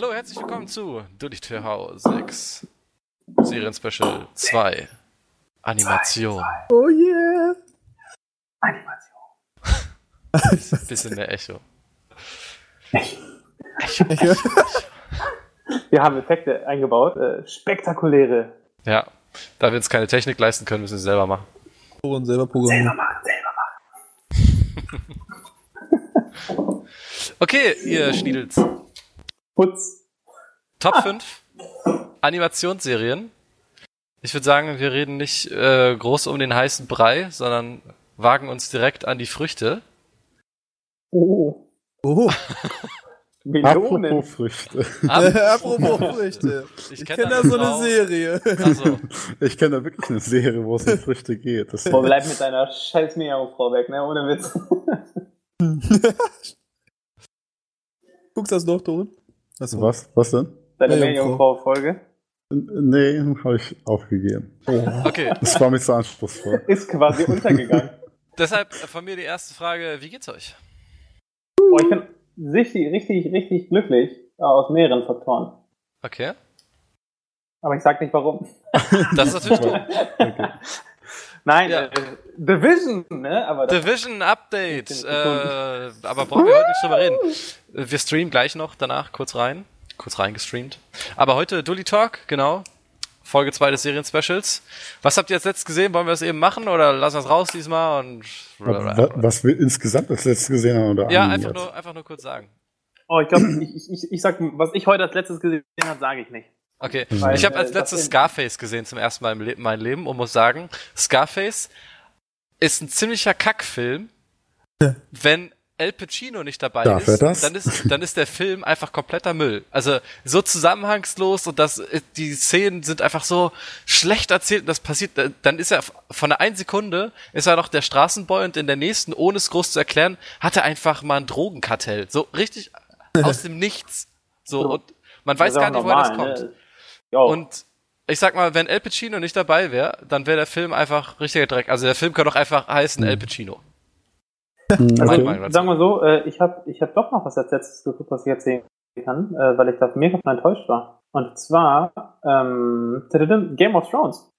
Hallo, herzlich willkommen zu Dully TV 6 Serien Special 2 Animation. Oh yeah! Animation. Bisschen mehr Echo. Echo. Echo, Echo. Wir haben Effekte eingebaut, äh, spektakuläre. Ja, da wir uns keine Technik leisten können, müssen wir es selber machen. Und selber programmieren. Selber machen, selber machen. okay, ihr Schniedels. Putz. Top 5 Animationsserien. Ich würde sagen, wir reden nicht äh, groß um den heißen Brei, sondern wagen uns direkt an die Früchte. Oh. Oh. Melonen. Apropos Früchte. Apropos Früchte. Ich, ich kenne kenn da so eine Serie. Also. Ich kenne da wirklich eine Serie, wo es um Früchte geht. Das Boah, bleib mit deiner scheiß Meerjungfrau weg, ne? Ohne Witz. Guckst du das noch, Dorin? Achso. Was? Was denn? Deine Meerjungfrau-Folge? Nee, habe ich aufgegeben. Oh. Okay. Das war mir zu anspruchsvoll. Ist quasi untergegangen. Deshalb von mir die erste Frage, wie geht's euch? Oh, ich bin richtig, richtig, richtig glücklich. Aus mehreren Faktoren. Okay. Aber ich sag nicht warum. Das ist natürlich dumm. Okay. Nein, ja. äh, Division, ne? Aber Division Update. Äh, aber brauchen wir heute nicht drüber reden. Wir streamen gleich noch danach kurz rein. Kurz reingestreamt. Aber heute Dully Talk, genau. Folge 2 des Serien-Specials. Was habt ihr jetzt letzt gesehen? Wollen wir es eben machen oder lassen wir es raus diesmal? Und was, was wir insgesamt als letztes gesehen haben? Oder ja, einfach nur, einfach nur kurz sagen. Oh, ich glaube, ich, ich, ich sag, was ich heute als letztes gesehen habe, sage ich nicht. Okay, Weil, ich habe als letztes Scarface gesehen zum ersten Mal im Le mein Leben und muss sagen, Scarface ist ein ziemlicher Kackfilm. Wenn El Pacino nicht dabei Darf ist, dann ist, dann ist der Film einfach kompletter Müll. Also so zusammenhangslos und das, die Szenen sind einfach so schlecht erzählt und das passiert, dann ist er von der einen Sekunde ist er noch der Straßenboy und in der nächsten, ohne es groß zu erklären, hat er einfach mal ein Drogenkartell. So richtig aus dem Nichts. So, und man weiß gar nicht, woher das kommt. Ne? Und ich sag mal, wenn El Pacino nicht dabei wäre, dann wäre der Film einfach richtiger Dreck. Also der Film kann doch einfach heißen El Pacino. Also, sagen wir so, äh, ich habe ich hab doch noch was als letztes geguckt, was ich erzählen kann, äh, weil ich da mega von enttäuscht war. Und zwar ähm, Game of Thrones.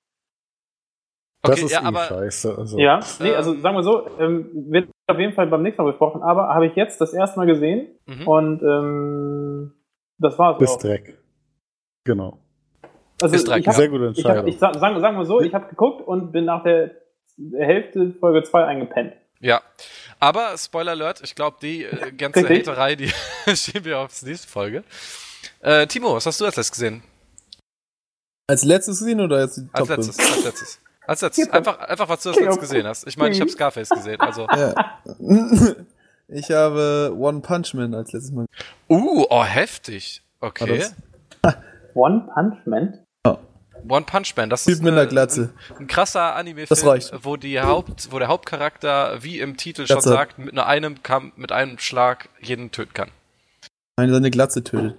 Das okay, ist ja, eh aber, scheiße. Also. Ja, nee, also sagen wir so, ähm, wird auf jeden Fall beim nächsten Mal besprochen, aber habe ich jetzt das erste Mal gesehen mhm. und ähm, das war es Bis Dreck. Genau. Also ist. Ich hab, Sehr gute Entscheidung. Ich, hab, ich sag, sagen wir so, ich habe geguckt und bin nach der Hälfte Folge 2 eingepennt. Ja, aber Spoiler Alert, ich glaube, die äh, ganze Richtig. Haterei, die schieben wir auf die nächste Folge. Äh, Timo, was hast du als letztes gesehen? Als letztes gesehen oder Als Top letztes, als letztes. Als letztes. Einfach, einfach was du als letztes gesehen hast. Ich meine, ich habe Scarface gesehen, also. Ja. Ich habe One Punch Man als letztes Mal. Uh, oh, heftig. Okay. One Punch Man? One Punch Man, das Typ ist mit einer Glatze. Ein, ein krasser Anime-Film, wo die Haupt, wo der Hauptcharakter, wie im Titel schon Glatze. sagt, mit nur einem Kampf, mit einem Schlag jeden töten kann. Nein, seine Glatze tötet.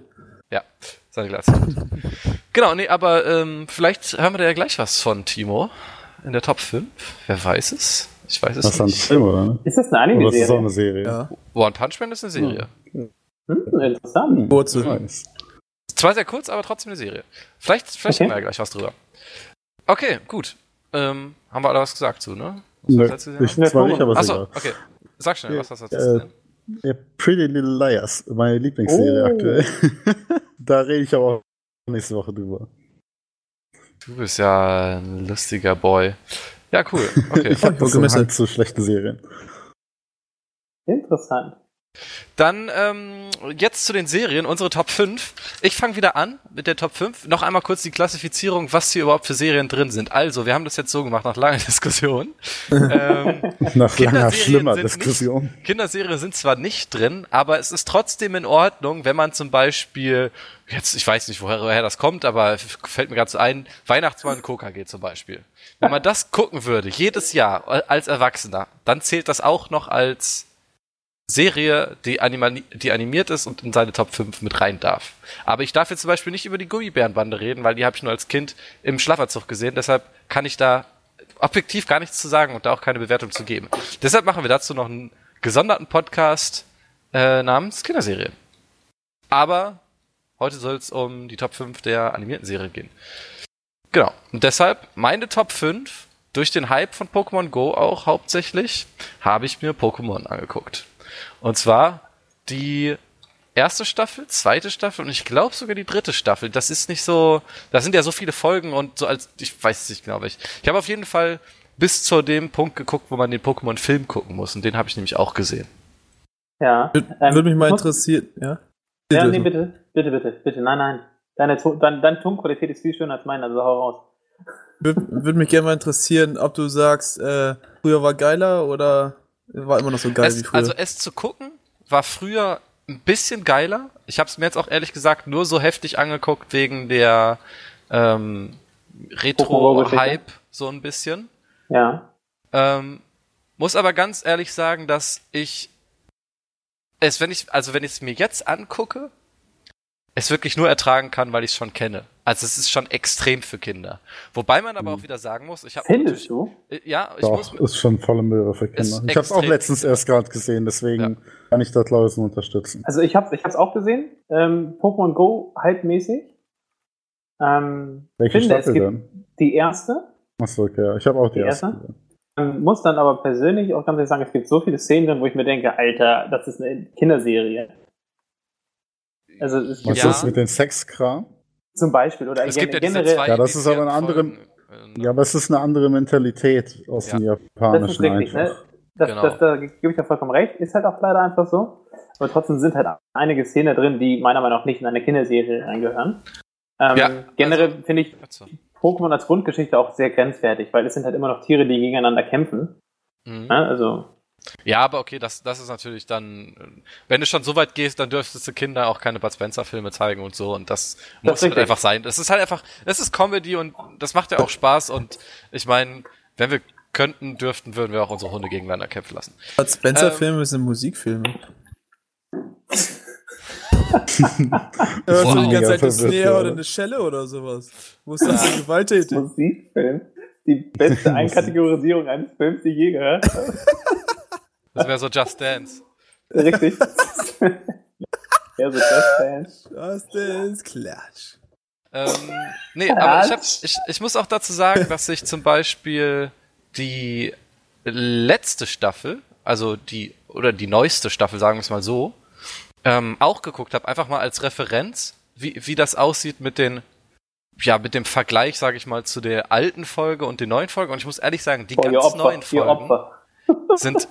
Ja, seine Glatze. genau, nee, aber ähm, vielleicht hören wir da ja gleich was von Timo in der Top 5. Wer weiß es? Ich weiß es Das ist ein nicht. Film, oder? Ist das eine ist das auch Anime-Serie? eine Serie? Ja. One Punch Man ist eine Serie. Hm, interessant. Kurze. Nice. Zwar sehr kurz, aber trotzdem eine Serie. Vielleicht, vielleicht Okay. haben wir ja gleich was drüber. Okay, gut. Ähm, haben wir alle was gesagt zu, ne? Was Nö, ich, gesehen? zwar nicht, aber ist Achso, okay. Sag schnell, was hast du als Äh? Ja, Pretty Little Liars, meine Lieblingsserie Oh. aktuell. da rede ich aber auch nächste Woche drüber. Du bist ja ein lustiger Boy. Ja, cool. Okay. Ich habe gucke so Hang zu schlechten Serien. Interessant. Dann ähm, jetzt zu den Serien, unsere Top 5. Ich fange wieder an mit der Top 5. Noch einmal kurz die Klassifizierung, was hier überhaupt für Serien drin sind. Also, wir haben das jetzt so gemacht nach langer Diskussion. ähm, Nach langer, schlimmer Diskussion. Kinderserien sind zwar nicht drin, aber es ist trotzdem in Ordnung, wenn man zum Beispiel, jetzt, ich weiß nicht, woher, woher das kommt, aber fällt mir gerade so ein, Weihnachtsmann Coca geht zum Beispiel. Wenn man das gucken würde, jedes Jahr als Erwachsener, dann zählt das auch noch als Serie, die, die animiert ist und in seine Top 5 mit rein darf. Aber ich darf jetzt zum Beispiel nicht über die Gummibärenbande reden, weil die habe ich nur als Kind im Schlafanzug gesehen. Deshalb kann ich da objektiv gar nichts zu sagen und da auch keine Bewertung zu geben. Deshalb machen wir dazu noch einen gesonderten Podcast äh, namens Kinderserien. Aber Heute soll es um die Top 5 der animierten Serie gehen. Genau. Und deshalb meine Top 5, durch den Hype von Pokémon Go auch hauptsächlich, habe ich mir Pokémon angeguckt. Und zwar die erste Staffel, zweite Staffel und ich glaube sogar die dritte Staffel. Das ist nicht so, da sind ja so viele Folgen und so als, ich weiß es nicht genau, ich. Ich habe auf jeden Fall bis zu dem Punkt geguckt, wo man den Pokémon-Film gucken muss und den habe ich nämlich auch gesehen. Ja. Würde ähm, würd mich mal interessieren, ja? Ja, nee, bitte, bitte, bitte, bitte, nein, nein. Deine, deine, deine Tonqualität ist viel schöner als meine, also hau raus. Würde würd mich gerne mal interessieren, ob du sagst, äh, früher war geiler oder war immer noch so geil es, wie früher? Also es zu gucken war früher ein bisschen geiler. Ich habe es mir jetzt auch ehrlich gesagt nur so heftig angeguckt wegen der ähm, Retro-Hype so ein bisschen. Ja. Ähm, muss aber ganz ehrlich sagen, dass ich es, wenn ich, also wenn ich es mir jetzt angucke, es wirklich nur ertragen kann, weil ich es schon kenne. Also es ist schon extrem für Kinder. Wobei man aber auch hm. wieder sagen muss, ich habe Findest du? Äh, ja, ich Doch, muss ist schon volle Möhre für Kinder. Ich habe es auch letztens erst gerade gesehen, deswegen ja. kann ich das Klausen unterstützen. Also ich habe ich hab's auch gesehen, ähm, Pokémon Go halbmäßig. Ähm, Welche finde, Staffel denn? Die erste. Achso, okay, ich habe auch die, die erste. erste? Ähm, muss dann aber persönlich auch ganz ehrlich sagen, es gibt so viele Szenen drin, wo ich mir denke, Alter, das ist eine Kinderserie. Also es Was ja. ist das mit den Sexkram? Zum Beispiel. Oder es gibt ja generell. Ja, das ist aber eine andere. Ne? Ja, aber es ist eine andere Mentalität aus ja. dem Japanischen das ist richtig, einfach. Ne? Das, genau. das, da gebe ich ja vollkommen recht. Ist halt auch leider einfach so. Aber trotzdem sind halt einige Szenen drin, die meiner Meinung nach nicht in eine Kinderserie reingehören. Ähm, ja, generell also, finde ich Pokémon als Grundgeschichte auch sehr grenzwertig, weil es sind halt immer noch Tiere, die gegeneinander kämpfen. Mhm. Ja, also ja, aber okay, das, das ist natürlich dann, wenn du schon so weit gehst, dann dürftest du Kinder auch keine Bud Spencer Filme zeigen und so und das, das muss halt einfach sein. Das ist halt einfach, es ist Comedy und das macht ja auch Spaß und ich meine, wenn wir könnten, dürften, würden wir auch unsere Hunde gegeneinander kämpfen lassen. Bud Spencer ähm, sind Musikfilme. Hörst du die ganze Zeit eine Snare oder eine Schelle oder sowas? Wo ist das gewalttätig? Musikfilm? Die beste Einkategorisierung eines Films, die je gehört habe. Das wäre so Just Dance. Richtig. ja, so Just Dance. Just Dance, Klatsch. Ähm, nee, aber ich, hab, ich, ich muss auch dazu sagen, dass ich zum Beispiel die letzte Staffel, also die, oder die neueste Staffel, sagen wir es mal so, ähm, auch geguckt habe, einfach mal als Referenz, wie, wie das aussieht mit den, ja, mit dem Vergleich, sage ich mal, zu der alten Folge und den neuen Folgen. Und ich muss ehrlich sagen, die oh, ganz neuen Folgen sind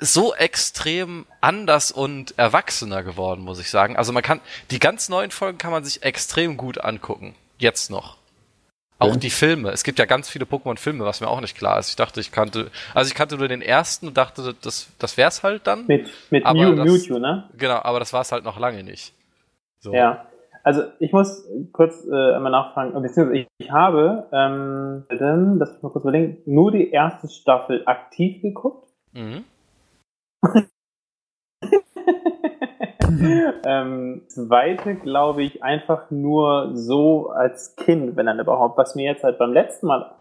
so extrem anders und erwachsener geworden, muss ich sagen. Also man kann, die ganz neuen Folgen kann man sich extrem gut angucken. Jetzt noch. Auch die Filme. Es gibt ja ganz viele Pokémon-Filme, was mir auch nicht klar ist. Ich dachte, ich kannte, also ich kannte nur den ersten und dachte, das, das wär's halt dann. Mit, mit Mew, das, Mewtwo, ne? Genau, aber das war's halt noch lange nicht. So. Ja. Also ich muss kurz äh, einmal nachfragen, beziehungsweise ich, ich habe, ähm, lass mich mal kurz überlegen, nur die erste Staffel aktiv geguckt. Mhm. ähm, zweite, glaube ich, einfach nur so als Kind, wenn dann überhaupt. Was mir jetzt halt beim letzten Mal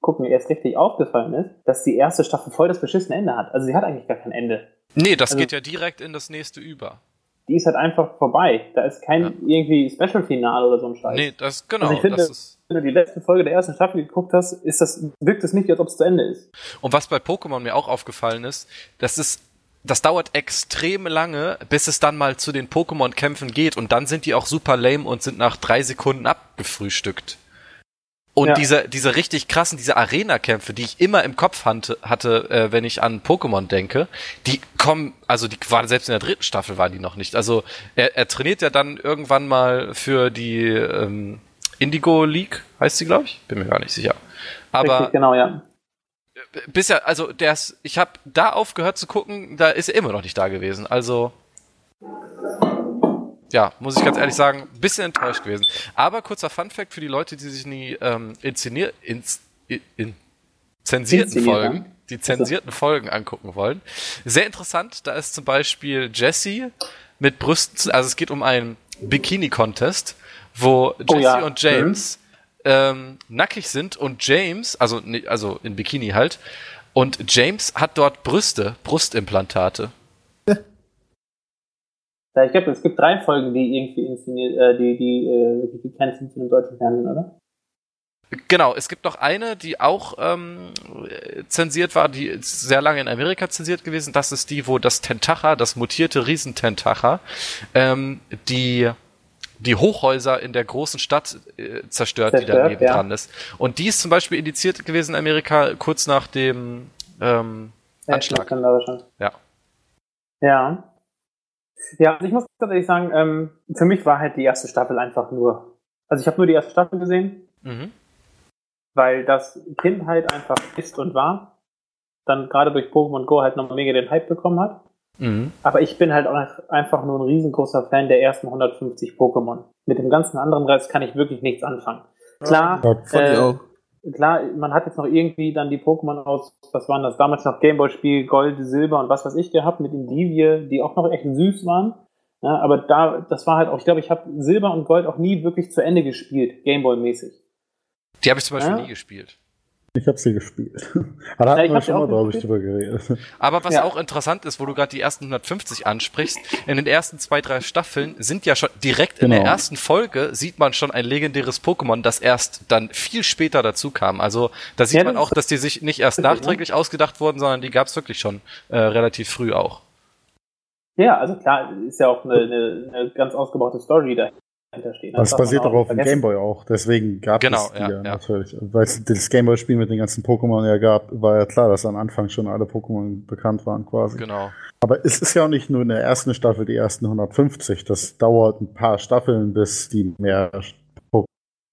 gucken erst richtig aufgefallen ist, dass die erste Staffel voll das beschissene Ende hat. Also sie hat eigentlich gar kein Ende. Nee, das also, geht ja direkt in das nächste über. Die ist halt einfach vorbei. Da ist kein ja. irgendwie Special-Finale oder so ein Scheiß. Nee, das genau. Also ich finde, ist wenn du die letzte Folge der ersten Staffel geguckt hast, ist das, wirkt es nicht, als ob es zu Ende ist. Und was bei Pokémon mir auch aufgefallen ist, das ist das dauert extrem lange, bis es dann mal zu den Pokémon-Kämpfen geht und dann sind die auch super lame und sind nach drei Sekunden abgefrühstückt. Und ja. diese, diese richtig krassen, diese Arena-Kämpfe, die ich immer im Kopf hatte, hatte äh, wenn ich an Pokémon denke, die kommen, also die waren selbst in der dritten Staffel waren die noch nicht. Also er, er trainiert ja dann irgendwann mal für die ähm, Indigo League, heißt sie, glaube ich? Bin mir gar nicht sicher. Aber Richtig, genau, ja bisher, also der ist, ich habe da aufgehört zu gucken, da ist er immer noch nicht da gewesen. Also ja, muss ich ganz ehrlich sagen, ein bisschen enttäuscht gewesen. Aber kurzer Funfact für die Leute, die sich nie ähm, inszenier, ins, in, in zensierten Folgen, die zensierten also. Folgen angucken wollen. Sehr interessant, da ist zum Beispiel Jesse mit Brüsten, also es geht um einen Bikini-Contest, wo Jesse oh ja. und James mhm ähm, nackig sind und James, also, also in Bikini halt, und James hat dort Brüste, Brustimplantate. Ja, ich glaube, es gibt drei Folgen, die irgendwie inszeniert, äh, die, die, äh, die kennen sind im deutschen Fernsehen, oder? Genau, es gibt noch eine, die auch ähm, zensiert war, die ist sehr lange in Amerika zensiert gewesen. Das ist die, wo das Tentacha, das mutierte Riesententacha, ähm, die die Hochhäuser in der großen Stadt äh, zerstört, zerstört, die daneben ja. dran ist. Und die ist zum Beispiel indiziert gewesen in Amerika kurz nach dem ähm, Anschlag. Ja. Ja. Ja, also ich muss tatsächlich sagen, ähm, für mich war halt die erste Staffel einfach nur. Also ich habe nur die erste Staffel gesehen. Mhm weil das Kind halt einfach ist und war, dann gerade durch Pokémon Go halt nochmal mega den Hype bekommen hat. Mhm. Aber ich bin halt auch einfach nur ein riesengroßer Fan der ersten 150 Pokémon. Mit dem ganzen anderen Rest kann ich wirklich nichts anfangen. Klar, ja, äh, klar, man hat jetzt noch irgendwie dann die Pokémon aus, was waren das, damals noch Gameboy-Spiel, Gold, Silber und was weiß ich gehabt mit Indivie, die auch noch echt süß waren. Ja, aber da, das war halt auch, ich glaube, ich habe Silber und Gold auch nie wirklich zu Ende gespielt, Gameboy-mäßig. Die habe ich zum Beispiel ja? nie gespielt. Ich habe sie gespielt. Aber da hatten wir schon mal, glaube ich, drüber geredet. Aber was ja. auch interessant ist, wo du gerade die ersten 150 ansprichst, in den ersten zwei, drei Staffeln sind ja schon direkt genau. in der genau. ersten Folge sieht man schon ein legendäres Pokémon, das erst dann viel später dazu kam. Also da sieht ja, man auch, dass die sich nicht erst nachträglich ausgedacht wurden, sondern die gab es wirklich schon äh, relativ früh auch. Ja, also klar, ist ja auch eine, eine, eine ganz ausgebaute Story da stehen. Das, basiert auch auf dem Gameboy auch, deswegen gab genau, es die ja, ja. natürlich. Weil es das Gameboy-Spiel mit den ganzen Pokémon ja gab, war ja klar, dass am Anfang schon alle Pokémon bekannt waren quasi. Genau. Aber es ist ja auch nicht nur in der ersten Staffel die ersten 150, das dauert ein paar Staffeln, bis die mehr Pokémon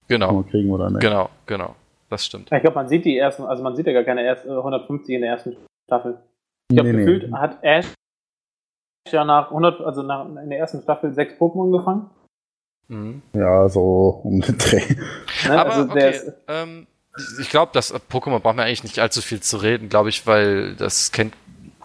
genau. kriegen oder nicht. Genau, genau. Das stimmt. Ich glaube, man sieht die ersten, also man sieht ja gar keine ersten 150 in der ersten Staffel. Ich glaube, nee, gefühlt nee. hat Ash ja nach 100, also nach, in der ersten Staffel sechs Pokémon gefangen. Mhm. Ja, so um den Dreh. Aber also okay, ähm, ich glaube, das Pokémon braucht man eigentlich nicht allzu viel zu reden, glaube ich, weil das kennt,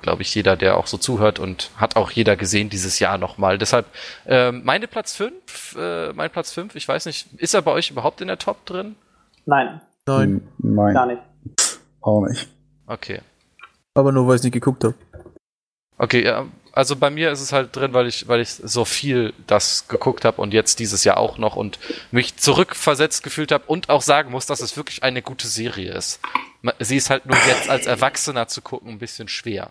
glaube ich, jeder, der auch so zuhört und hat auch jeder gesehen dieses Jahr nochmal. Deshalb, ähm, meine Platz 5, äh, mein Platz 5, ich weiß nicht, ist er bei euch überhaupt in der Top drin? Nein. Nein. Nein. Gar nicht. Auch nicht. Okay. Aber nur, weil ich nicht geguckt habe. Okay, ja, also bei mir ist es halt drin, weil ich, weil ich so viel das geguckt habe und jetzt dieses Jahr auch noch und mich zurückversetzt gefühlt habe und auch sagen muss, dass es wirklich eine gute Serie ist. Sie ist halt nur jetzt als Erwachsener zu gucken ein bisschen schwer.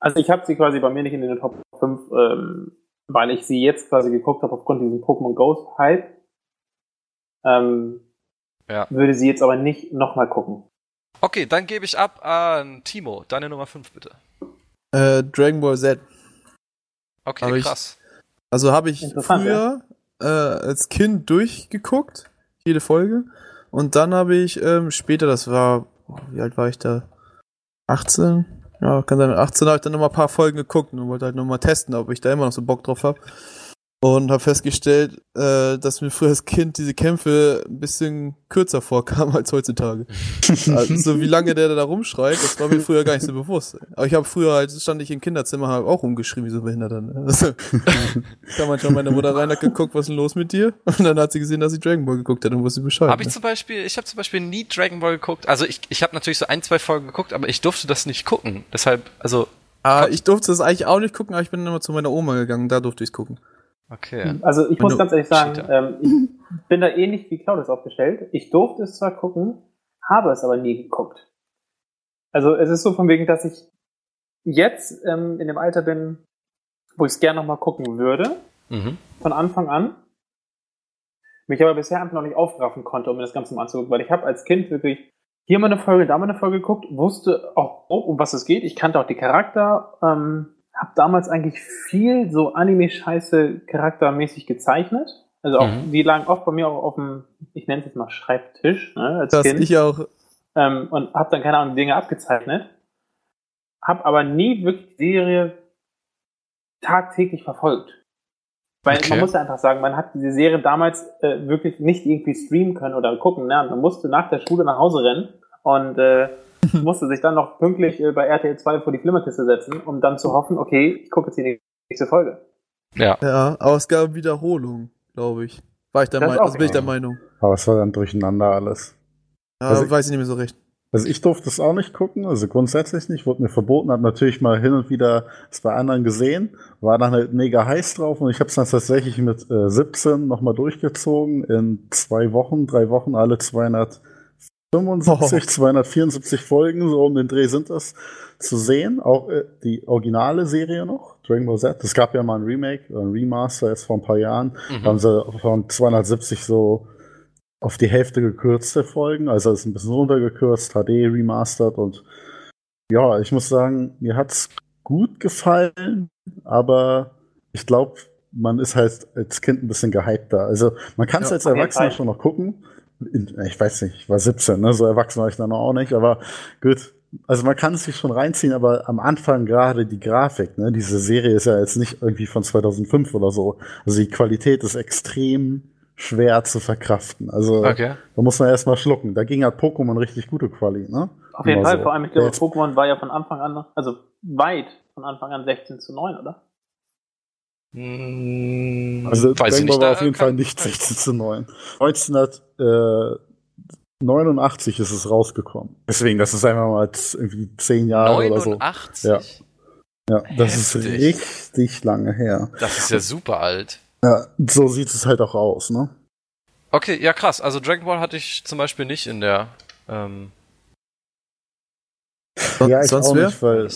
Also ich habe sie quasi bei mir nicht in den Top 5, ähm, weil ich sie jetzt quasi geguckt habe aufgrund diesem Pokémon Ghost Hype. Ähm, ja. Würde sie jetzt aber nicht nochmal gucken. Okay, dann gebe ich ab an Timo. Deine Nummer 5 bitte. Äh, Dragon Ball Z. Okay, hab krass. Ich, also habe ich früher ja. äh, als Kind durchgeguckt, jede Folge. Und dann habe ich ähm, später, das war, wie alt war ich da? 18? Ja, kann sein, 18 habe ich dann nochmal ein paar Folgen geguckt und wollte halt nochmal testen, ob ich da immer noch so Bock drauf habe und habe festgestellt, äh, dass mir früher als Kind diese Kämpfe ein bisschen kürzer vorkamen als heutzutage. also, so wie lange der da rumschreit, das war mir früher gar nicht so bewusst. Aber ich habe früher halt, stand ich im Kinderzimmer, habe auch rumgeschrien wie so Behinderter. Ne? Also, kam manchmal meine Mutter rein, hat geguckt, was ist denn los mit dir? Und dann hat sie gesehen, dass ich Dragon Ball geguckt hat und wusste Bescheid. Habe ich ne? zum Beispiel, ich habe zum Beispiel nie Dragon Ball geguckt. Also ich, ich habe natürlich so ein, zwei Folgen geguckt, aber ich durfte das nicht gucken. Deshalb, also Ah, ich durfte das eigentlich auch nicht gucken, aber ich bin immer zu meiner Oma gegangen, da durfte ich es gucken. Okay. Also ich muss ganz ehrlich sagen, ähm, ich bin da ähnlich wie Claudius aufgestellt. Ich durfte es zwar gucken, habe es aber nie geguckt. Also es ist so von wegen, dass ich jetzt ähm, in dem Alter bin, wo ich es gerne nochmal gucken würde, mhm. von Anfang an, mich aber bisher einfach noch nicht aufraffen konnte, um mir das Ganze mal anzugucken, weil ich habe als Kind wirklich hier mal eine Folge, da mal eine Folge geguckt, wusste auch, um was es geht. Ich kannte auch die Charakter, ähm, habe damals eigentlich viel so Anime-Scheiße charaktermäßig gezeichnet. Also auch, mhm. die lagen oft bei mir auch auf dem, ich nenne es jetzt mal Schreibtisch, ne, als das Kind. ich auch. Ähm, und habe dann, keine Ahnung, Dinge abgezeichnet. Hab aber nie wirklich die Serie tagtäglich verfolgt. Weil okay. man muss ja einfach sagen, man hat diese Serie damals äh, wirklich nicht irgendwie streamen können oder gucken. Ne? Man musste nach der Schule nach Hause rennen und äh, musste sich dann noch pünktlich äh, bei RTL 2 vor die Flimmerkiste setzen, um dann zu hoffen, okay, ich gucke jetzt die nächste Folge. Ja. Ja, aber es gab Wiederholung, glaube ich. War ich der das also bin ich der Meinung. Aber es war dann durcheinander alles. Ja, also ich, weiß ich nicht mehr so recht. Also ich durfte es auch nicht gucken, also grundsätzlich nicht, wurde mir verboten, habe natürlich mal hin und wieder es bei anderen gesehen, war dann halt mega heiß drauf und ich habe es dann tatsächlich mit äh, 17 nochmal durchgezogen, in zwei Wochen, drei Wochen alle 200 75, 274 Folgen, so um den Dreh sind das zu sehen. Auch äh, die originale Serie noch, Dragon Ball Z. Es gab ja mal ein Remake, ein Remaster jetzt vor ein paar Jahren. Mhm. haben sie von 270 so auf die Hälfte gekürzte Folgen. Also ist ein bisschen runtergekürzt, HD remastered und ja, ich muss sagen, mir hat's gut gefallen, aber ich glaube, man ist halt als Kind ein bisschen gehypter. Also man kann es ja, als Erwachsener schon noch gucken, ich weiß nicht, ich war 17, ne? so erwachsen war ich dann auch nicht, aber gut. Also man kann es sich schon reinziehen, aber am Anfang gerade die Grafik, ne? diese Serie ist ja jetzt nicht irgendwie von 2005 oder so. Also die Qualität ist extrem schwer zu verkraften. Also okay. da muss man erstmal schlucken. Da ging halt Pokémon richtig gute Quali, ne? Auf jeden Immer Fall, so. vor allem, ich glaube, Pokémon war ja von Anfang an, also weit von Anfang an 16 zu 9, oder? Hm, also weiß Dragon war auf jeden Fall nicht 16 zu 9. 1989 ist es rausgekommen. Deswegen, das ist einfach mal irgendwie 10 Jahre 89? oder so. Ja. Ja, das Heftig. ist richtig lange her. Das ist ja super alt. Ja, so sieht es halt auch aus, ne? Okay, ja krass. Also Dragon Ball hatte ich zum Beispiel nicht in der ähm, ja, ich sonst wer? Nicht, weil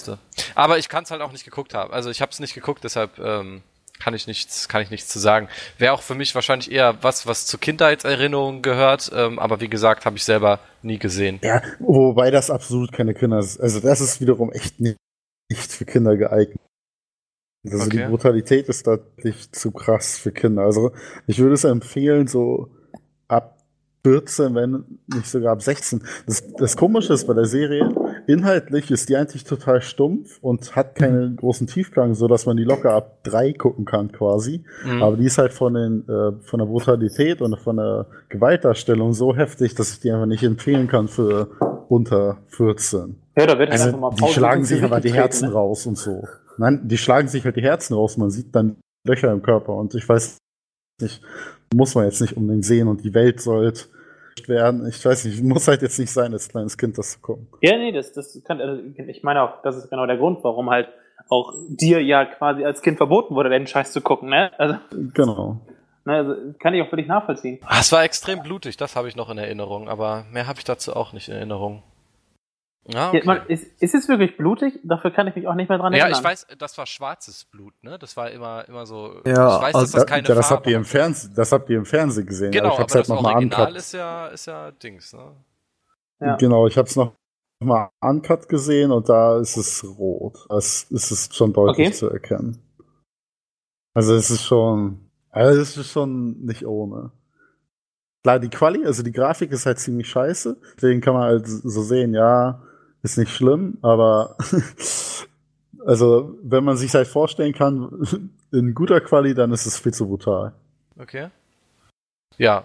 Aber ich kann es halt auch nicht geguckt haben. Also ich habe es nicht geguckt, deshalb ähm, kann ich nichts, kann ich nichts zu sagen. Wäre auch für mich wahrscheinlich eher was, was zu Kindheitserinnerungen gehört. Ähm, aber wie gesagt, habe ich selber nie gesehen. Ja, wobei das absolut keine Kinder ist. Also das ist wiederum echt nicht, nicht für Kinder geeignet. Also okay. die Brutalität ist dadurch zu krass für Kinder. Also ich würde es empfehlen, so ab 14, wenn nicht sogar ab 16. Das, das Komische ist bei der Serie, inhaltlich ist die eigentlich total stumpf und hat keinen großen Tiefgang, so dass man die locker ab 3 gucken kann quasi. Mhm. Aber die ist halt von, den, äh, von der Brutalität und von der Gewaltdarstellung so heftig, dass ich die einfach nicht empfehlen kann für unter 14. Ja, da wird also, mal die schlagen sich aber die Herzen ne? raus und so. Nein, die schlagen sich halt die Herzen raus. Man sieht dann Löcher im Körper und ich weiß nicht, muss man jetzt nicht unbedingt sehen und die Welt sollte werden. Ich weiß nicht, muss halt jetzt nicht sein, als kleines Kind das zu gucken. Ja, nee, das, das kann, also ich meine auch, das ist genau der Grund, warum halt auch dir ja quasi als Kind verboten wurde, den Scheiß zu gucken, ne? Also, genau. Ne, also kann ich auch völlig nachvollziehen. Ah, es war extrem blutig, das habe ich noch in Erinnerung, aber mehr habe ich dazu auch nicht in Erinnerung. Ah, okay. ja, ist, ist es wirklich blutig? Dafür kann ich mich auch nicht mehr dran erinnern. Ja, ich weiß, das war schwarzes Blut, ne? Das war immer, immer so. Ja, ich weiß, also, dass das keine ja, das Farbe habt ihr im Fernsehen, das habt ihr im Fernsehen gesehen. Genau, ja, ich hab's aber halt das noch Original mal ist ja, ist ja Dings, ne? Ja. Genau, ich hab's noch mal uncut gesehen und da ist es rot. Das ist es schon deutlich okay. zu erkennen. Also es ist schon, also es ist schon nicht ohne. Klar, die Quali, also die Grafik ist halt ziemlich scheiße. Deswegen kann man halt so sehen, ja, ist nicht schlimm, aber also wenn man sich halt vorstellen kann, in guter Quali, dann ist es viel zu brutal. Okay. Ja.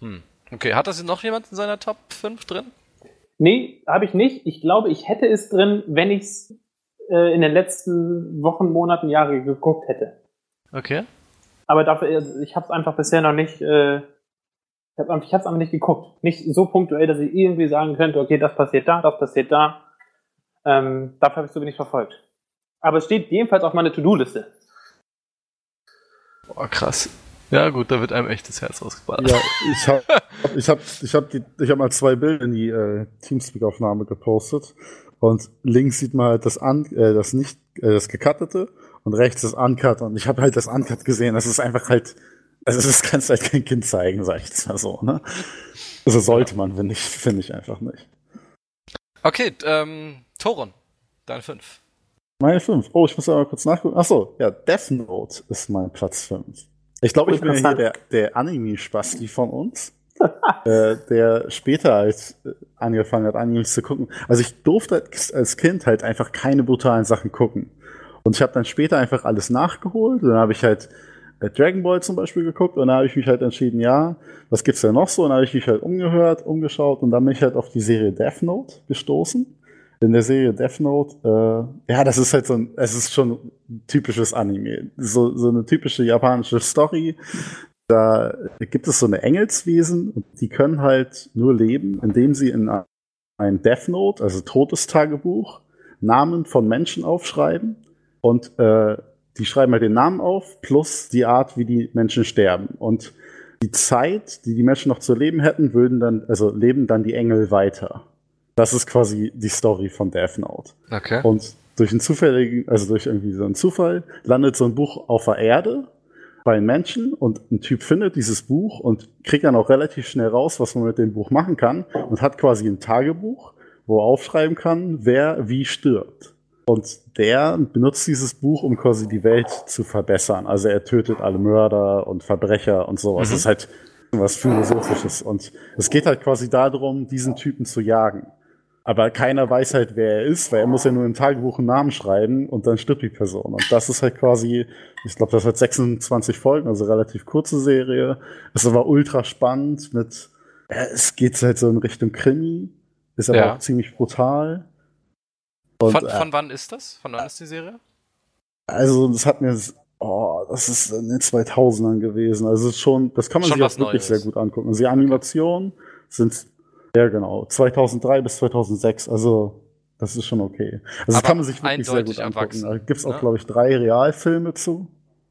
Hm. Okay, hat das noch jemand in seiner Top 5 drin? Nee, habe ich nicht. Ich glaube, ich hätte es drin, wenn ich es äh, in den letzten Wochen, Monaten, Jahren geguckt hätte. Okay. Aber dafür, also ich habe es einfach bisher noch nicht äh, ich habe es einfach nicht geguckt. Nicht so punktuell, dass ich irgendwie sagen könnte, okay, das passiert da, das passiert da. Ähm, dafür habe ich so wenig verfolgt. Aber es steht jedenfalls auf meiner To-Do-Liste. Boah, krass. Ja, gut, da wird einem echt das Herz rausgeballert. Ja, ich habe ich hab, ich hab ich hab mal zwei Bilder in die äh, Teamspeak-Aufnahme gepostet. Und links sieht man halt das, an, äh, das nicht, äh, das gecuttete und rechts das Uncut. Und ich habe halt das Uncut gesehen. Das ist einfach halt also das kannst du halt kein Kind zeigen, sag ich jetzt mal so, ne? Also sollte man, finde ich, finde ich einfach nicht. Okay, ähm, Toron, deine 5. Meine 5. Oh, ich muss aber kurz nachgucken. Achso, ja, Death Note ist mein Platz 5. Ich glaube, ich bin ja hier der, der Anime-Spasti von uns. äh, der später als äh, angefangen hat, Animes zu gucken. Also ich durfte als Kind halt einfach keine brutalen Sachen gucken. Und ich habe dann später einfach alles nachgeholt. Und dann habe ich halt Dragon Ball zum Beispiel geguckt und da habe ich mich halt entschieden, ja, was gibt's denn noch so? Und da habe ich mich halt umgehört, umgeschaut und dann bin ich halt auf die Serie Death Note gestoßen. In der Serie Death Note, äh, ja, das ist halt so ein, es ist schon ein typisches Anime. So, so eine typische japanische Story. Da gibt es so eine Engelswesen und die können halt nur leben, indem sie in ein Death Note, also Todestagebuch, Namen von Menschen aufschreiben und äh, die schreiben halt den Namen auf plus die Art, wie die Menschen sterben. Und die Zeit, die die Menschen noch zu leben hätten, würden dann, also leben dann die Engel weiter. Das ist quasi die Story von Death Note. Okay. Und durch einen zufälligen, also durch irgendwie so einen Zufall, landet so ein Buch auf der Erde bei einem Menschen und ein Typ findet dieses Buch und kriegt dann auch relativ schnell raus, was man mit dem Buch machen kann und hat quasi ein Tagebuch, wo er aufschreiben kann, wer wie stirbt. Und der benutzt dieses Buch, um quasi die Welt zu verbessern. Also er tötet alle Mörder und Verbrecher und sowas. Mhm. Das ist halt was Philosophisches. Und es geht halt quasi darum, diesen Typen zu jagen. Aber keiner weiß halt, wer er ist, weil er muss ja nur im Tagebuch einen Namen schreiben und dann stirbt die Person. Und das ist halt quasi, ich glaube, das hat 26 Folgen, also relativ kurze Serie. Es war ultra spannend mit, es geht halt so in Richtung Krimi, ist aber ja. auch ziemlich brutal. Und, von, von äh, wann ist das? Von wann ist die Serie? Also, das hat mir, oh, das ist in den 2000ern gewesen. Also, schon, das kann man schon sich auch wirklich Neues. sehr gut angucken. Also, die Animationen okay. sind, ja, genau, 2003 bis 2006. Also, das ist schon okay. Also, das kann man sich wirklich sehr gut angucken. Da gibt's auch, ne? glaube ich, drei Realfilme zu.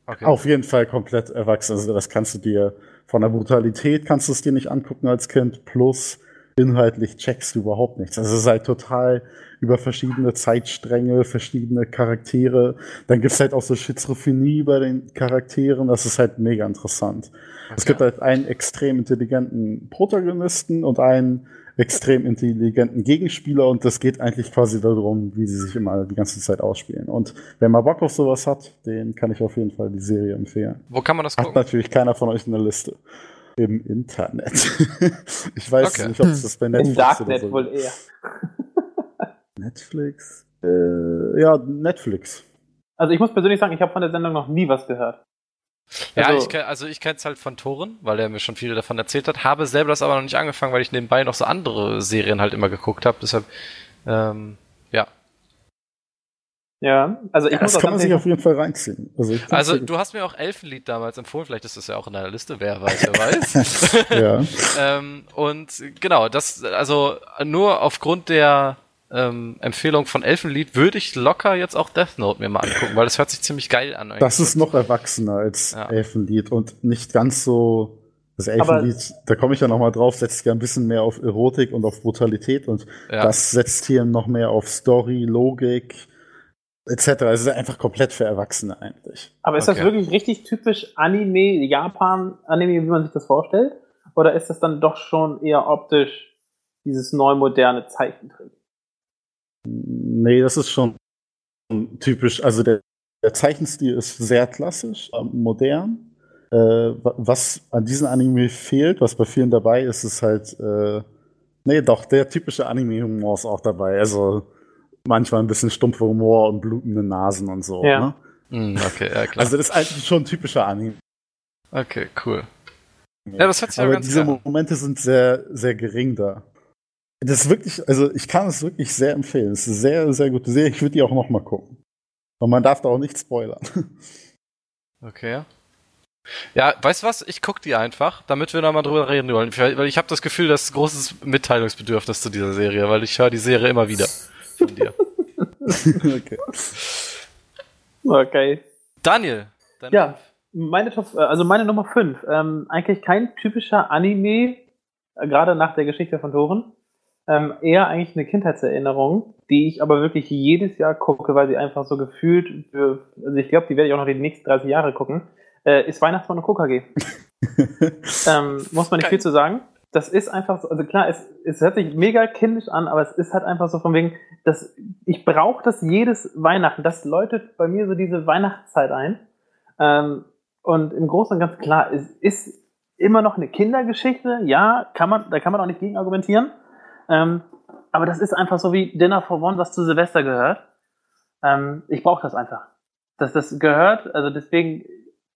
Okay. Auf jeden Fall komplett erwachsen. Also, das kannst du dir, von der Brutalität kannst du es dir nicht angucken als Kind, plus inhaltlich checkst du überhaupt nichts. Also es ist halt total über verschiedene Zeitstränge, verschiedene Charaktere. Dann gibt's halt auch so Schizophrenie bei den Charakteren. Das ist halt mega interessant. Okay. Es gibt halt einen extrem intelligenten Protagonisten und einen extrem intelligenten Gegenspieler und das geht eigentlich quasi darum, wie sie sich immer die ganze Zeit ausspielen. Und wer mal Bock auf sowas hat, den kann ich auf jeden Fall die Serie empfehlen. Wo kann man das gucken? Hat natürlich keiner von euch in der Liste. Im Internet. ich weiß okay. nicht, ob es das bei Netflix Im Darknet so wohl eher. Netflix? Äh, ja, Netflix. Also ich muss persönlich sagen, ich habe von der Sendung noch nie was gehört. Ja, also, ich kenn, also ich kenne es halt von Toren, weil er mir schon viele davon erzählt hat. Habe selber das aber noch nicht angefangen, weil ich nebenbei noch so andere Serien halt immer geguckt habe. Deshalb, ähm, ja, also ich ja, muss das kann man sich auf jeden Fall reinziehen. Also, also du hast mir auch Elfenlied damals empfohlen, vielleicht ist das ja auch in deiner Liste, wer weiß, wer weiß. ja. ähm, und genau, das, also nur aufgrund der ähm, Empfehlung von Elfenlied würde ich locker jetzt auch Death Note mir mal angucken, weil das hört sich ziemlich geil an. Das ist noch erwachsener als ja. Elfenlied und nicht ganz so das Elfenlied, Aber, da komme ich ja noch mal drauf, setzt ja ein bisschen mehr auf Erotik und auf Brutalität und ja. das setzt hier noch mehr auf Story, Logik, etc. Es ist einfach komplett für Erwachsene eigentlich. Aber ist okay. das wirklich richtig typisch Anime, Japan-Anime, wie man sich das vorstellt? Oder ist das dann doch schon eher optisch dieses neu moderne Zeichentrick? Nee, das ist schon typisch. Also der, der Zeichenstil ist sehr klassisch, äh, modern. Äh, was an diesem Anime fehlt, was bei vielen dabei ist, ist halt, äh, nee, doch, der typische Anime-Humor ist auch dabei. Also manchmal ein bisschen stumpfer Humor und blutende Nasen und so. Ja. Ne? Mm, okay, ja, klar. Also das ist eigentlich schon ein typischer Anime. Okay, cool. Ja, das hat sich Aber ganz diese klar. Momente sind sehr, sehr gering da. Das ist wirklich, also ich kann es wirklich sehr empfehlen. Es ist eine sehr, sehr gute Serie. Ich würde die auch noch mal gucken. Und man darf da auch nicht spoilern. Okay. Ja, weißt du was? Ich guck die einfach, damit wir noch mal drüber reden wollen. Weil ich habe das Gefühl, das ist großes Mitteilungsbedürfnis zu dieser Serie, weil ich höre die Serie immer wieder von dir. okay. Okay. Daniel. Ja, meine Top, äh, also meine Nummer 5. Ähm, eigentlich kein typischer Anime, äh, gerade nach der Geschichte von Toren. Ähm, eher eigentlich eine Kindheitserinnerung, die ich aber wirklich jedes Jahr gucke, weil sie einfach so gefühlt, für, also ich glaube, die werde ich auch noch die nächsten 30 Jahre gucken, äh, ist Weihnachtsmann und KKG. ähm, muss man nicht Geil. viel zu sagen das ist einfach so, also klar, es, es hört sich mega kindisch an, aber es ist halt einfach so von wegen, dass ich brauche das jedes Weihnachten. Das läutet bei mir so diese Weihnachtszeit ein. Ähm, und im Großen und Ganzen klar, es ist immer noch eine Kindergeschichte, ja, kann man, da kann man auch nicht gegen argumentieren. Ähm, aber das ist einfach so wie Dinner for One, was zu Silvester gehört. Ähm, ich brauche das einfach. Dass das gehört, also deswegen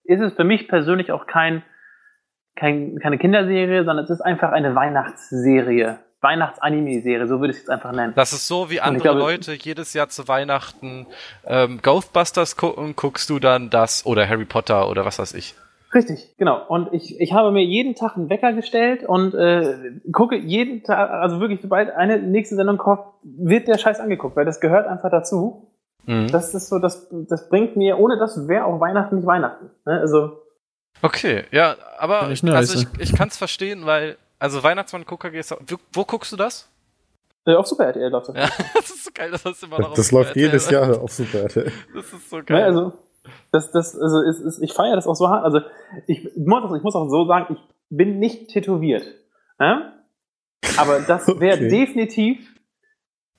ist es für mich persönlich auch kein kein, keine Kinderserie, sondern es ist einfach eine Weihnachtsserie. Weihnachtsanime-Serie, so würde ich es jetzt einfach nennen. Das ist so, wie andere glaube, Leute jedes Jahr zu Weihnachten ähm, Ghostbusters gucken, guckst du dann das oder Harry Potter oder was weiß ich. Richtig, genau. Und ich, ich habe mir jeden Tag einen Wecker gestellt und äh, gucke jeden Tag, also wirklich, sobald eine nächste Sendung kommt, wird der Scheiß angeguckt, weil das gehört einfach dazu. Mhm. Das ist so, das, das bringt mir, ohne das wäre auch Weihnachten nicht Weihnachten. Ne? Also. Okay, ja, aber ich also ich, ich kann es verstehen, weil, also Weihnachtsmann Gucker gehst wo, wo guckst du das? Äh, auf Super RTL läuft das. Ja, das ist so geil, das hast du immer noch Das läuft RTL jedes Jahr auf Super RTL. Das ist so geil. Ja, also, das, das, also ist, ist, ich feiere das auch so hart. Also ich, ich muss auch so sagen, ich bin nicht tätowiert. Ja? Aber das wäre okay. definitiv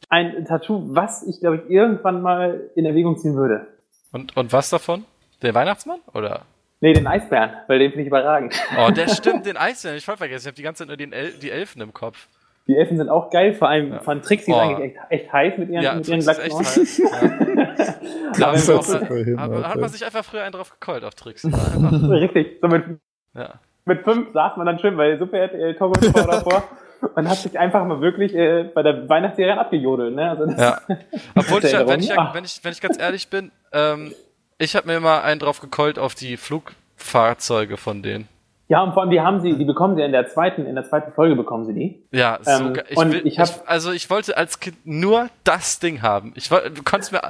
ein Tattoo, was ich, glaube ich, irgendwann mal in Erwägung ziehen würde. Und, und was davon? Der Weihnachtsmann? Oder? Nee, den Eisbären, weil den finde ich überragend. Oh, der stimmt, den Eisbären. Ich voll vergessen. Ich habe die ganze Zeit nur den El die Elfen im Kopf. Die Elfen sind auch geil, vor allem ja. von Trixie oh. ist eigentlich echt, echt, heiß mit ihren, ja, mit ihren heiß. Ja. das auch, hin, hat, hat man sich einfach früher einen drauf gekollt auf Trixie. Richtig. So mit, ja. mit fünf saß man dann schön bei Super RTL Togo davor. und hat sich einfach mal wirklich äh, bei der Weihnachtsserie abgejodelt. Ne? Also ja. Obwohl ich, wenn, ich, wenn, ich, wenn ich ganz ehrlich bin, ähm, ich habe mir immer einen drauf gekollt auf die Flugfahrzeuge von denen. Ja, und vor allem, die haben sie, die bekommen sie in der zweiten, in der zweiten Folge bekommen sie die. Ja, so ähm, Ich und will, ich, hab, ich, also ich wollte als Kind nur das Ding haben. Ich wollte, du konntest mir,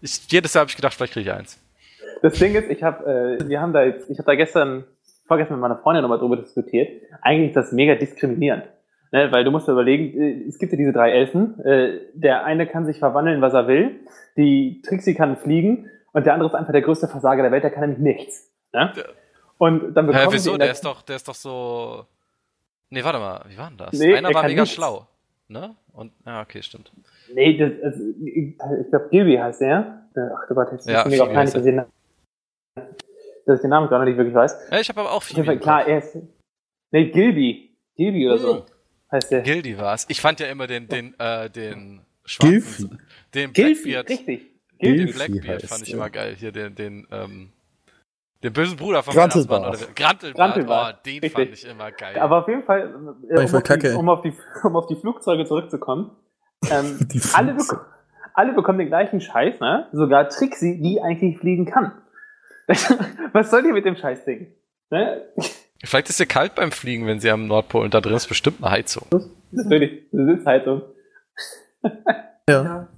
ich, jedes Jahr habe ich gedacht, vielleicht kriege ich eins. Das Ding ist, ich habe, äh, wir haben da jetzt, ich habe da gestern, vorgestern mit meiner Freundin nochmal drüber diskutiert. Eigentlich ist das mega diskriminierend. Ne, weil du musst dir überlegen, äh, es gibt ja diese drei Elfen. Äh, der eine kann sich verwandeln, was er will. Die Trixie kann fliegen. Und der andere ist einfach der größte Versager der Welt, der kann nämlich nichts. Ne? Ja. Und dann bekommen Hä, wieso? Der ist doch, der ist doch so. Nee, warte mal, wie war denn das? Nee, Einer war mega nichts. schlau. Ne? Und, ja, okay, stimmt. Nee, das, also, ich glaube, Gilby heißt der. Ach du Gott, jetzt ja, mir auch peinlich gesehen, dass ich den Namen gar nicht wirklich weiß. Ja, ich habe aber auch viel. Klar, er ist. Nee, Gilby. Gilby oder so. Hm. Heißt der. Gildy war's. Ich fand ja immer den, den, äh, den schwarzen. Den Blackbeard. Richtig. Den Blackbeard fand ich immer geil. Hier den, den, ähm, den bösen Bruder von Grantelbart. Grantelbart. Grantelbart. Oh, den Richtig. fand ich immer geil. Aber auf jeden Fall, äh, um, auf die, um, auf die, um, auf die, Flugzeuge zurückzukommen, ähm, alle, bek alle bekommen den gleichen Scheiß, ne? Sogar Trixie, die eigentlich fliegen kann. Was soll die mit dem Scheißding? Ne? Vielleicht ist sie kalt beim Fliegen, wenn sie am Nordpol und da drin ist bestimmt eine Heizung. Natürlich, eine Sitzheizung. ja.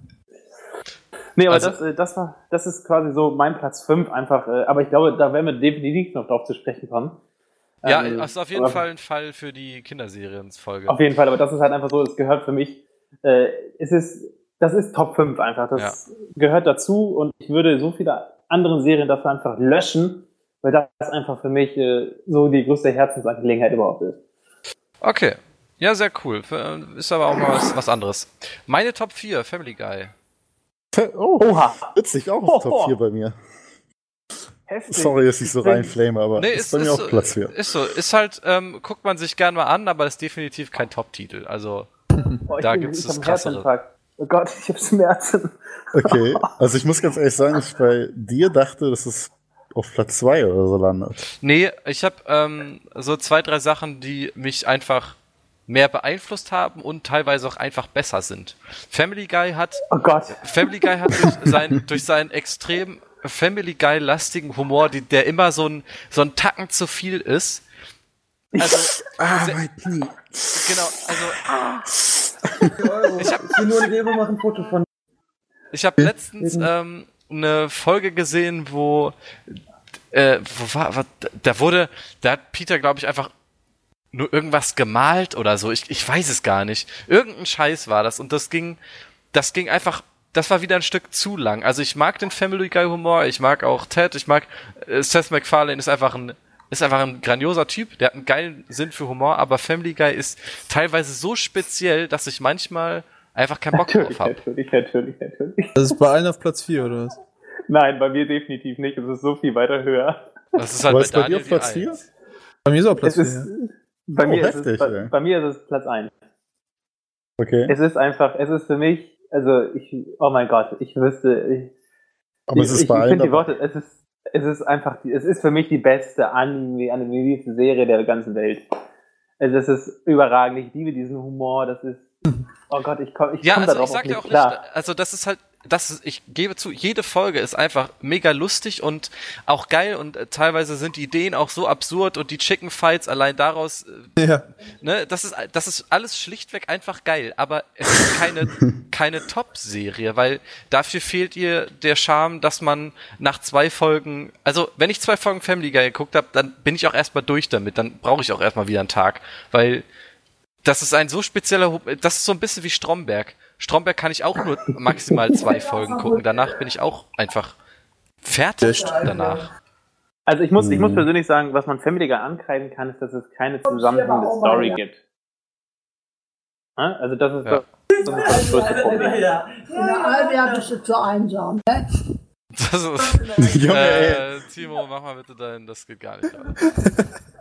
Nee, aber also, das, äh, das, war, das ist quasi so mein Platz 5 einfach. Äh, aber ich glaube, da werden wir definitiv noch drauf zu sprechen kommen. Ja, ähm, ist auf jeden Fall ein Fall für die Kinderseriensfolge. Auf jeden Fall, aber das ist halt einfach so, es gehört für mich, äh, es ist, das ist Top 5 einfach. Das ja. gehört dazu und ich würde so viele andere Serien dafür einfach löschen, weil das einfach für mich äh, so die größte Herzensangelegenheit überhaupt ist. Okay. Ja, sehr cool. Äh, ist aber auch mal was, was anderes. Meine Top 4, Family Guy. Oh, Oha. Witzig, auch auf Top 4 bei mir. Heftig. Sorry, dass ich so reinflame, aber nee, ist, ist bei mir ist auch Platz 4. Ist so, ist halt, ähm, guckt man sich gern mal an, aber ist definitiv kein Top-Titel. Also, oh, da gibt es das krassere. Oh Gott, ich hab's Schmerzen. Okay, also ich muss ganz ehrlich sagen, ich bei dir dachte, dass es auf Platz 2 oder so landet. Nee, ich habe ähm, so zwei, drei Sachen, die mich einfach mehr beeinflusst haben und teilweise auch einfach besser sind. Family Guy hat oh Gott. Family Guy hat durch, sein, durch seinen extrem Family Guy lastigen Humor, die, der immer so ein so ein Tacken zu viel ist. Also ah, mein Knie. Genau, also ich habe nur ein machen Foto von Ich habe letztens ähm, eine Folge gesehen, wo äh, wo war, war da wurde da hat Peter glaube ich einfach nur irgendwas gemalt oder so. Ich, ich weiß es gar nicht. Irgendein Scheiß war das und das ging, das ging einfach, das war wieder ein Stück zu lang. Also ich mag den Family Guy Humor, ich mag auch Ted, ich mag äh, Seth MacFarlane ist einfach ein ist einfach ein grandioser Typ, der hat einen geilen Sinn für Humor, aber Family Guy ist teilweise so speziell, dass ich manchmal einfach keinen Bock natürlich, drauf habe. Natürlich, natürlich, natürlich. Das ist bei allen auf Platz 4 oder was? Nein, bei mir definitiv nicht. Es ist so viel weiter höher. Das ist halt bei, bei dir auf Platz 4? Bei mir ist auch Platz 4. Bei, oh, mir heftig, ist es, bei, bei, mir ist es Platz 1. Okay. Es ist einfach, es ist für mich, also ich, oh mein Gott, ich wüsste, ich, aber ich, es ist ich, bei ich finde die Worte, es ist, es ist einfach, es ist für mich die beste Anime, animierte Serie der ganzen Welt. Also es ist überragend, ich liebe diesen Humor, das ist, oh Gott, ich komme ich ja, komm also darauf ich sag nicht auch klar. Nicht, also das ist halt, das ist, ich gebe zu, jede Folge ist einfach mega lustig und auch geil und äh, teilweise sind die Ideen auch so absurd und die Chicken Fights allein daraus, äh, ja. ne, das ist, das ist alles schlichtweg einfach geil, aber es ist keine, keine Top-Serie, weil dafür fehlt ihr der Charme, dass man nach zwei Folgen, also wenn ich zwei Folgen Family Guy geguckt habe, dann bin ich auch erstmal durch damit, dann brauche ich auch erstmal wieder einen Tag, weil das ist ein so spezieller, das ist so ein bisschen wie Stromberg. Stromberg kann ich auch nur maximal zwei Folgen gucken. Danach bin ich auch einfach fertig danach. Also ich muss, ich muss hm. persönlich sagen, was man Family Guy ankreiden kann, ist, dass es keine zusammenhängende Story gibt. Also das ist, ja. das, ist das größte Problem. Albion bist du zu einsam, ne? Das ist, äh, Timo, mach mal bitte dein, das geht gar nicht.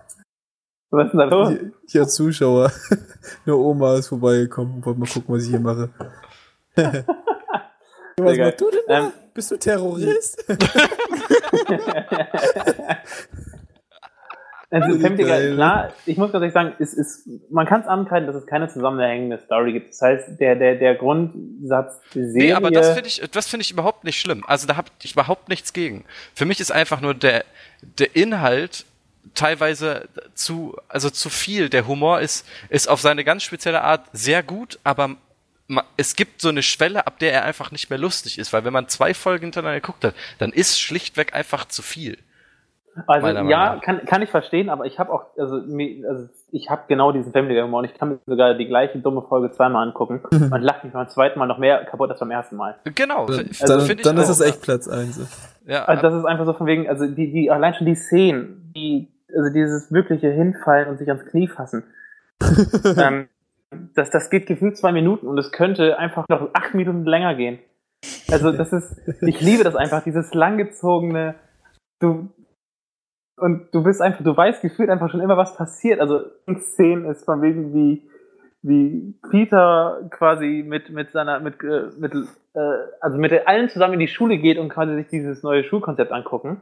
Was ist denn da los? Ich, als Zuschauer. Eine Oma ist vorbeigekommen und wollte mal gucken, was ich hier mache. was machst du denn da? Ähm, Bist du Terrorist? Also Femtiger, klar, ich muss ganz ehrlich sagen, es ist, man kann es ankreiden, dass es keine zusammenhängende Story gibt. Das heißt, der, der, der Grundsatz Serie... Nee, aber das finde ich, das finde ich überhaupt nicht schlimm. Also da habe ich überhaupt nichts gegen. Für mich ist einfach nur der, der Inhalt teilweise zu, also zu viel. Der Humor ist, ist auf seine ganz spezielle Art sehr gut, aber es gibt so eine Schwelle, ab der er einfach nicht mehr lustig ist, weil wenn man zwei Folgen hintereinander geguckt hat, dann ist schlichtweg einfach zu viel. Also ja, kann, kann ich verstehen, aber ich habe auch, also, also ich habe genau diesen Family Humor und ich kann mir sogar die gleiche dumme Folge zweimal angucken und lache mich beim zweiten Mal noch mehr kaputt als beim ersten Mal. Genau. Also, dann, dann ist es echt Platz eins. Ja. Also das ist einfach so von wegen, also die, die allein schon die Szenen, die also dieses wirkliche Hinfallen und sich ans Knie fassen. ähm, das, das geht gefühlt zwei Minuten und es könnte einfach noch acht Minuten länger gehen. Also das ist, ich liebe das einfach, dieses langgezogene, du, und du bist einfach, du weißt gefühlt einfach schon immer, was passiert. Also in Szenen ist von wegen wie, wie Peter quasi mit, mit seiner, mit, äh, mit, äh, also mit allen zusammen in die Schule geht und quasi sich dieses neue Schulkonzept angucken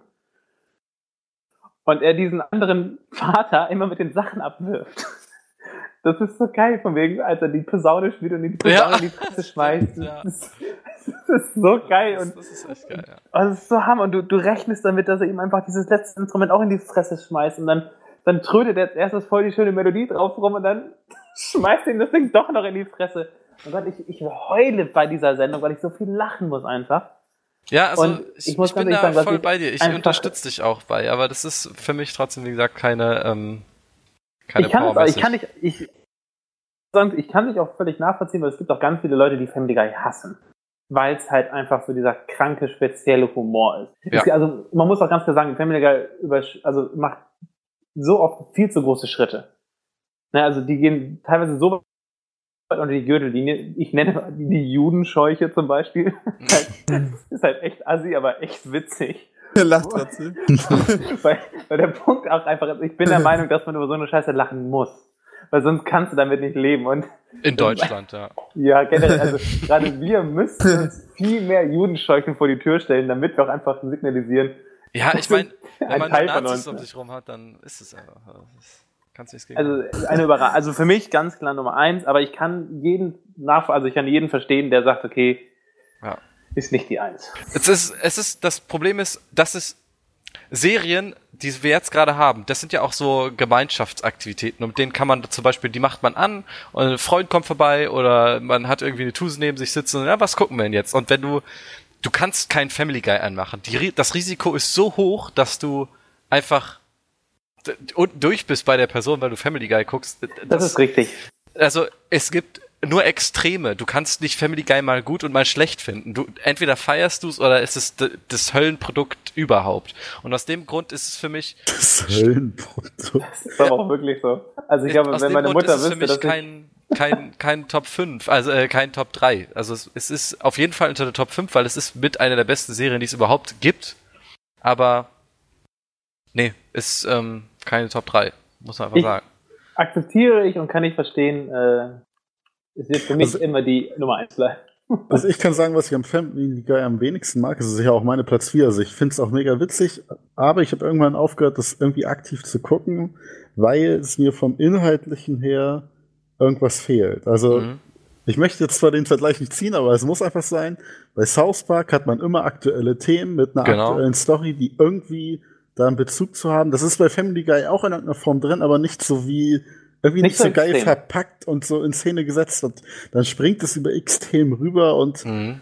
und er diesen anderen Vater immer mit den Sachen abwirft. Das ist so geil, von wegen, als er die Posaune spielt und die Posaune ja. in die Fresse schmeißt. Ja. Das, ist, das, ist, so geil. Und, das ist echt geil, ja. Und das ist so hammer. Und du, du rechnest damit, dass er ihm einfach dieses letzte Instrument auch in die Fresse schmeißt und dann, dann trödet er als erstes voll die schöne Melodie drauf rum und dann schmeißt ihm das Ding doch noch in die Fresse. Und Gott, ich, ich heule bei dieser Sendung, weil ich so viel lachen muss einfach. Ja, also und ich, ich, ich bin da sagen, voll bei dir. Ich unterstütze dich auch bei, aber das ist für mich trotzdem, wie gesagt, keine, ähm, keine ich kann Power es, ich kann nicht, ich, ich kann dich auch völlig nachvollziehen, weil es gibt auch ganz viele Leute, die Family Guy hassen. Weil es halt einfach so dieser kranke, spezielle Humor ist. Ja. also man muss auch ganz klar sagen, Family Guy über, also macht so oft viel zu große Schritte. Ne, also die gehen teilweise so unter die Gürtellinie. Ich nenne die Judenscheuche zum Beispiel. ist halt echt assi, aber echt witzig. Er lacht trotzdem. weil, weil der Punkt auch einfach ist, ich bin der Meinung, dass man über so eine Scheiße lachen muss. Weil sonst kannst du damit nicht leben. Und In Deutschland, ja. Ja, generell. Also gerade wir müssen uns viel mehr Judenscheuchen vor die Tür stellen, damit wir auch einfach signalisieren. Ja, ich meine, wenn man Teil Nazis um sich rum hat, dann ist es einfach. Kannst nichts gegen Also eine Überraschung. Also für mich ganz klar Nummer eins, aber ich kann jeden nach, also ich kann jeden verstehen, der sagt, okay, ja. ist nicht die eins. Es ist, es ist, das Problem ist, dass es Serien, die wir jetzt gerade haben, das sind ja auch so Gemeinschaftsaktivitäten und denen kann man zum Beispiel, die macht man an und ein Freund kommt vorbei oder man hat irgendwie eine Tuse neben sich sitzen und ja, was gucken wir denn jetzt? Und wenn du, du kannst kein Family Guy anmachen. Die, das Risiko ist so hoch, dass du einfach und durch bist bei der Person, weil du Family Guy guckst. Das, das ist richtig. Also es gibt nur Extreme. Du kannst nicht Family Guy mal gut und mal schlecht finden. Du entweder feierst du es oder ist es das Höllenprodukt überhaupt. Und aus dem Grund ist es für mich das Höllenprodukt. Das ist aber auch wirklich so. Also ich glaube, wenn meine Mutter wüsste, dass kein kein kein Top 5, also äh, kein Top 3. Also es, es ist auf jeden Fall unter der Top 5, weil es ist mit einer der besten Serien, die es überhaupt gibt. Aber nee, ist ähm, keine Top 3, muss man einfach ich sagen. Akzeptiere ich und kann ich verstehen, äh, es wird für mich also, immer die Nummer 1 bleiben. Also ich kann sagen, was ich am Family Guy am wenigsten mag, das ist sicher auch meine Platz 4. Also ich finde es auch mega witzig, aber ich habe irgendwann aufgehört, das irgendwie aktiv zu gucken, weil es mir vom Inhaltlichen her irgendwas fehlt. Also mhm. Ich möchte jetzt zwar den Vergleich nicht ziehen, aber es muss einfach sein, bei South Park hat man immer aktuelle Themen mit einer genau. aktuellen Story, die irgendwie da einen Bezug zu haben. Das ist bei Family Guy auch in irgendeiner Form drin, aber nicht so wie irgendwie nicht, nicht so geil verpackt und so in Szene gesetzt und dann springt es über X Themen rüber und mhm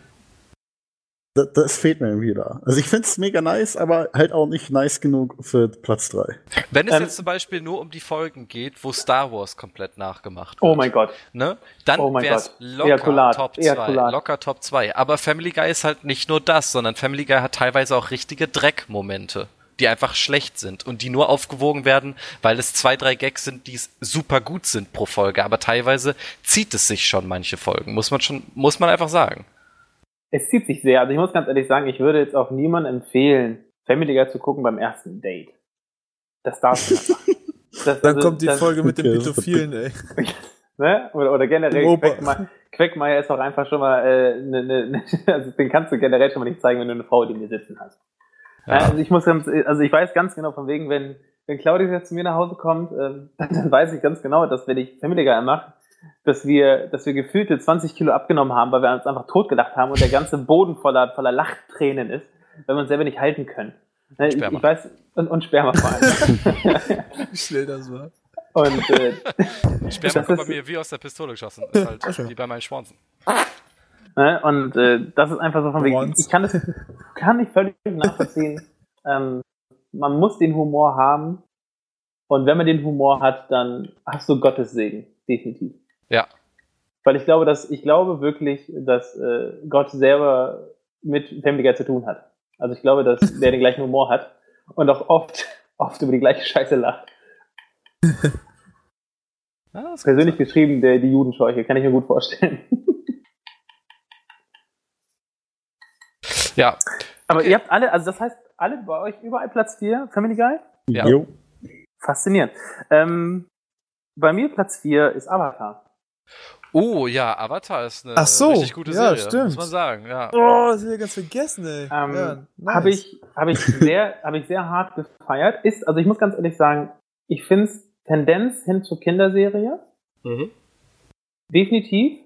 das, das, fehlt mir irgendwie da. Also ich finde es mega nice, aber halt auch nicht nice genug für Platz 3. Wenn es ähm, jetzt zum Beispiel nur um die Folgen geht, wo Star Wars komplett nachgemacht oh wird. Oh mein Gott. Ne? Dann oh wäre es locker Ejakulat. Top 2. Locker Top 2. Aber Family Guy ist halt nicht nur das, sondern Family Guy hat teilweise auch richtige Dreckmomente die einfach schlecht sind und die nur aufgewogen werden, weil es zwei, drei Gags sind, die super gut sind pro Folge. Aber teilweise zieht es sich schon manche Folgen, muss man schon, muss man einfach sagen es zieht sich sehr. Also ich muss ganz ehrlich sagen, ich würde jetzt auch niemandem empfehlen, Family Guy zu gucken beim ersten Date. Das darfst du nicht machen. Das, Dann also, kommt die das, Folge mit den Pädophilen, ey. ne? oder, oder generell, Queckmeier, Queckmeier ist auch einfach schon mal, äh, ne, ne, ne, also den kannst du generell schon mal nicht zeigen, wenn du eine Frau, die mir sitzen hast. Ja. Also ich muss ganz, also ich weiß ganz genau von wegen, wenn, wenn Claudia jetzt zu mir nach Hause kommt, äh, dann weiß ich ganz genau, dass wenn ich Family Guy mache, dass wir, dass wir gefühlte 20 Kilo abgenommen haben, weil wir uns einfach totgelacht haben und der ganze Boden voller, voller Lachtränen ist, weil wir uns selber nicht halten können. Ne, ich, ich, weiß, und, und Sperma vor allem. wie schnell das war. Und, äh, Sperma kommt bei mir wie aus der Pistole geschossen. Ist halt okay. wie bei meinen Schwanzen. Ne, und äh, das ist einfach so von wegen, ich kann das kann ich völlig nachvollziehen. Ähm, man muss den Humor haben. Und wenn man den Humor hat, dann hast du Gottes Segen. Definitiv. Ja. Weil ich glaube, dass ich glaube wirklich, dass äh, Gott selber mit Family Guy zu tun hat. Also ich glaube, dass der den gleichen Humor hat und auch oft, oft über die gleiche Scheiße lacht. Ja, Persönlich geschrieben, der, die Judenscheuche, kann ich mir gut vorstellen. Ja. Aber okay. ihr habt alle, also das heißt, alle bei euch überall Platz 4, Family Guy? Ja. Jo. Faszinierend. Ähm, bei mir Platz 4 ist Avatar. Oh ja, Avatar ist eine Ach so, richtig gute ja, Serie, stimmt. muss man sagen. Ja. Oh, das habe ich ganz vergessen, ey. Ähm, ja, nice. Habe ich, hab ich, sehr, hab ich sehr hart gefeiert. Ist, also ich muss ganz ehrlich sagen, ich finde es Tendenz hin zur Kinderserie. Mhm. Definitiv.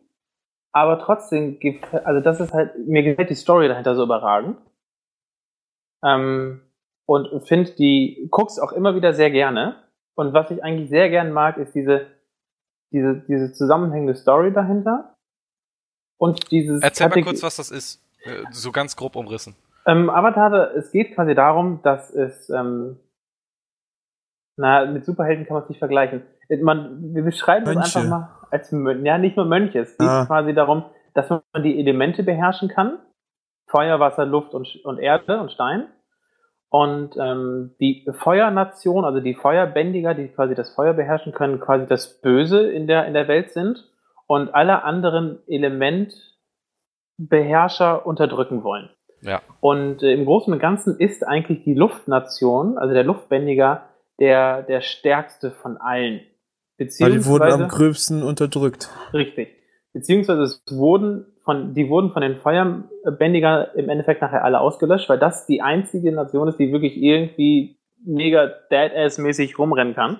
Aber trotzdem, also das ist halt, mir gefällt die Story dahinter so überragend. Ähm, und finde die, guck's auch immer wieder sehr gerne. Und was ich eigentlich sehr gern mag, ist diese, diese, diese zusammenhängende Story dahinter. Und dieses. Erzähl mal kurz, was das ist. Äh, so ganz grob umrissen. Ähm, Avatar, es geht quasi darum, dass es, ähm, na, mit Superhelden kann man es nicht vergleichen. Äh, man, wir beschreiben es einfach mal als, ja, nicht nur Mönche. Es geht ah. quasi darum, dass man die Elemente beherrschen kann. Feuer, Wasser, Luft und, und Erde und Stein. Und ähm, die Feuernation, also die Feuerbändiger, die quasi das Feuer beherrschen können, quasi das Böse in der, in der Welt sind und alle anderen Elementbeherrscher unterdrücken wollen. Ja. Und äh, im Großen und Ganzen ist eigentlich die Luftnation, also der Luftbändiger, der, der stärkste von allen. Beziehungsweise, Weil die wurden am gröbsten unterdrückt. Richtig. Beziehungsweise es wurden von, die wurden von den Feuerbändiger im Endeffekt nachher alle ausgelöscht, weil das die einzige Nation ist, die wirklich irgendwie mega Deadass-mäßig rumrennen kann.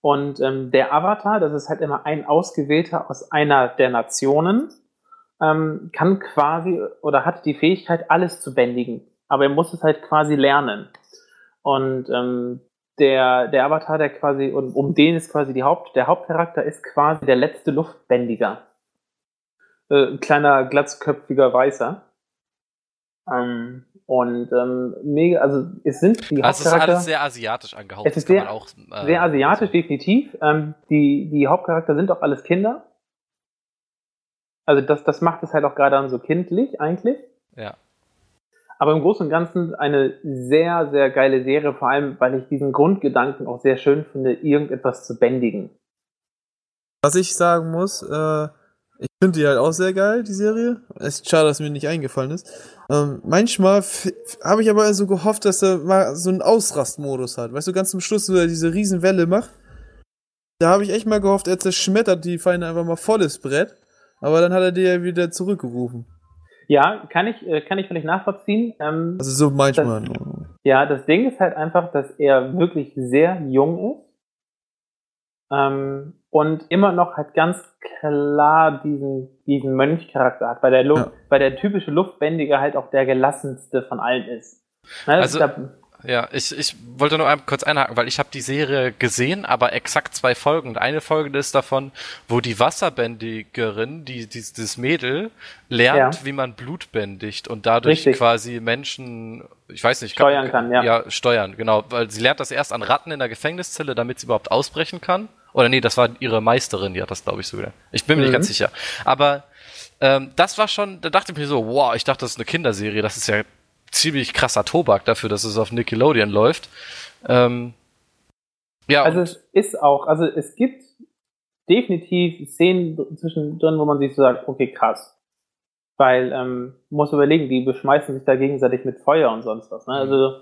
Und ähm, der Avatar, das ist halt immer ein Ausgewählter aus einer der Nationen, ähm, kann quasi oder hat die Fähigkeit, alles zu bändigen. Aber er muss es halt quasi lernen. Und ähm, der, der Avatar, der quasi, und um den ist quasi die Haupt, der Hauptcharakter ist quasi der letzte Luftbändiger äh, kleiner, glatzköpfiger Weißer. Ähm, und ähm, mega, also es sind die also Hauptcharakter. Es ist alles sehr asiatisch angehaucht. Es ist sehr, auch, äh, sehr asiatisch, also. definitiv. Ähm, die, die Hauptcharakter sind auch alles Kinder. Also das, das macht es halt auch gerade dann so kindlich eigentlich. Ja. Aber im Großen und Ganzen eine sehr, sehr geile Serie, vor allem, weil ich diesen Grundgedanken auch sehr schön finde, irgendetwas zu bändigen. Was ich sagen muss, äh, ich finde die halt auch sehr geil, die Serie. Es ist schade, dass mir nicht eingefallen ist. Ähm, manchmal habe ich aber so gehofft, dass er mal so einen Ausrastmodus hat. Weißt du, ganz zum Schluss, wo er diese Riesenwelle macht. Da habe ich echt mal gehofft, er zerschmettert die Feinde einfach mal volles Brett. Aber dann hat er die ja wieder zurückgerufen. Ja, kann ich, äh, kann ich völlig nachvollziehen. Ähm, also so manchmal. Das, ja, das Ding ist halt einfach, dass er wirklich sehr jung ist. Ähm, und immer noch halt ganz klar diesen, diesen Mönchcharakter hat, weil der, Luft, ja. weil der typische Luftbändiger halt auch der gelassenste von allen ist. Ne? Also, da, ja, ich, ich wollte nur kurz einhaken, weil ich habe die Serie gesehen, aber exakt zwei Folgen. Und eine Folge ist davon, wo die Wasserbändigerin, die, die dieses Mädel, lernt, ja. wie man Blut bändigt und dadurch Richtig. quasi Menschen, ich weiß nicht, steuern kann, kann, ja. Ja, steuern, genau. Weil sie lernt das erst an Ratten in der Gefängniszelle, damit sie überhaupt ausbrechen kann. Oder nee, das war ihre Meisterin, die hat das, glaube ich, so wieder. Ich bin mir mhm. nicht ganz sicher. Aber ähm, das war schon, da dachte ich mir so, wow, ich dachte, das ist eine Kinderserie, das ist ja ziemlich krasser Tobak dafür, dass es auf Nickelodeon läuft. Ähm, ja. Also es ist auch, also es gibt definitiv Szenen zwischendrin, wo man sich so sagt, okay, krass. Weil, ähm, muss überlegen, die beschmeißen sich da gegenseitig mit Feuer und sonst was. Ne? Mhm. Also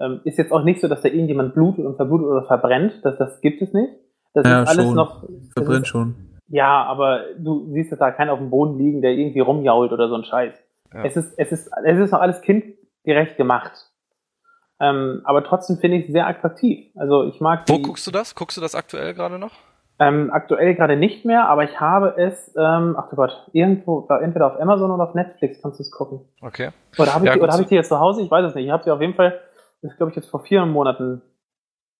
ähm, ist jetzt auch nicht so, dass da irgendjemand blutet und verblutet oder verbrennt. Das, das gibt es nicht. Das ja, ist alles schon. noch. Verbrennt ist, schon. Ja, aber du siehst jetzt da keinen auf dem Boden liegen, der irgendwie rumjault oder so ein Scheiß. Ja. Es ist, es ist, es ist noch alles kindgerecht gemacht. Ähm, aber trotzdem finde ich es sehr attraktiv. Also ich mag. Wo die, guckst du das? Guckst du das aktuell gerade noch? Ähm, aktuell gerade nicht mehr, aber ich habe es, ähm, ach du Gott, irgendwo, entweder auf Amazon oder auf Netflix kannst du es gucken. Okay. Oder habe ich, ja, die, hab ich die jetzt zu Hause? Ich weiß es nicht. Ich habe sie auf jeden Fall, das glaube ich jetzt vor vier Monaten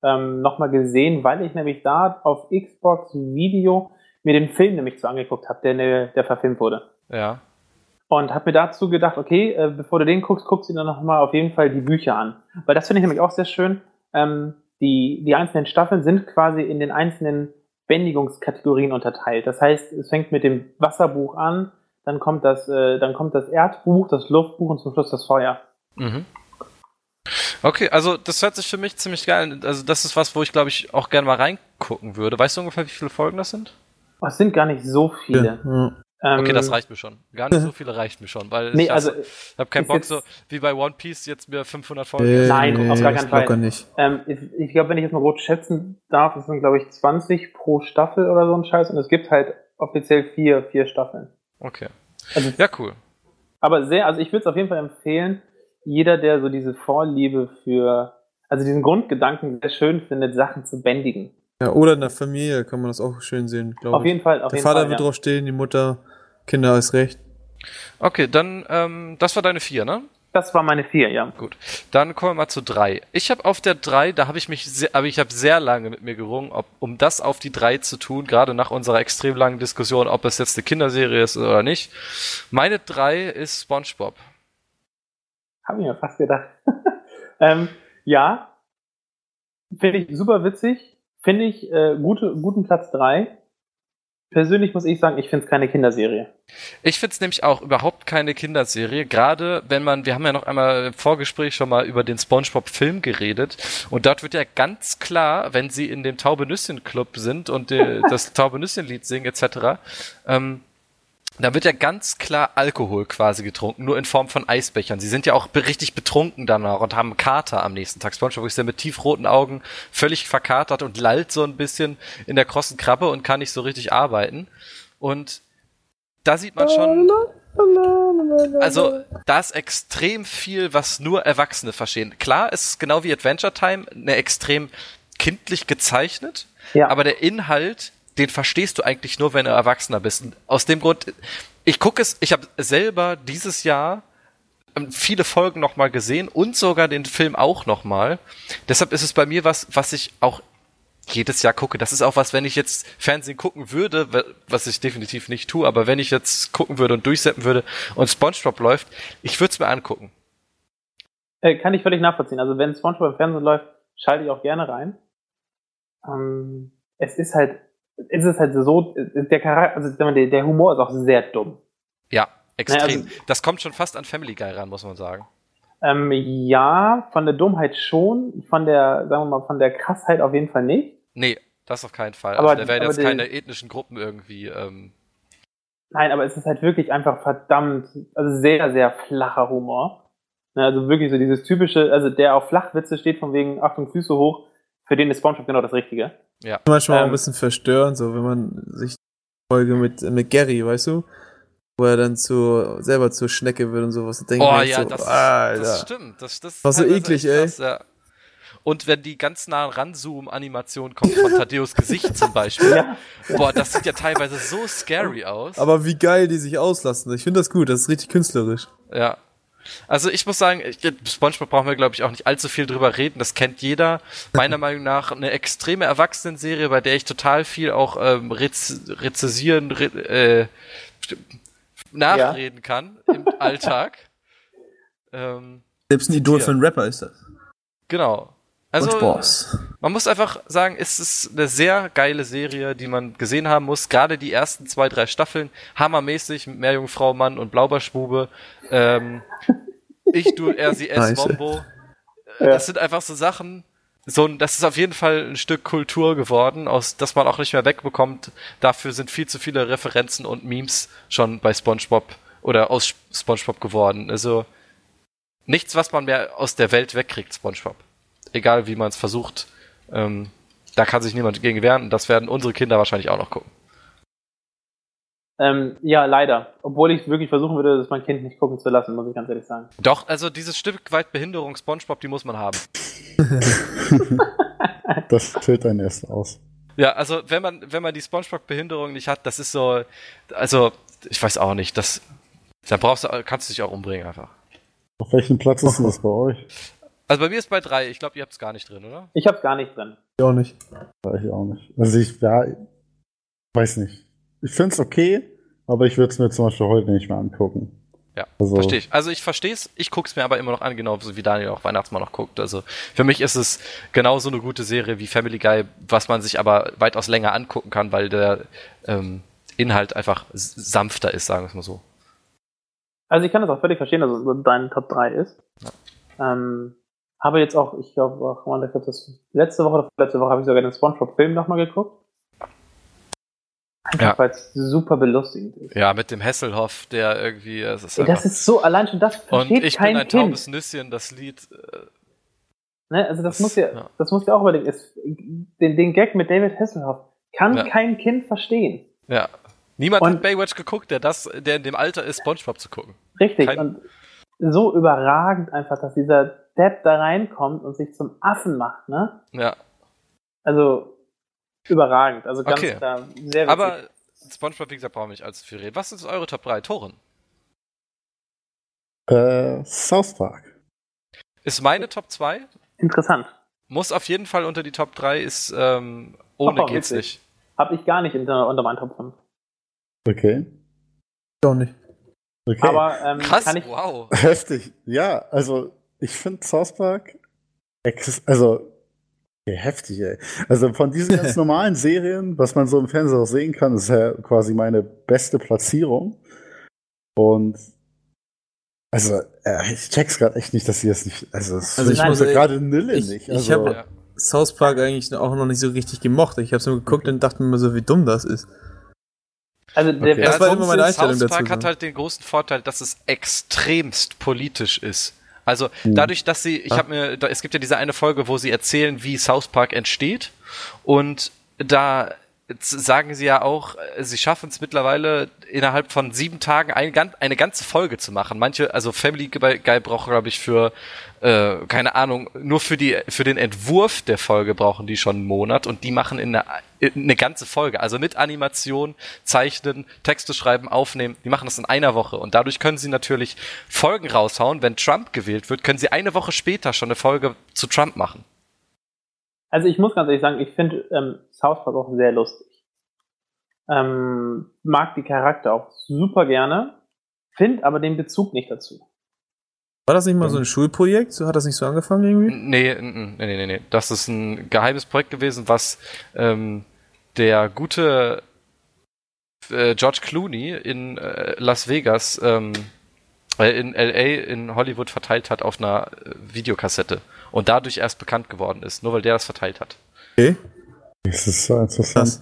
ähm, nochmal gesehen, weil ich nämlich da auf Xbox Video mir den Film nämlich zu angeguckt habe, der, der verfilmt wurde. Ja. Und habe mir dazu gedacht, okay, äh, bevor du den guckst, guckst du dir nochmal auf jeden Fall die Bücher an. Weil das finde ich nämlich auch sehr schön. Ähm, die, die einzelnen Staffeln sind quasi in den einzelnen Bändigungskategorien unterteilt. Das heißt, es fängt mit dem Wasserbuch an, dann kommt das, äh, dann kommt das Erdbuch, das Luftbuch und zum Schluss das Feuer. Mhm. Okay, also das hört sich für mich ziemlich geil an. Also das ist was, wo ich glaube ich auch gerne mal reingucken würde. Weißt du ungefähr, wie viele Folgen das sind? Oh, es sind gar nicht so viele. Ja. Ähm, okay, das reicht mir schon. Gar nicht so viele reicht mir schon, weil nee, ich, also, ich habe keinen Bock so wie bei One Piece jetzt mir 500 Folgen. Nee, Nein, nee, auf gar keinen Fall. Nicht. Ähm, ich, ich glaube, wenn ich jetzt mal grob schätzen darf, es sind glaube ich 20 pro Staffel oder so ein Scheiß und es gibt halt offiziell vier, vier Staffeln. Okay. Also, ja, cool. Aber sehr, also ich würde es auf jeden Fall empfehlen, jeder, der so diese Vorliebe für, also diesen Grundgedanken sehr schön findet, Sachen zu bändigen. Ja, oder in der Familie kann man das auch schön sehen, glaube ich. Auf jeden Fall, auf Der jeden Vater Fall, wird ja. drauf stehen, die Mutter, Kinder ist recht. Okay, dann, ähm, das war deine vier, ne? Das war meine vier, ja. Gut. Dann kommen wir mal zu drei. Ich habe auf der drei, da habe ich mich, sehr, aber ich habe sehr lange mit mir gerungen, ob, um das auf die drei zu tun, gerade nach unserer extrem langen Diskussion, ob es jetzt eine Kinderserie ist oder nicht. Meine drei ist SpongeBob. Habe ich mir fast gedacht. ähm, ja, finde ich super witzig. Finde ich äh, gute, guten Platz drei. Persönlich muss ich sagen, ich finde es keine Kinderserie. Ich finde es nämlich auch überhaupt keine Kinderserie. Gerade wenn man, wir haben ja noch einmal im Vorgespräch schon mal über den SpongeBob-Film geredet. Und dort wird ja ganz klar, wenn sie in dem Taubenüsschen-Club sind und die, das Taubenüsschen-Lied singen etc., ähm, da wird ja ganz klar Alkohol quasi getrunken, nur in Form von Eisbechern. Sie sind ja auch richtig betrunken danach und haben Kater am nächsten Tag. SpongeBob ist ja mit tiefroten Augen völlig verkatert und lallt so ein bisschen in der krossen Krabbe und kann nicht so richtig arbeiten. Und da sieht man schon, also da ist extrem viel, was nur Erwachsene verstehen. Klar, es ist genau wie Adventure Time, eine extrem kindlich gezeichnet, ja. aber der Inhalt den verstehst du eigentlich nur, wenn du Erwachsener bist. Und aus dem Grund, ich gucke es, ich habe selber dieses Jahr ähm, viele Folgen nochmal gesehen und sogar den Film auch nochmal. Deshalb ist es bei mir was, was ich auch jedes Jahr gucke. Das ist auch was, wenn ich jetzt Fernsehen gucken würde, was ich definitiv nicht tue, aber wenn ich jetzt gucken würde und durchsetzen würde und SpongeBob läuft, ich würde es mir angucken. Äh, kann ich völlig nachvollziehen. Also wenn SpongeBob im Fernsehen läuft, schalte ich auch gerne rein. Ähm, es ist halt ist es halt so, der Charakter, also der, der Humor ist auch sehr dumm. Ja, extrem. Naja, also, das kommt schon fast an Family Guy ran, muss man sagen. Ähm, ja, von der Dummheit schon, von der, sagen wir mal, von der Krassheit auf jeden Fall nicht. Nee, das auf keinen Fall. Aber, also, da werden jetzt keine ethnischen Gruppen irgendwie. Ähm Nein, aber es ist halt wirklich einfach verdammt, also sehr, sehr flacher Humor. Ne, also wirklich so dieses typische, also der auf Flachwitze steht von wegen Achtung Füße hoch, für den ist SpongeBob genau das Richtige. Ja. Manchmal ähm, auch ein bisschen verstörend, so wenn man sich die Folge mit, mit Gary, weißt du? Wo er dann zu, selber zur Schnecke wird und sowas. Denkt oh ja, so, das, Alter. das stimmt. Das, das war so eklig, ey. Krass, ja. Und wenn die ganz nah ranzoomen-Animation kommt von Tadeus Gesicht zum Beispiel, ja. boah, das sieht ja teilweise so scary aus. Aber wie geil die sich auslassen. Ich finde das gut, das ist richtig künstlerisch. Ja. Also ich muss sagen, SpongeBob brauchen wir glaube ich auch nicht allzu viel drüber reden. Das kennt jeder. Meiner Meinung nach eine extreme Erwachsenenserie, bei der ich total viel auch ähm, rez rezessieren, re äh, nachreden ja. kann im Alltag. Ähm, Selbst ein Idol für einen Rapper ist das. Genau. Also, man muss einfach sagen, es ist eine sehr geile Serie, die man gesehen haben muss. Gerade die ersten zwei, drei Staffeln, hammermäßig mit Meerjungfrau, Mann und Blaubarschbube. Ähm, ich, du, er, sie, es, Bombo. Ja. Das sind einfach so Sachen, so ein, das ist auf jeden Fall ein Stück Kultur geworden, aus das man auch nicht mehr wegbekommt. Dafür sind viel zu viele Referenzen und Memes schon bei SpongeBob oder aus SpongeBob geworden. Also nichts, was man mehr aus der Welt wegkriegt, SpongeBob. Egal wie man es versucht, ähm, da kann sich niemand gegen wehren und das werden unsere Kinder wahrscheinlich auch noch gucken. Ähm, ja, leider. Obwohl ich wirklich versuchen würde, das mein Kind nicht gucken zu lassen, muss ich ganz ehrlich sagen. Doch, also dieses Stück weit Behinderung SpongeBob, die muss man haben. das fällt dann erst aus. Ja, also wenn man, wenn man die SpongeBob-Behinderung nicht hat, das ist so, also ich weiß auch nicht, das, dann brauchst du, kannst du dich auch umbringen einfach. Auf welchem Platz ist denn das bei euch? Also bei mir ist bei drei. Ich glaube, ihr habt es gar nicht drin, oder? Ich hab's gar nicht drin. Ich auch nicht. Ich auch nicht. Also ich, ja, weiß nicht. Ich find's okay, aber ich würde es mir zum Beispiel heute nicht mehr angucken. Ja, also, verstehe ich. Also ich verstehe es, ich gucke es mir aber immer noch an, genauso wie Daniel auch Weihnachtsmann noch guckt. Also für mich ist es genauso eine gute Serie wie Family Guy, was man sich aber weitaus länger angucken kann, weil der ähm, Inhalt einfach sanfter ist, sagen wir es mal so. Also ich kann das auch völlig verstehen, dass es dein Top 3 ist. Ja. Ähm, habe jetzt auch, ich glaube, ich glaube, das letzte Woche oder letzte Woche habe ich sogar den SpongeBob-Film nochmal geguckt. Einfach ja. weil es super belustigend ist. Ja, mit dem Hasselhoff, der irgendwie. Es ist das ist so, allein schon das versteht Und ich kein bin ein kind. taubes Nüsschen, das Lied. Äh, ne, also das, das muss ja, ja, das muss ja auch überlegen. Ist, den, den Gag mit David Hasselhoff kann ja. kein Kind verstehen. Ja. Niemand und, hat Baywatch geguckt, der das, der in dem Alter ist, SpongeBob zu gucken. Richtig. Kein, und so überragend einfach, dass dieser Depp da reinkommt und sich zum Affen macht, ne? Ja. Also überragend. Also ganz okay. da sehr wichtig. Aber SpongeBob, wie gesagt, brauchen wir nicht allzu viel reden. Was ist eure Top 3 Toren? Äh, South Park. Ist meine Top 2? Interessant. Muss auf jeden Fall unter die Top 3, ist ähm, ohne oh, geht's witzig. nicht. Hab ich gar nicht unter, unter meinen Top 5. Okay. Doch nicht. Okay. Aber ähm, Krass, kann ich, wow. Heftig. Ja, also ich finde South Park also okay, heftig, ey. Also von diesen ganz normalen Serien, was man so im Fernsehen auch sehen kann, ist ja quasi meine beste Platzierung. Und also äh, ich check's gerade echt nicht, dass sie das nicht. Also, also ich muss gerade Nille ich, nicht. Also, ich habe ja. South Park eigentlich auch noch nicht so richtig gemocht. Ich habe es nur geguckt und dachte mir so, wie dumm das ist. Also der okay. das war immer meine Einstellung South Park dazu, hat halt den großen Vorteil, dass es extremst politisch ist. Also mhm. dadurch, dass sie, ich ah. habe mir, da, es gibt ja diese eine Folge, wo sie erzählen, wie South Park entsteht und da sagen sie ja auch, äh, sie schaffen es mittlerweile innerhalb von sieben Tagen eine, eine, ganze Folge zu machen. Manche, also Family Guy braucht, glaube ich, für äh, keine Ahnung, nur für die für den Entwurf der Folge brauchen die schon einen Monat und die machen in eine, in eine ganze Folge, also mit Animation, Zeichnen, Texte schreiben, aufnehmen. Die machen das in einer Woche und dadurch können sie natürlich Folgen raushauen. Wenn Trump gewählt wird, können sie eine Woche später schon eine Folge zu Trump machen. Also ich muss ganz ehrlich sagen, ich finde ähm, South Park auch sehr lustig. Ähm, mag die Charakter auch super gerne, finde aber den Bezug nicht dazu. War das nicht mal so ein Schulprojekt? So hat das nicht so angefangen irgendwie? Nee, nee, nee, nee, nee. Das ist ein geheimes Projekt gewesen, was ähm, der gute äh, George Clooney in äh, Las Vegas, ähm, äh, in LA, in Hollywood verteilt hat auf einer äh, Videokassette und dadurch erst bekannt geworden ist, nur weil der das verteilt hat. Okay. Das ist so interessant.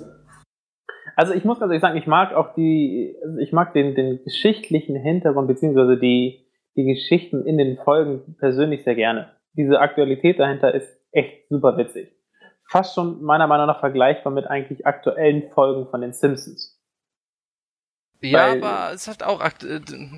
Also ich muss ganz ehrlich sagen, ich mag auch die, ich mag den, den geschichtlichen Hintergrund beziehungsweise die, die Geschichten in den Folgen persönlich sehr gerne. Diese Aktualität dahinter ist echt super witzig. Fast schon meiner Meinung nach vergleichbar mit eigentlich aktuellen Folgen von den Simpsons. Ja, aber es hat auch, äh,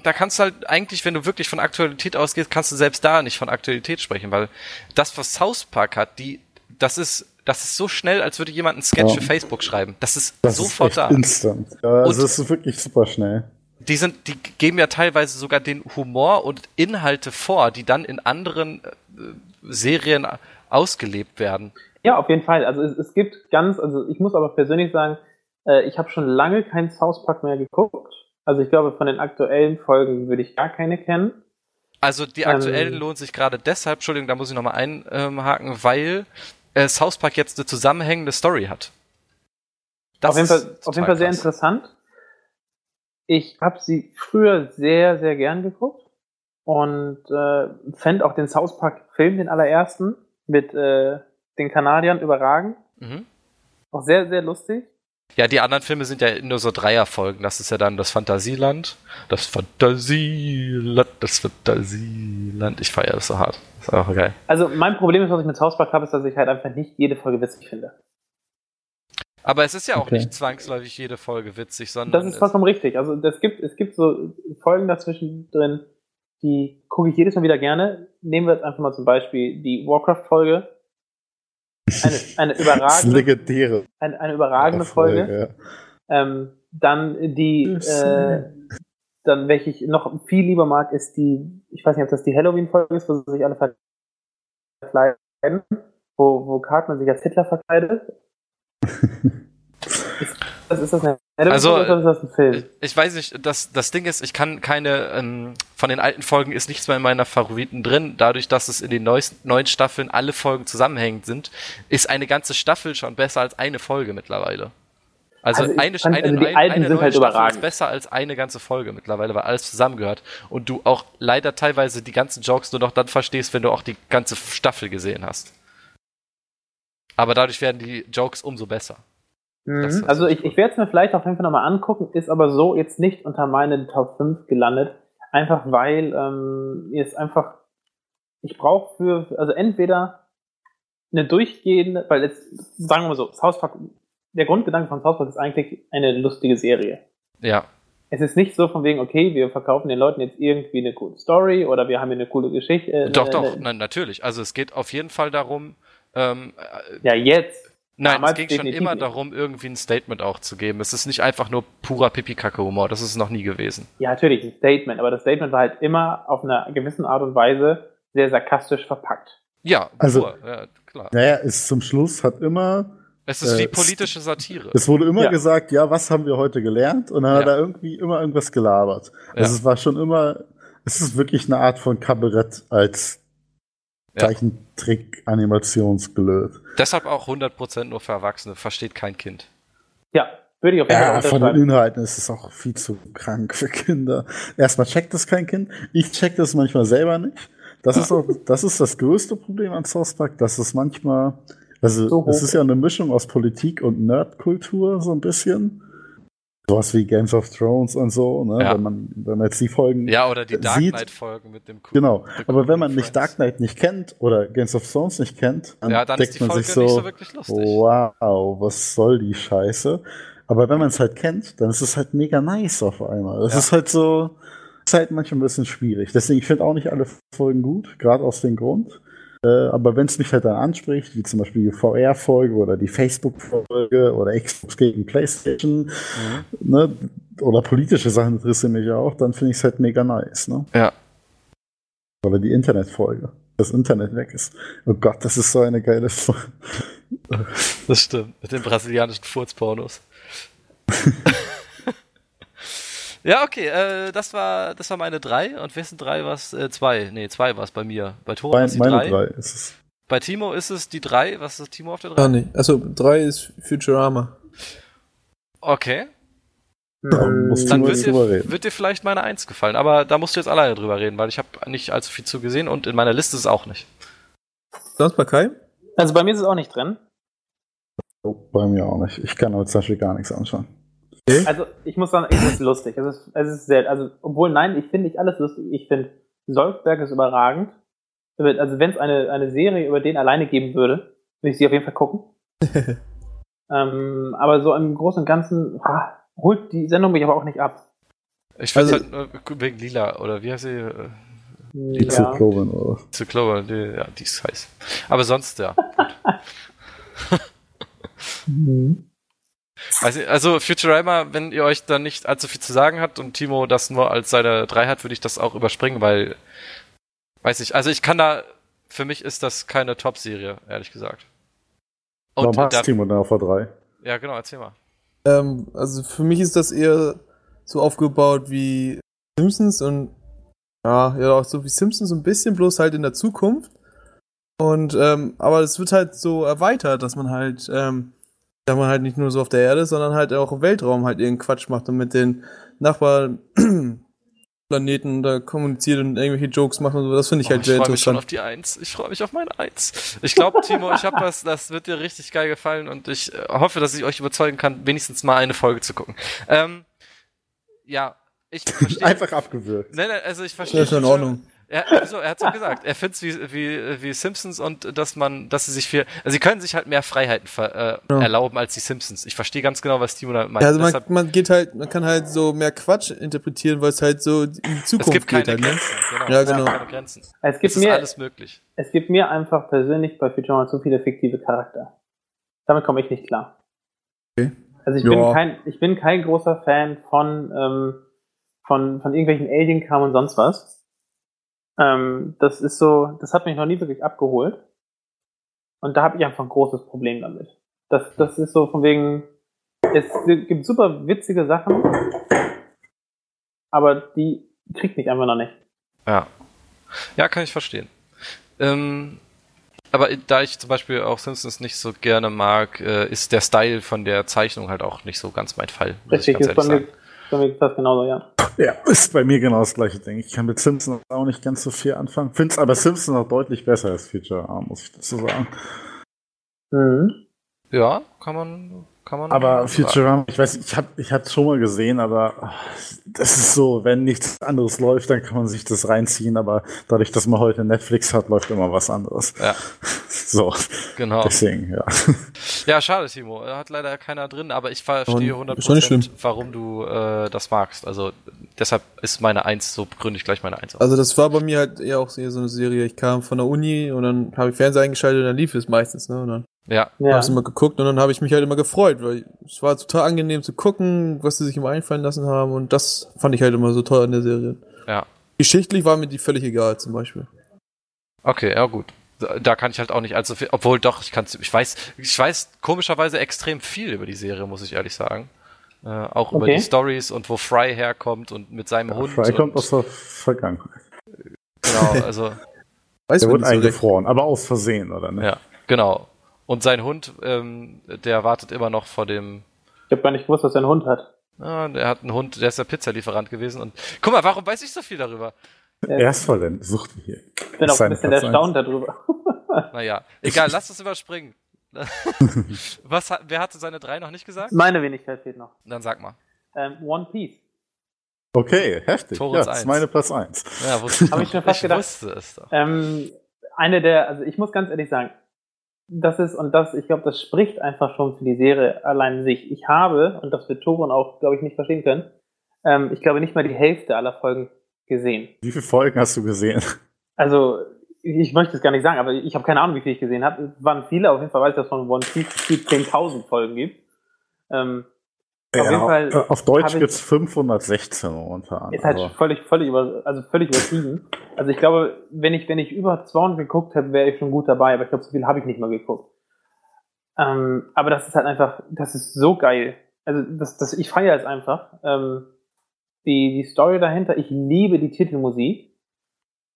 da kannst du halt eigentlich, wenn du wirklich von Aktualität ausgehst, kannst du selbst da nicht von Aktualität sprechen, weil das, was South Park hat, die, das ist, das ist so schnell, als würde jemand einen Sketch ja. für Facebook schreiben. Das ist das sofort ist da. Instant. Ja, also es ist wirklich super schnell. Die sind, die geben ja teilweise sogar den Humor und Inhalte vor, die dann in anderen äh, Serien ausgelebt werden. Ja, auf jeden Fall. Also es, es gibt ganz, also ich muss aber persönlich sagen, äh, ich habe schon lange kein South Park mehr geguckt. Also ich glaube, von den aktuellen Folgen würde ich gar keine kennen. Also die aktuellen ähm, lohnt sich gerade deshalb, Entschuldigung, da muss ich nochmal einhaken, weil äh, South Park jetzt eine zusammenhängende Story hat. Das auf jeden Fall, auf jeden Fall sehr interessant. Ich habe sie früher sehr, sehr gern geguckt und äh, fände auch den South Park-Film, den allerersten, mit äh, den Kanadiern überragend. Mhm. Auch sehr, sehr lustig. Ja, die anderen Filme sind ja nur so Dreierfolgen. Das ist ja dann das Fantasieland. Das Fantasieland, das Fantasieland. Ich feiere das so hart. Das ist auch geil. Also mein Problem ist, was ich mit South Park habe, ist, dass ich halt einfach nicht jede Folge witzig finde. Aber es ist ja auch okay. nicht zwangsläufig jede Folge witzig, sondern. Das ist vollkommen richtig. Also es gibt, es gibt so Folgen dazwischen drin, die gucke ich jedes Mal wieder gerne. Nehmen wir jetzt einfach mal zum Beispiel die Warcraft-Folge eine, eine überragende, legendäre. Eine, eine überragende Folge. Folge ja. ähm, dann die, äh, dann welche ich noch viel lieber mag, ist die, ich weiß nicht, ob das die Halloween-Folge ist, wo sich alle verkleiden, wo, wo Cartman sich als Hitler verkleidet. ist, das, ist das eine also, äh, ich weiß nicht, das, das Ding ist, ich kann keine, ähm, von den alten Folgen ist nichts mehr in meiner Favoriten drin. Dadurch, dass es in den neuesten, neuen Staffeln alle Folgen zusammenhängend sind, ist eine ganze Staffel schon besser als eine Folge mittlerweile. Also, also eine, fand, eine, also eine, eine neue halt Staffel überragend. ist besser als eine ganze Folge mittlerweile, weil alles zusammengehört. Und du auch leider teilweise die ganzen Jokes nur noch dann verstehst, wenn du auch die ganze Staffel gesehen hast. Aber dadurch werden die Jokes umso besser. Mhm. Also ich, ich werde es mir vielleicht auf jeden Fall nochmal angucken, ist aber so jetzt nicht unter meinen Top 5 gelandet. Einfach weil ähm, es einfach, ich brauche für, also entweder eine durchgehende, weil jetzt, sagen wir mal so, South Park, der Grundgedanke von South Park ist eigentlich eine lustige Serie. Ja. Es ist nicht so von wegen, okay, wir verkaufen den Leuten jetzt irgendwie eine coole Story oder wir haben hier eine coole Geschichte. Äh, doch, eine, doch, nein, natürlich. Also es geht auf jeden Fall darum, ähm, ja, jetzt. Nein, Damals es ging schon immer nicht. darum, irgendwie ein Statement auch zu geben. Es ist nicht einfach nur purer Pipi-Kacke-Humor. Das ist es noch nie gewesen. Ja, natürlich, ein Statement. Aber das Statement war halt immer auf einer gewissen Art und Weise sehr sarkastisch verpackt. Ja, also, ja, klar. Naja, es zum Schluss hat immer. Es ist wie äh, politische Satire. Es wurde immer ja. gesagt, ja, was haben wir heute gelernt? Und dann ja. hat er irgendwie immer irgendwas gelabert. Also es war schon immer, es ist wirklich eine Art von Kabarett als Zeichentrick-Animationsgelöt. Deshalb auch 100% nur für Erwachsene, versteht kein Kind. Ja, würde ich auf jeden Fall Ja, von den Inhalten ist es auch viel zu krank für Kinder. Erstmal checkt das kein Kind. Ich check das manchmal selber nicht. Das ist auch, das ist das größte Problem an South Park, dass es manchmal, also so es ist ja eine Mischung aus Politik und Nerdkultur so ein bisschen sowas wie Games of Thrones und so, ne? Ja. wenn, man, wenn man jetzt die Folgen Ja, oder die Dark Knight-Folgen mit dem Cool, Genau, aber wenn man nicht Dark Knight nicht kennt oder Games of Thrones nicht kennt, dann, ja, dann denkt man Folge sich so, so wow, was soll die Scheiße? Aber wenn man es halt kennt, dann ist es halt mega nice auf einmal. Das ja. ist halt so, ist halt manchmal ein bisschen schwierig. Deswegen, ich finde auch nicht alle Folgen gut, gerade aus dem Grund. Äh, aber wenn es mich halt dann anspricht, wie zum Beispiel die VR-Folge oder die Facebook-Folge oder Xbox gegen PlayStation, mhm. ne, oder politische Sachen interessieren mich auch, dann finde ich es halt mega nice. Ne? Ja. Oder die Internetfolge. Das Internet weg ist. Oh Gott, das ist so eine geile Folge. Das stimmt. Mit den brasilianischen Furzpornos. Ja, okay, äh, das war das war meine drei und wessen drei was äh, zwei? Nee, zwei war es bei mir. Bei Timo ist die meine drei. drei ist es. Bei Timo ist es die drei. Was ist Timo auf der drei? Ah, nee. Also drei ist Futurama. Okay. Dann, dann wird, dir, wird dir vielleicht meine Eins gefallen, aber da musst du jetzt alleine drüber reden, weil ich habe nicht allzu viel zu gesehen und in meiner Liste ist es auch nicht. Sonst bei Kai? Also bei mir ist es auch nicht drin. Oh, bei mir auch nicht. Ich kann aber zum Beispiel gar nichts anschauen. Okay. Also ich muss sagen, es ist lustig. Es ist, es ist sehr, also obwohl nein, ich finde nicht alles lustig. Ich finde Solberg ist überragend. Also wenn es eine, eine Serie über den alleine geben würde, würde ich sie auf jeden Fall gucken. ähm, aber so im Großen und Ganzen ah, holt die Sendung mich aber auch nicht ab. Ich finde also, halt wegen Lila, oder wie heißt sie? Die ja. Zyklonen, oder? Zyklonen, die, ja, die ist heiß. Aber sonst, ja. mhm. Also, also Futurama, wenn ihr euch da nicht allzu viel zu sagen habt und Timo das nur als seine drei hat, würde ich das auch überspringen, weil, weiß ich, also ich kann da, für mich ist das keine Top-Serie, ehrlich gesagt. Und Warum hast Timo da auf der drei? Ja, genau, erzähl mal. Ähm, also für mich ist das eher so aufgebaut wie Simpsons und ja, ja auch so wie Simpsons ein bisschen, bloß halt in der Zukunft. Und ähm, aber es wird halt so erweitert, dass man halt ähm, dass man halt nicht nur so auf der Erde, sondern halt auch im Weltraum halt irgendeinen Quatsch macht und mit den Nachbarplaneten da kommuniziert und irgendwelche Jokes macht und so. Das finde ich oh, halt sehr interessant. Ich freue mich schon auf die Eins. Ich freue mich auf meine Eins. Ich glaube, Timo, ich habe was, das wird dir richtig geil gefallen und ich äh, hoffe, dass ich euch überzeugen kann, wenigstens mal eine Folge zu gucken. Ähm, ja, ich verstehe. Einfach abgewürgt. Nein, nein, also ich verstehe. Das ist in Ordnung. Er, so, er hat so gesagt. Er findet es wie, wie, wie Simpsons und dass man, dass sie sich viel, also sie können sich halt mehr Freiheiten ver, äh, ja. erlauben als die Simpsons. Ich verstehe ganz genau, was Timo da meint. Ja, also man, man, geht halt, man kann halt so mehr Quatsch interpretieren, weil es halt so in die Zukunft es gibt keine geht. Halt, ne? Grenzen, genau. Ja, genau. Keine Grenzen. Es gibt es mir, alles möglich. Es gibt mir einfach persönlich bei Futurama zu viele fiktive Charakter. Damit komme ich nicht klar. Okay. Also ich bin kein, ich bin kein großer Fan von, ähm, von, von irgendwelchen Alien-Kram und sonst was. Ähm, das ist so, das hat mich noch nie wirklich abgeholt. Und da habe ich einfach ein großes Problem damit. Das, das ist so von wegen, es gibt super witzige Sachen, aber die kriegt mich einfach noch nicht. Ja. Ja, kann ich verstehen. Ähm, aber da ich zum Beispiel auch Simpsons nicht so gerne mag, äh, ist der Style von der Zeichnung halt auch nicht so ganz mein Fall. Richtig, ist bei mir, bei mir ist das genauso, ja. Ja, ist bei mir genau das gleiche Ding. Ich kann mit Simpsons auch nicht ganz so viel anfangen. Finde es aber Simpsons noch deutlich besser als Future Arm, muss ich dazu sagen. Mhm. Ja, kann man, kann man. Aber Futurama, ich weiß, ich habe ich hab's schon mal gesehen, aber oh, das ist so, wenn nichts anderes läuft, dann kann man sich das reinziehen, aber dadurch, dass man heute Netflix hat, läuft immer was anderes. Ja. So. Genau. Deswegen, ja. Ja, schade, Timo. Hat leider keiner drin, aber ich verstehe 100%, warum du äh, das magst. Also deshalb ist meine Eins so gründe ich gleich meine Eins auf. Also das war bei mir halt eher auch so eine Serie. Ich kam von der Uni und dann habe ich Fernseher eingeschaltet und dann lief es meistens, ne? Und dann ja. ja. Habe ich immer geguckt und dann habe ich mich halt immer gefreut, weil es war total angenehm zu gucken, was sie sich immer einfallen lassen haben und das fand ich halt immer so toll an der Serie. Ja. Geschichtlich war mir die völlig egal, zum Beispiel. Okay, ja gut. Da kann ich halt auch nicht allzu viel, obwohl doch, ich kann, ich weiß, ich weiß komischerweise extrem viel über die Serie, muss ich ehrlich sagen. Äh, auch okay. über die Stories und wo Fry herkommt und mit seinem ja, Hund. Fry kommt aus der Vergangenheit. Genau, also. Weiß der wurde eingefroren, aber aus Versehen, oder ne? Ja, genau. Und sein Hund, ähm, der wartet immer noch vor dem. Ich habe gar nicht gewusst, dass er einen Hund hat. Ja, der hat einen Hund, der ist der Pizzalieferant gewesen. Und guck mal, warum weiß ich so viel darüber? Er ist voll denn sucht hier. Ich bin auch ein bisschen erstaunt darüber. naja, egal, lass uns überspringen. Was hat, wer hatte seine drei noch nicht gesagt? Meine Wenigkeit fehlt noch. Dann sag mal. Ähm, One Piece. Okay, heftig. Torus ja, das ist meine Platz 1. Ja, wusste ich, Hab ich schon fast ich gedacht. Wusste es doch. Ähm, eine der, also ich muss ganz ehrlich sagen, das ist, und das, ich glaube, das spricht einfach schon für die Serie allein sich. Ich habe, und das wird Toron auch, glaube ich, nicht verstehen können, ähm, ich glaube nicht mal die Hälfte aller Folgen gesehen. Wie viele Folgen hast du gesehen? Also, ich möchte es gar nicht sagen, aber ich habe keine Ahnung, wie viele ich gesehen habe. Es waren viele, auf jeden Fall weiß ich, dass es von One Piece 10.000 Folgen gibt. Ähm, ja, auf jeden Fall. Auf Deutsch gibt es 516 momentan. Ist halt völlig, völlig über, also völlig übertrieben. Also ich glaube, wenn ich, wenn ich über 200 geguckt hätte, wäre ich schon gut dabei, aber ich glaube, so viel habe ich nicht mal geguckt. Ähm, aber das ist halt einfach, das ist so geil. Also das, das, ich feiere es einfach. Ähm, die, die Story dahinter, ich liebe die Titelmusik.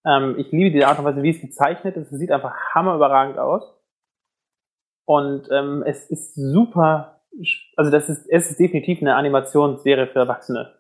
Ähm, ich liebe die Art und Weise, wie es gezeichnet ist. Es sieht einfach hammerüberragend aus. Und ähm, es ist super, also das ist, es ist definitiv eine Animationsserie für Erwachsene.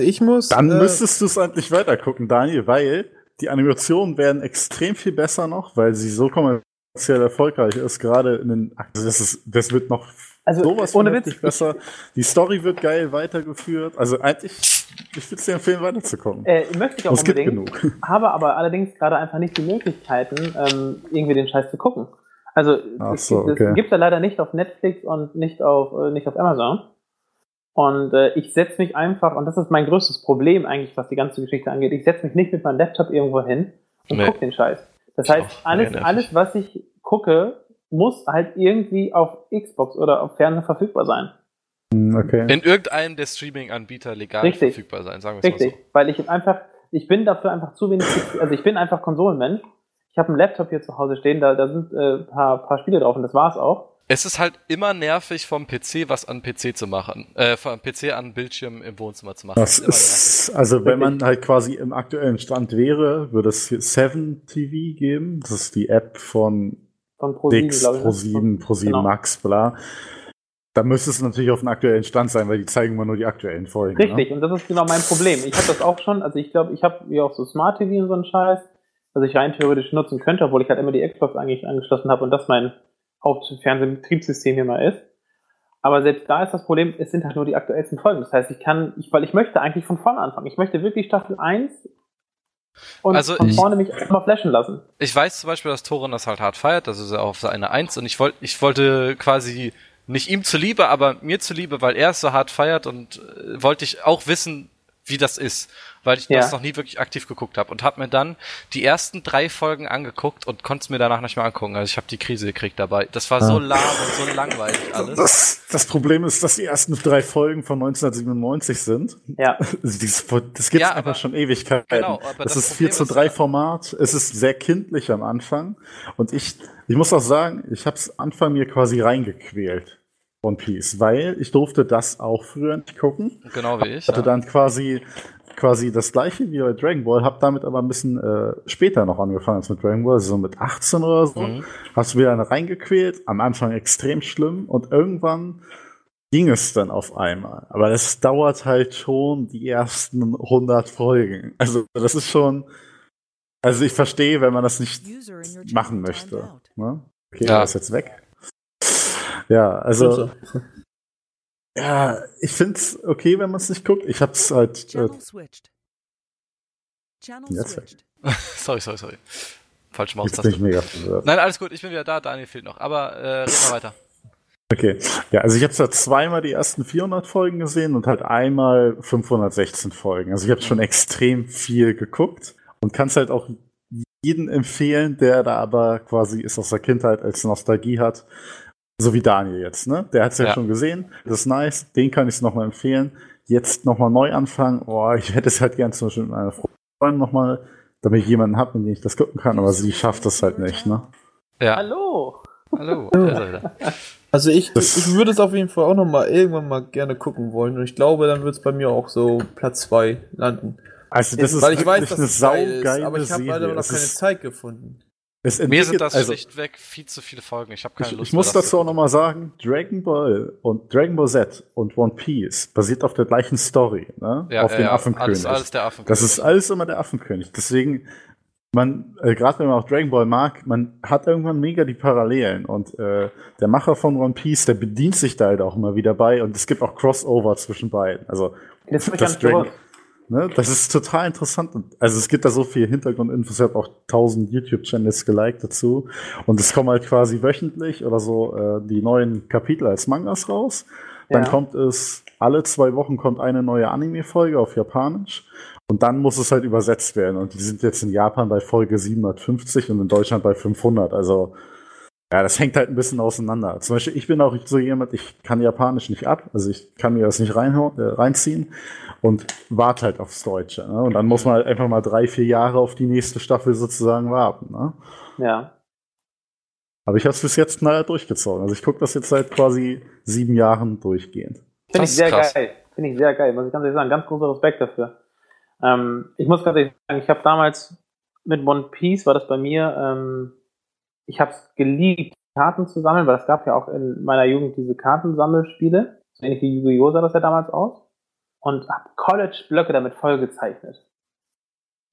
Ich muss. Dann äh, müsstest du es eigentlich weitergucken, Daniel, weil die Animationen werden extrem viel besser noch, weil sie so kommerziell erfolgreich ist, gerade in den, also das ist, das wird noch also, sowas ohne Witz besser. Die Story wird geil weitergeführt. Also eigentlich, ich würde es dir empfehlen, weiterzukommen. Äh, möchte ich auch es unbedingt. Gibt genug. Habe aber allerdings gerade einfach nicht die Möglichkeiten, ähm, irgendwie den Scheiß zu gucken. Also es, so, gibt, okay. es gibt da leider nicht auf Netflix und nicht auf, äh, nicht auf Amazon. Und äh, ich setze mich einfach, und das ist mein größtes Problem eigentlich, was die ganze Geschichte angeht, ich setze mich nicht mit meinem Laptop irgendwo hin und nee. gucke den Scheiß. Das heißt, alles, alles, was ich gucke, muss halt irgendwie auf Xbox oder auf Fernseher verfügbar sein. Hm, okay. In irgendeinem der Streaming-Anbieter legal Richtig. verfügbar sein, sagen wir es mal so. weil ich einfach, ich bin dafür einfach zu wenig, also ich bin einfach Konsolenmensch. Ich habe einen Laptop hier zu Hause stehen, da, da sind äh, paar, paar Spiele drauf und das war's auch. Es ist halt immer nervig vom PC was an PC zu machen, äh, vom PC an Bildschirm im Wohnzimmer zu machen. Das, ist, also wenn man halt quasi im aktuellen Stand wäre, würde es 7 TV geben. Das ist die App von, von Pro7, Dix, Pro7, Pro7 genau. Max, bla. Da müsste es natürlich auf dem aktuellen Stand sein, weil die zeigen immer nur die aktuellen Folgen. Richtig, ne? und das ist genau mein Problem. Ich habe das auch schon, also ich glaube, ich habe ja auch so Smart TV und so einen Scheiß, was ich rein theoretisch nutzen könnte, obwohl ich halt immer die Xbox eigentlich angeschlossen habe und das mein Hauptfernsehbetriebssystem hier mal ist. Aber selbst da ist das Problem, es sind halt nur die aktuellsten Folgen. Das heißt, ich kann, ich, weil ich möchte eigentlich von vorne anfangen. Ich möchte wirklich Staffel 1 und also von ich, vorne mich mal flashen lassen. Ich weiß zum Beispiel, dass Thorin das halt hart feiert, das ist ja auf seine 1 und ich wollte, ich wollte quasi nicht ihm zuliebe, aber mir zuliebe, weil er es so hart feiert und äh, wollte ich auch wissen, wie das ist weil ich ja. das noch nie wirklich aktiv geguckt habe und habe mir dann die ersten drei Folgen angeguckt und konnte es mir danach nicht mehr angucken. Also ich habe die Krise gekriegt dabei. Das war so lahm und so langweilig alles. Das, das Problem ist, dass die ersten drei Folgen von 1997 sind. Ja. Das, das gibt ja, einfach schon Ewigkeiten. Genau, aber das, das ist 4 zu 3 Format. Es ist sehr kindlich am Anfang. Und ich, ich muss auch sagen, ich habe es Anfang mir quasi reingequält. One Piece, weil ich durfte das auch früher nicht gucken. Genau wie ich. Hatte ja. dann quasi quasi das gleiche wie bei Dragon Ball, hab damit aber ein bisschen äh, später noch angefangen als mit Dragon Ball, also so mit 18 oder so. Mhm. Hast du wieder reingequält, am Anfang extrem schlimm und irgendwann ging es dann auf einmal. Aber das dauert halt schon die ersten 100 Folgen. Also das ist schon, also ich verstehe, wenn man das nicht machen möchte. Ne? Okay, ja. er ist jetzt weg. Ja, also ja, ich find's okay, wenn man es nicht guckt. Ich hab's halt. Äh, sorry, sorry, sorry. Falsche Maustaste. Nein, alles gut, ich bin wieder da. Daniel fehlt noch. Aber äh, red mal weiter. Okay, ja, also ich habe da zweimal die ersten 400 Folgen gesehen und halt einmal 516 Folgen. Also ich habe schon extrem viel geguckt und kann es halt auch jeden empfehlen, der da aber quasi ist aus der Kindheit als Nostalgie hat, so wie Daniel jetzt, ne? Der hat es ja, ja, schon gesehen. Das ist nice. Den kann ich es nochmal empfehlen. Jetzt nochmal neu anfangen. Oh, ich hätte es halt gern zum Beispiel mit meiner Freundin nochmal, damit ich jemanden habe, mit dem ich das gucken kann, aber sie schafft das halt nicht, ne? Ja. Hallo. Hallo. Also ich, ich würde es auf jeden Fall auch nochmal irgendwann mal gerne gucken wollen und ich glaube, dann wird es bei mir auch so Platz 2 landen. Also das ist Weil ich weiß, dass eine saugeile Aber ich habe leider noch keine Zeit gefunden. Mir sind das also, schlichtweg viel zu viele Folgen. Ich habe keine ich, Lust. Ich muss dazu auch nochmal sagen, Dragon Ball und Dragon Ball Z und One Piece basiert auf der gleichen Story, ne? Ja, auf ja, dem ja, Affenkönig. Alles, alles der Affenkönig. Das ist alles immer der Affenkönig. Deswegen, man, äh, gerade wenn man auch Dragon Ball mag, man hat irgendwann mega die Parallelen. Und äh, der Macher von One Piece, der bedient sich da halt auch immer wieder bei und es gibt auch Crossover zwischen beiden. Also das, das Dragon, Ne? Das ist total interessant. Also es gibt da so viel Hintergrundinfos. Ich habe auch tausend YouTube-Channels geliked dazu. Und es kommen halt quasi wöchentlich oder so äh, die neuen Kapitel als Mangas raus. Dann ja. kommt es, alle zwei Wochen kommt eine neue Anime-Folge auf Japanisch. Und dann muss es halt übersetzt werden. Und die sind jetzt in Japan bei Folge 750 und in Deutschland bei 500. Also ja, das hängt halt ein bisschen auseinander. Zum Beispiel, ich bin auch so jemand, ich kann Japanisch nicht ab, also ich kann mir das nicht rein, äh, reinziehen und warte halt aufs Deutsche. Ne? Und dann muss man halt einfach mal drei, vier Jahre auf die nächste Staffel sozusagen warten. Ne? Ja. Aber ich habe es bis jetzt naja durchgezogen. Also ich gucke das jetzt seit quasi sieben Jahren durchgehend. Finde ich sehr krass. geil. Finde ich sehr geil, muss ich ganz ehrlich sagen. Ganz großer Respekt dafür. Ähm, ich muss ganz ehrlich sagen, ich habe damals mit One Piece war das bei mir ähm, ich habe es geliebt, Karten zu sammeln, weil es gab ja auch in meiner Jugend diese Kartensammelspiele. So ähnlich wie Yu-Gi-Oh! sah das ja damals aus. Und habe College-Blöcke damit vollgezeichnet.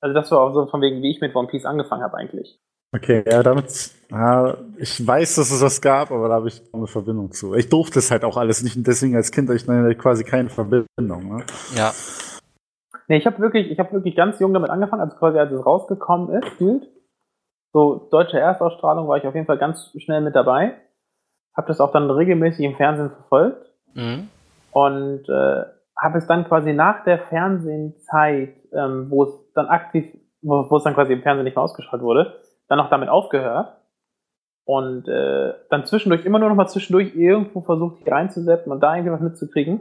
Also das war auch so von wegen, wie ich mit One Piece angefangen habe eigentlich. Okay, ja, damit, ja, ich weiß, dass es das gab, aber da habe ich eine Verbindung zu. Ich durfte es halt auch alles nicht und deswegen als Kind ich ich quasi keine Verbindung. Ne? Ja. Nee, ich habe wirklich, ich habe wirklich ganz jung damit angefangen, als quasi als es rausgekommen ist, gefühlt so deutsche Erstausstrahlung war ich auf jeden Fall ganz schnell mit dabei. Habe das auch dann regelmäßig im Fernsehen verfolgt. Mhm. Und äh, habe es dann quasi nach der Fernsehenzeit, ähm, wo es dann aktiv, wo, wo es dann quasi im Fernsehen nicht mehr ausgestrahlt wurde, dann auch damit aufgehört und äh, dann zwischendurch immer nur noch mal zwischendurch irgendwo versucht, hier reinzusetzen und da irgendwie was mitzukriegen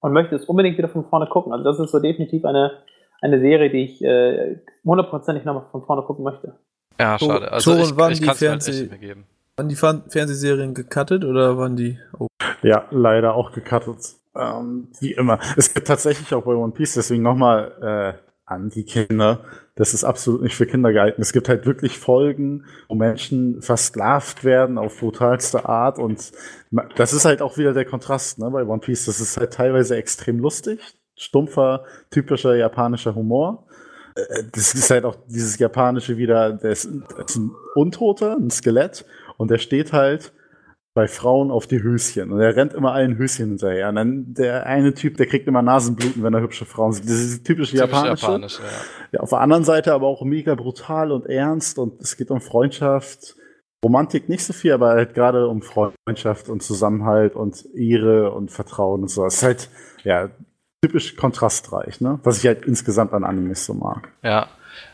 und möchte es unbedingt wieder von vorne gucken. Also das ist so definitiv eine, eine Serie, die ich äh, hundertprozentig äh, nochmal von vorne gucken möchte. Ja, schade. Also ich, wann ich die Fernseh halt geben. Waren die Fernsehserien gecuttet oder waren die? Oh. Ja, leider auch gecuttet. Ähm, wie immer. Es gibt tatsächlich auch bei One Piece, deswegen nochmal äh, an die Kinder. Das ist absolut nicht für Kinder geeignet. Es gibt halt wirklich Folgen, wo Menschen versklavt werden auf brutalste Art und das ist halt auch wieder der Kontrast ne, bei One Piece. Das ist halt teilweise extrem lustig, stumpfer, typischer japanischer Humor. Äh, das ist halt auch dieses japanische wieder, der ist, ist ein Untoter, ein Skelett und der steht halt bei Frauen auf die Höschen. Und er rennt immer allen Höschen hinterher. Und dann der eine Typ, der kriegt immer Nasenbluten, wenn er hübsche Frauen sieht. Das ist typisch japanische. Japanisch, ja. ja, auf der anderen Seite aber auch mega brutal und ernst. Und es geht um Freundschaft. Romantik nicht so viel, aber halt gerade um Freundschaft und Zusammenhalt und Ehre und Vertrauen und so. Es ist halt, ja, typisch kontrastreich, ne? Was ich halt insgesamt an Animes so mag. Ja.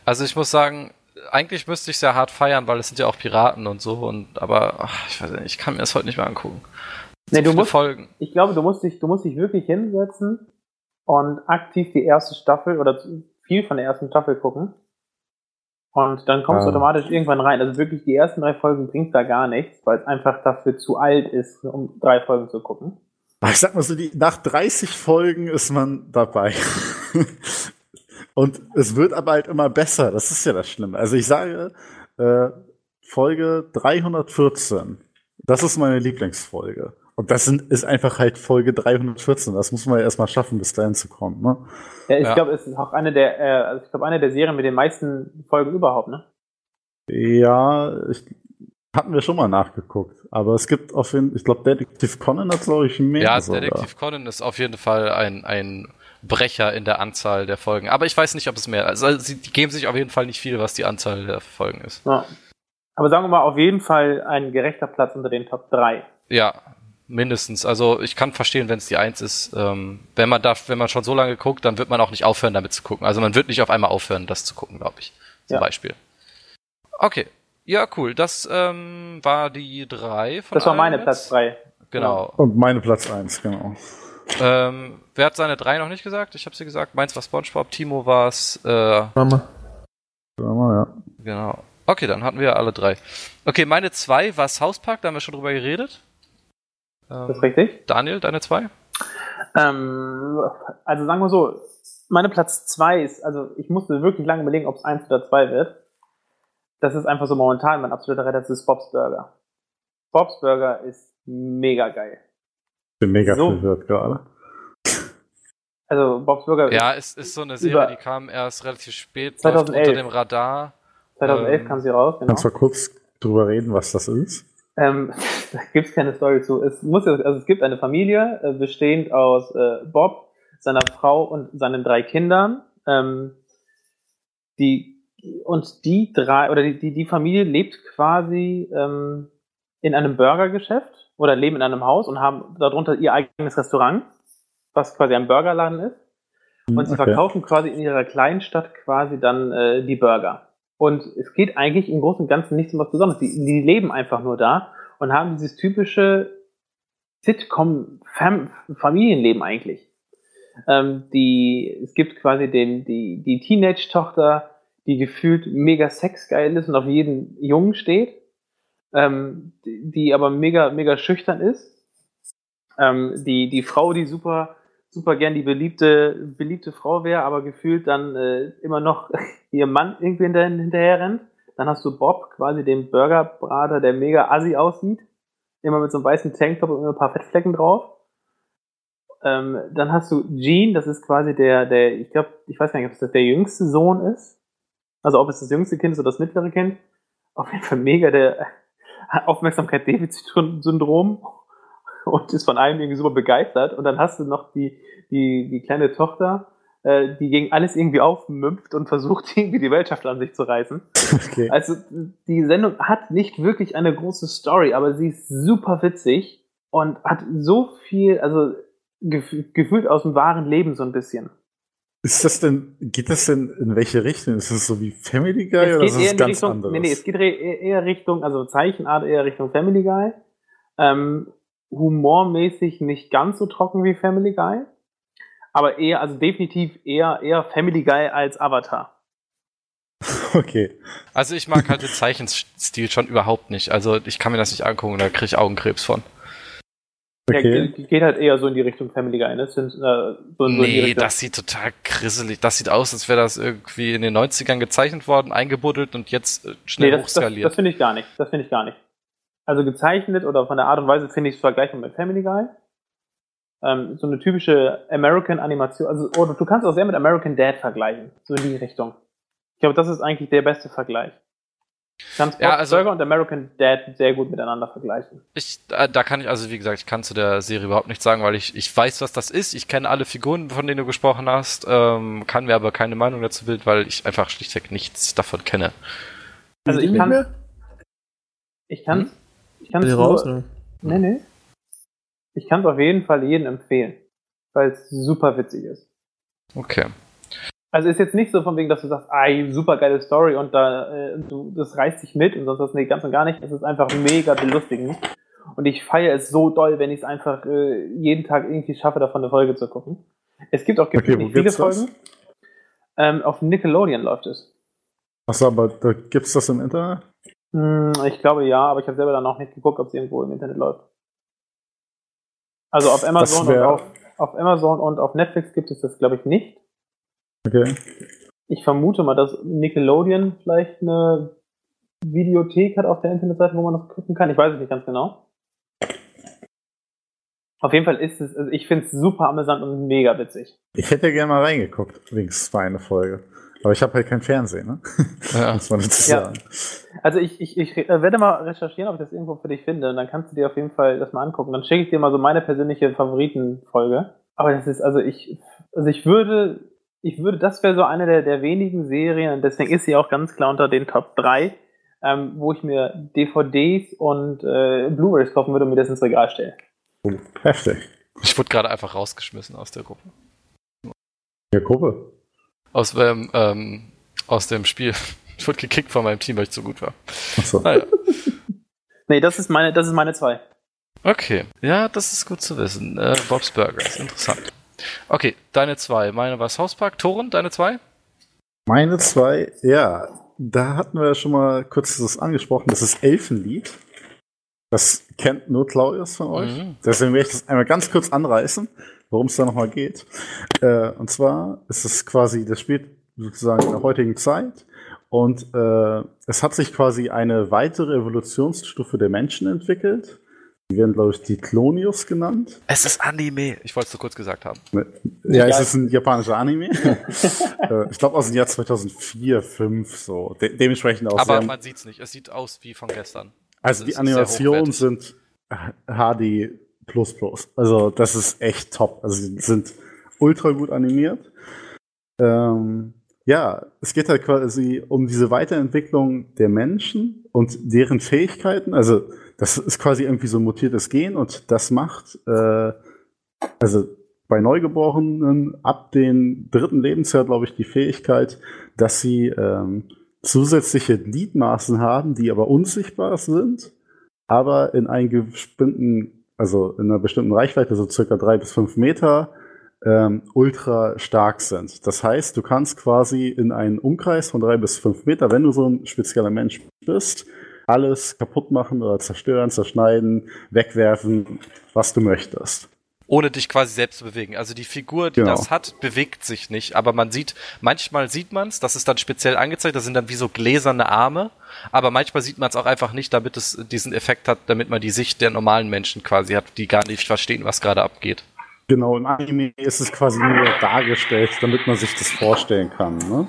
Also ich muss sagen, eigentlich müsste ich es ja hart feiern, weil es sind ja auch Piraten und so, und aber ach, ich weiß nicht, ich kann mir das heute nicht mehr angucken. Nee, du musst, Folgen. Ich glaube, du musst dich, du musst dich wirklich hinsetzen und aktiv die erste Staffel oder viel von der ersten Staffel gucken. Und dann kommst du ah. automatisch irgendwann rein. Also wirklich die ersten drei Folgen bringt da gar nichts, weil es einfach dafür zu alt ist, um drei Folgen zu gucken. Ich sag mal so, die, nach 30 Folgen ist man dabei. Und es wird aber halt immer besser. Das ist ja das Schlimme. Also ich sage, äh, Folge 314. Das ist meine Lieblingsfolge. Und das sind, ist einfach halt Folge 314. Das muss man ja erstmal schaffen, bis dahin zu kommen. Ne? Ja, ich ja. glaube, es ist auch eine der, äh, also ich glaube, eine der Serien mit den meisten Folgen überhaupt, ne? Ja, ich, hatten wir schon mal nachgeguckt. Aber es gibt auf jeden ich glaube, Detective Conan hat, glaube ich, mehr. Ja, sogar. Detective Conan ist auf jeden Fall ein, ein Brecher in der Anzahl der Folgen. Aber ich weiß nicht, ob es mehr. Also sie geben sich auf jeden Fall nicht viel, was die Anzahl der Folgen ist. Ja. Aber sagen wir mal, auf jeden Fall ein gerechter Platz unter den Top 3. Ja, mindestens. Also ich kann verstehen, wenn es die 1 ist. Ähm, wenn man da, wenn man schon so lange guckt, dann wird man auch nicht aufhören, damit zu gucken. Also man wird nicht auf einmal aufhören, das zu gucken, glaube ich. Zum ja. Beispiel. Okay. Ja, cool. Das ähm, war die 3 von Das war meine jetzt. Platz 3. Genau. Und meine Platz 1, genau. Ähm, wer hat seine drei noch nicht gesagt? Ich habe sie gesagt. Meins war SpongeBob, Timo war es. Äh, Mama. Mama, ja. Genau. Okay, dann hatten wir alle drei. Okay, meine zwei war South Park, da haben wir schon drüber geredet. Ähm, das ist richtig. Daniel, deine zwei? Ähm, also sagen wir so, meine Platz zwei ist, also ich musste wirklich lange überlegen, ob es eins oder zwei wird. Das ist einfach so momentan mein absoluter Retter, das ist Bob's Burger. Bob's Burger ist mega geil bin mega so. verwirrt gerade. Also Bob's Burger. Ja, es ist so eine Serie, die kam erst relativ spät 2011. unter dem Radar. 2011 ähm, kam sie raus. Genau. Kannst du mal kurz drüber reden, was das ist? Ähm, da gibt's keine Story zu. Es muss also es gibt eine Familie äh, bestehend aus äh, Bob, seiner Frau und seinen drei Kindern. Ähm, die und die drei oder die die, die Familie lebt quasi ähm, in einem Burgergeschäft oder leben in einem Haus und haben darunter ihr eigenes Restaurant, was quasi ein Burgerladen ist. Und sie okay. verkaufen quasi in ihrer kleinen Stadt quasi dann äh, die Burger. Und es geht eigentlich im Großen und Ganzen nichts um was Besonderes. Die, die leben einfach nur da und haben dieses typische Sitcom-Familienleben eigentlich. Ähm, die, es gibt quasi den, die, die Teenage-Tochter, die gefühlt mega sexgeil ist und auf jeden Jungen steht ähm, die, die aber mega, mega schüchtern ist. Ähm, die, die Frau, die super, super gern die beliebte, beliebte Frau wäre, aber gefühlt dann äh, immer noch ihr Mann irgendwie hinter, hinterher rennt. Dann hast du Bob, quasi den Burgerbrater, der mega assi aussieht. Immer mit so einem weißen Tanktop und immer ein paar Fettflecken drauf. Ähm, dann hast du Gene, das ist quasi der, der, ich glaube, ich weiß gar nicht, ob das der jüngste Sohn ist. Also ob es das jüngste Kind ist oder das mittlere Kind. Auf jeden Fall mega der, Aufmerksamkeit-Defizit-Syndrom und ist von allem irgendwie super begeistert. Und dann hast du noch die, die, die kleine Tochter, äh, die gegen alles irgendwie aufmümpft und versucht, irgendwie die Weltschaft an sich zu reißen. Okay. Also die Sendung hat nicht wirklich eine große Story, aber sie ist super witzig und hat so viel, also gef gefühlt aus dem wahren Leben so ein bisschen. Ist das denn, geht das denn in welche Richtung? Ist das so wie Family Guy es oder ist das ganz Richtung, anderes? Nee, nee, es geht eher Richtung, also Zeichenart eher Richtung Family Guy. Ähm, humormäßig nicht ganz so trocken wie Family Guy. Aber eher, also definitiv eher, eher Family Guy als Avatar. Okay. Also ich mag halt den Zeichenstil schon überhaupt nicht. Also ich kann mir das nicht angucken, da kriege ich Augenkrebs von. Okay. Ja, geht halt eher so in die Richtung Family Guy, ne? Sind, äh, so nee, das sieht total grisselig. Das sieht aus, als wäre das irgendwie in den 90ern gezeichnet worden, eingebuddelt und jetzt äh, schnell nee, das, hochskaliert. Das, das finde ich gar nicht. Das finde ich gar nicht. Also gezeichnet oder von der Art und Weise finde ich es vergleichbar mit Family Guy. Ähm, so eine typische American Animation. Also, oder du kannst auch sehr mit American Dad vergleichen. So in die Richtung. Ich glaube, das ist eigentlich der beste Vergleich. Kannst ja, also, Burger und American Dad sehr gut miteinander vergleichen. Ich, äh, da kann ich, also wie gesagt, ich kann zu der Serie überhaupt nichts sagen, weil ich, ich weiß, was das ist. Ich kenne alle Figuren, von denen du gesprochen hast, ähm, kann mir aber keine Meinung dazu bilden, weil ich einfach schlichtweg nichts davon kenne. Also ich kann, ich kann, hm? Ich kann, raus, ne? Nee, nee. Ich kann es auf jeden Fall jedem empfehlen, weil es super witzig ist. Okay. Also ist jetzt nicht so von wegen, dass du sagst, ey, super geile Story und da, äh, du, das reißt dich mit und sonst was, nee, ganz und gar nicht. Es ist einfach mega belustigend. Und ich feiere es so doll, wenn ich es einfach äh, jeden Tag irgendwie schaffe, davon eine Folge zu gucken. Es gibt auch okay, nicht viele Folgen. Ähm, auf Nickelodeon läuft es. Achso, aber da gibt's das im Internet? Hm, ich glaube ja, aber ich habe selber dann noch nicht geguckt, ob es irgendwo im Internet läuft. Also auf Amazon und auf, auf Amazon und auf Netflix gibt es das, glaube ich, nicht. Okay. Ich vermute mal, dass Nickelodeon vielleicht eine Videothek hat auf der Internetseite, wo man das gucken kann. Ich weiß es nicht ganz genau. Auf jeden Fall ist es, also ich finde es super amüsant und mega witzig. Ich hätte gerne mal reingeguckt, wenigstens war eine Folge. Aber ich habe halt kein Fernsehen, ne? Ja. Muss man dazu sagen. Ja. Also ich, ich, ich werde mal recherchieren, ob ich das irgendwo für dich finde. Und dann kannst du dir auf jeden Fall das mal angucken. Dann schicke ich dir mal so meine persönliche Favoritenfolge. Aber das ist, also ich, also ich würde ich würde, das wäre so eine der, der wenigen Serien, und deswegen ist sie auch ganz klar unter den Top 3, ähm, wo ich mir DVDs und äh, Blu-rays kaufen würde und mir das ins Regal stellen. Oh, heftig. Ich wurde gerade einfach rausgeschmissen aus der Gruppe. Der Gruppe? Aus, ähm, ähm, aus dem Spiel. Ich wurde gekickt von meinem Team, weil ich zu gut war. Achso. Naja. nee, das ist meine, das ist meine zwei. Okay. Ja, das ist gut zu wissen. Äh, Bob's Burgers, interessant. Okay, deine zwei. Meine war South Park. Toren, deine zwei? Meine zwei, ja. Da hatten wir ja schon mal kurz das angesprochen. Das ist Elfenlied. Das kennt nur Claudius von euch. Mhm. Deswegen werde ich das einmal ganz kurz anreißen, worum es da nochmal geht. Äh, und zwar ist es quasi, das spielt sozusagen in der heutigen Zeit. Und äh, es hat sich quasi eine weitere Evolutionsstufe der Menschen entwickelt die werden, glaube ich, die Clonius genannt. Es ist Anime. Ich wollte es so kurz gesagt haben. Ja, es ist ein japanischer Anime. Äh, ich glaube aus dem Jahr 2004, 2005 so. De dementsprechend auch Aber man sieht es nicht. Es sieht aus wie von gestern. Also, also die Animationen sind HD++. Also das ist echt top. Also sie sind ultra gut animiert. Ähm, ja, es geht halt quasi um diese Weiterentwicklung der Menschen und deren Fähigkeiten. Also das ist quasi irgendwie so ein mutiertes Gen und das macht, äh, also bei Neugeborenen ab dem dritten Lebensjahr, glaube ich, die Fähigkeit, dass sie ähm, zusätzliche Gliedmaßen haben, die aber unsichtbar sind, aber in einem bestimmten, also in einer bestimmten Reichweite, so circa drei bis fünf Meter, ähm, ultra stark sind. Das heißt, du kannst quasi in einen Umkreis von drei bis fünf Meter, wenn du so ein spezieller Mensch bist, alles kaputt machen oder zerstören, zerschneiden, wegwerfen, was du möchtest. Ohne dich quasi selbst zu bewegen. Also die Figur, die genau. das hat, bewegt sich nicht. Aber man sieht, manchmal sieht man es, das ist dann speziell angezeigt, das sind dann wie so gläserne Arme. Aber manchmal sieht man es auch einfach nicht, damit es diesen Effekt hat, damit man die Sicht der normalen Menschen quasi hat, die gar nicht verstehen, was gerade abgeht. Genau, im Anime ist es quasi nur dargestellt, damit man sich das vorstellen kann. Ne?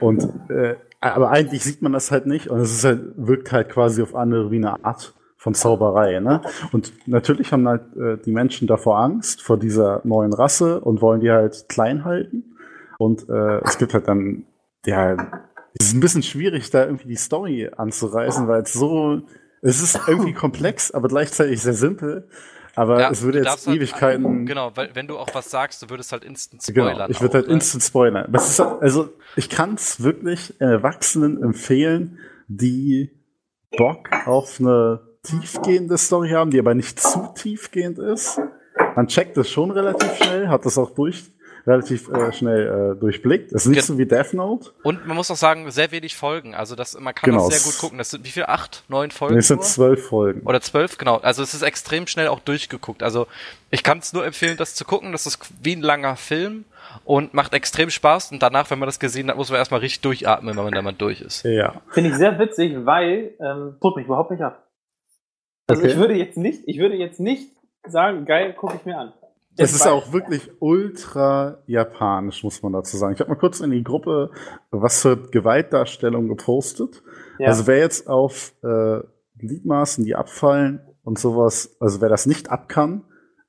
Und äh, aber eigentlich sieht man das halt nicht und es ist halt, wirkt halt quasi auf andere wie eine Art von Zauberei. Ne? Und natürlich haben halt äh, die Menschen davor Angst, vor dieser neuen Rasse und wollen die halt klein halten. Und äh, es gibt halt dann, ja, es ist ein bisschen schwierig, da irgendwie die Story anzureißen, weil es so, es ist irgendwie komplex, aber gleichzeitig sehr simpel. Aber ja, es würde jetzt halt Ewigkeiten. Halt, genau, weil wenn du auch was sagst, du würdest halt instant genau, spoilern. Genau, ich würde halt ne? instant spoilern. Ist, also ich kann es wirklich Erwachsenen empfehlen, die Bock auf eine tiefgehende Story haben, die aber nicht zu tiefgehend ist. Man checkt es schon relativ schnell, hat das auch durch relativ äh, schnell äh, durchblickt. Es ist nicht Ge so wie Death Note. Und man muss auch sagen, sehr wenig Folgen. Also das, man kann genau. auch sehr gut gucken. Das sind wie viel? Acht, neun Folgen? Es sind zwölf Folgen. Oder zwölf, genau. Also es ist extrem schnell auch durchgeguckt. Also ich kann es nur empfehlen, das zu gucken. Das ist wie ein langer Film und macht extrem Spaß. Und danach, wenn man das gesehen hat, muss man erstmal richtig durchatmen, wenn man da mal durch ist. Ja. Finde ich sehr witzig, weil ähm, tut mich überhaupt nicht ab. Also okay. ich würde jetzt nicht, ich würde jetzt nicht sagen, geil, gucke ich mir an. Es ist auch wirklich ultra japanisch, muss man dazu sagen. Ich habe mal kurz in die Gruppe was für Gewaltdarstellung gepostet. Ja. Also wer jetzt auf äh, Gliedmaßen, die abfallen und sowas, also wer das nicht ab kann,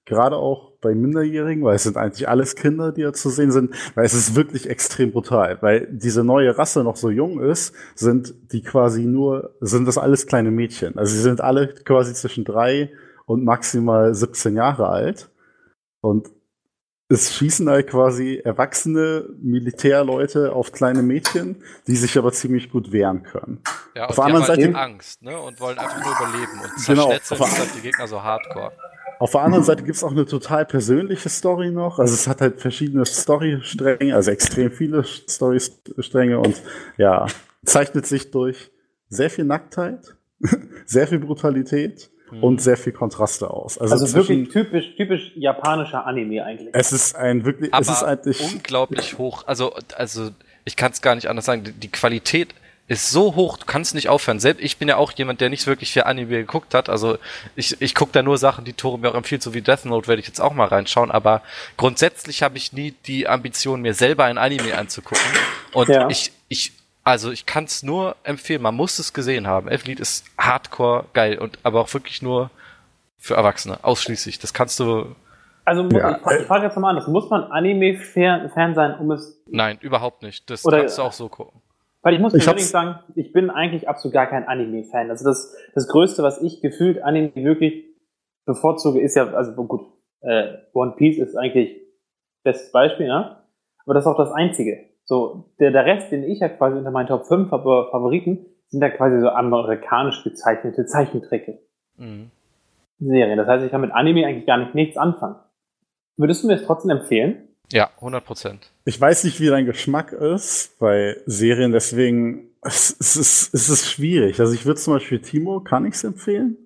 gerade auch bei Minderjährigen, weil es sind eigentlich alles Kinder, die da zu sehen sind, weil es ist wirklich extrem brutal, weil diese neue Rasse noch so jung ist, sind die quasi nur, sind das alles kleine Mädchen. Also sie sind alle quasi zwischen drei und maximal 17 Jahre alt. Und es schießen halt quasi erwachsene Militärleute auf kleine Mädchen, die sich aber ziemlich gut wehren können. Ja, auf der anderen halt Seite Angst, ne, und wollen einfach nur überleben und genau, halt die Gegner so hardcore. Auf der anderen Seite gibt's auch eine total persönliche Story noch. Also es hat halt verschiedene Storystränge, also extrem viele Storystränge und ja, zeichnet sich durch sehr viel Nacktheit, sehr viel Brutalität mhm. und sehr viel Kontraste aus. Also, also wirklich typisch, typisch japanischer Anime eigentlich. Es ist ein wirklich, Aber es ist eigentlich unglaublich hoch. Also, also ich kann es gar nicht anders sagen. Die, die Qualität ist so hoch, du kannst nicht aufhören. Selbst ich bin ja auch jemand, der nicht wirklich viel Anime geguckt hat. Also ich, ich gucke da nur Sachen, die Tore mir auch empfiehlt, so wie Death Note werde ich jetzt auch mal reinschauen. Aber grundsätzlich habe ich nie die Ambition, mir selber ein Anime anzugucken. Und ja. ich, ich also ich kann es nur empfehlen, man muss es gesehen haben. Elflied ist hardcore geil und aber auch wirklich nur für Erwachsene, ausschließlich. Das kannst du. Also ja. ich, frage jetzt nochmal anders, muss man Anime-Fan sein, um es. Nein, überhaupt nicht. Das oder, kannst du auch so gucken. Weil ich muss ich unbedingt sagen, ich bin eigentlich absolut gar kein Anime-Fan. Also das, das Größte, was ich gefühlt Anime wirklich bevorzuge, ist ja, also gut, äh, One Piece ist eigentlich bestes Beispiel, ne? Aber das ist auch das Einzige. So, der, der Rest, den ich ja quasi unter meinen Top 5 Favoriten, sind ja quasi so amerikanisch gezeichnete Zeichentricke. Mhm. Serien. Das heißt, ich kann mit Anime eigentlich gar nicht nichts anfangen. Würdest du mir das trotzdem empfehlen? Ja, 100 Prozent. Ich weiß nicht, wie dein Geschmack ist bei Serien, deswegen es, es, ist, es ist schwierig. Also ich würde zum Beispiel Timo, kann ich es empfehlen?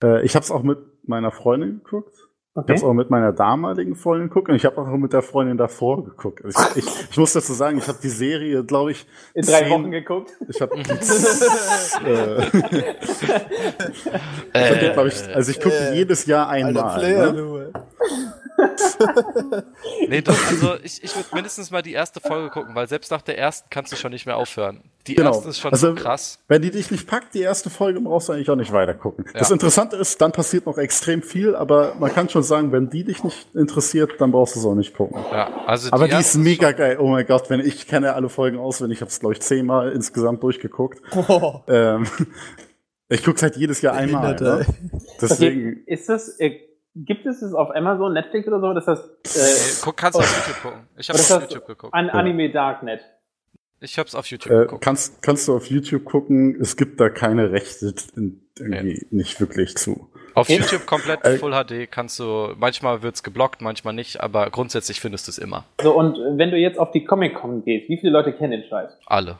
Äh, ich habe es auch mit meiner Freundin geguckt. Okay. Ich habe auch mit meiner damaligen Freundin geguckt und ich habe auch mit der Freundin davor geguckt. Also ich, ich, ich, muss dazu sagen, ich habe die Serie, glaube ich, in drei zehn, Wochen geguckt. Ich habe, äh, äh, glaube ich, also ich gucke äh, jedes Jahr einmal. Ne? nee, doch, also ich, ich würde mindestens mal die erste Folge gucken, weil selbst nach der ersten kannst du schon nicht mehr aufhören. Die genau. erste ist schon also, so krass. Wenn die dich nicht packt, die erste Folge, brauchst du eigentlich auch nicht weiter gucken. Ja. Das Interessante ist, dann passiert noch extrem viel, aber man kann schon sagen, wenn die dich nicht interessiert, dann brauchst du es auch nicht gucken. Ja, also die aber die ist mega geil. Oh mein Gott, wenn ich kenne alle Folgen auswendig, ich habe es glaube ich zehnmal insgesamt durchgeguckt. Oh. Ähm, ich gucke halt jedes Jahr einmal. Ne? Deswegen. Okay. Ist das äh, Gibt es es auf Amazon, Netflix oder so? Das heißt, äh, Guck, kannst du auf YouTube gucken. Ich habe auf YouTube geguckt. An Anime Darknet. Ich hab's auf YouTube äh, geguckt. Kannst, kannst du auf YouTube gucken? Es gibt da keine Rechte irgendwie nee. nicht wirklich zu. Auf okay. YouTube komplett äh, Full HD kannst du, manchmal wird's geblockt, manchmal nicht, aber grundsätzlich findest du es immer. So, und wenn du jetzt auf die Comic-Con gehst, wie viele Leute kennen den Scheiß? Alle.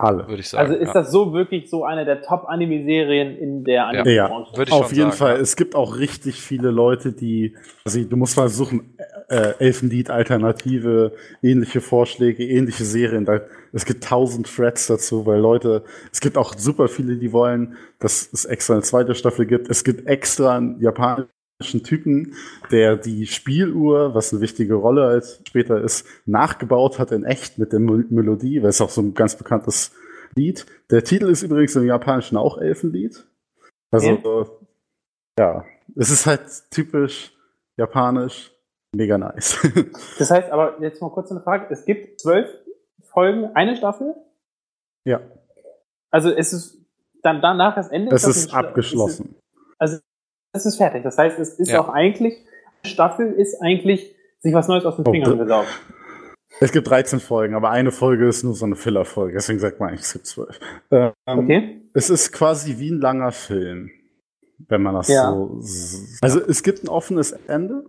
Alle. Würde ich sagen. Also ist ja. das so wirklich so eine der Top-Anime-Serien in der Anime-Branche? Ja, würde ich Auf jeden sagen, Fall. Ja. Es gibt auch richtig viele Leute, die, also du musst mal suchen, äh, Elfenlied-Alternative, ähnliche Vorschläge, ähnliche Serien. Da, es gibt tausend Threads dazu, weil Leute, es gibt auch super viele, die wollen, dass es extra eine zweite Staffel gibt. Es gibt extra einen japanischen Typen, der die Spieluhr, was eine wichtige Rolle als später ist, nachgebaut hat in echt mit der Melodie, weil es auch so ein ganz bekanntes Lied. Der Titel ist übrigens im Japanischen auch Elfenlied. Also, okay. ja, es ist halt typisch japanisch, mega nice. das heißt aber, jetzt mal kurz eine Frage, es gibt zwölf Folgen, eine Staffel? Ja. Also es ist dann danach das Ende? Es ist, ist abgeschlossen. Ist, also das ist fertig. Das heißt, es ist ja. auch eigentlich, Staffel ist eigentlich sich was Neues aus den oh, Fingern oh, gesaugt. Es gibt 13 Folgen, aber eine Folge ist nur so eine Filler-Folge, deswegen sagt man eigentlich, es gibt 12. Ähm, okay. Es ist quasi wie ein langer Film, wenn man das ja. so. Also es gibt ein offenes Ende.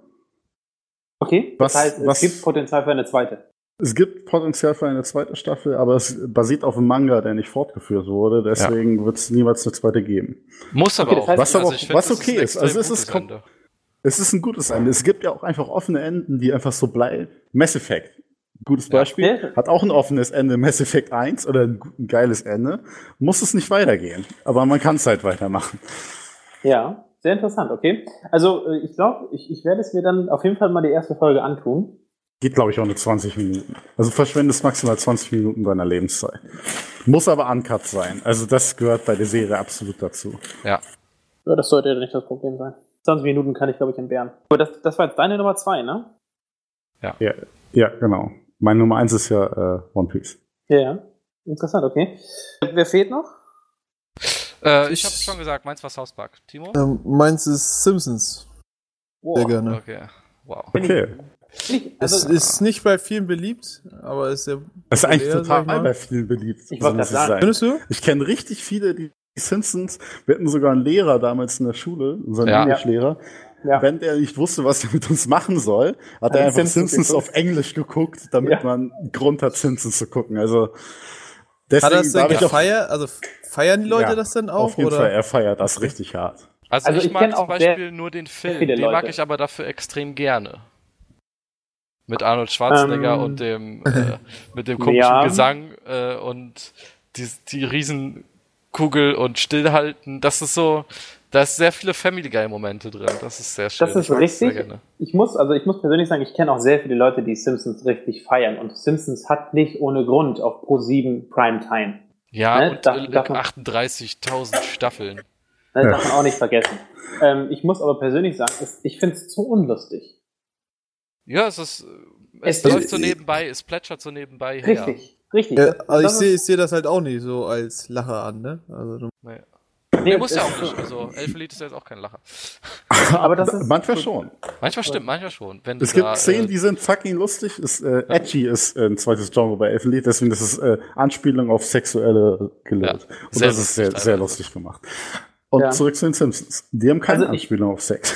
Okay, was, das heißt, es was, gibt Potenzial für eine zweite. Es gibt Potenzial für eine zweite Staffel, aber es basiert auf einem Manga, der nicht fortgeführt wurde. Deswegen ja. wird es niemals eine zweite geben. Muss aber okay, auch. Was, aber also auch, was okay ist. Also es ist, es ist ein gutes Ende. Es gibt ja auch einfach offene Enden, die einfach so bleiben. Mass Effect. Gutes Beispiel. Ja. Hat auch ein offenes Ende, Mass Effect 1 oder ein, ein geiles Ende. Muss es nicht weitergehen. Aber man kann es halt weitermachen. Ja, sehr interessant, okay. Also äh, ich glaube, ich, ich werde es mir dann auf jeden Fall mal die erste Folge antun. Geht, glaube ich, auch nur 20 Minuten. Also verschwendest maximal 20 Minuten deiner Lebenszeit. Muss aber uncut sein. Also das gehört bei der Serie absolut dazu. Ja. Ja, das sollte ja nicht das Problem sein. 20 Minuten kann ich, glaube ich, entbehren. Aber das, das war jetzt deine Nummer 2, ne? Ja. ja. Ja, genau. Meine Nummer 1 ist ja äh, One Piece. Ja, ja. Interessant, okay. Wer fehlt noch? Äh, ich habe schon gesagt, meins war South Park. Timo? Ähm, meins ist Simpsons. Wow. Sehr gerne. Okay. Wow. Okay. Also, es ist nicht bei vielen beliebt, aber es ist ja. Es ist eigentlich total bei vielen beliebt. Ich wollte das sagen. Findest du? Ich kenne richtig viele, die Simpsons. Wir hatten sogar einen Lehrer damals in der Schule, unseren ja. Englischlehrer. Ja. Wenn der nicht wusste, was er mit uns machen soll, hat er einfach Simpsons, Simpsons auf Englisch geguckt, damit ja. man Grund hat, Simpsons zu gucken. Also deswegen hat das denn gefeiert? Also feiern die Leute ja, das dann auch? Auf jeden oder? Fall, er feiert das richtig hart. Also, also ich, ich mag zum Beispiel nur den Film, den Leute. mag ich aber dafür extrem gerne. Mit Arnold Schwarzenegger ähm, und dem äh, mit dem komischen ja. Gesang äh, und die, die Riesenkugel und Stillhalten. Das ist so, da ist sehr viele Family Guy Momente drin. Das ist sehr schön. Das ist richtig. Ich muss, also ich muss persönlich sagen, ich kenne auch sehr viele Leute, die Simpsons richtig feiern. Und Simpsons hat nicht ohne Grund auf Pro 7 Primetime. Ja, ne? und 38.000 Staffeln. Das darf man auch nicht vergessen. Ähm, ich muss aber persönlich sagen, ich finde es zu unlustig. Ja, es ist. Es, es läuft so nebenbei, es plätschert so nebenbei richtig, her. Richtig. Ja, also ich sehe seh das halt auch nicht so als Lacher an, ne? Also, naja. Nee, muss ja auch nicht. Also Elfenlied ist ja jetzt auch kein Lacher. Aber das ist manchmal schon. Manchmal stimmt, manchmal schon. Wenn es gibt da, Szenen, äh, die sind fucking lustig. Ist, äh, edgy ist äh, ein zweites Genre bei Elfenlied, deswegen das ist äh, Anspielung auf sexuelle gelehrt. Ja, Und das ist sehr, sehr lustig gemacht. Und ja. zurück zu den Simpsons. Die haben keine also Anspielung auf Sex.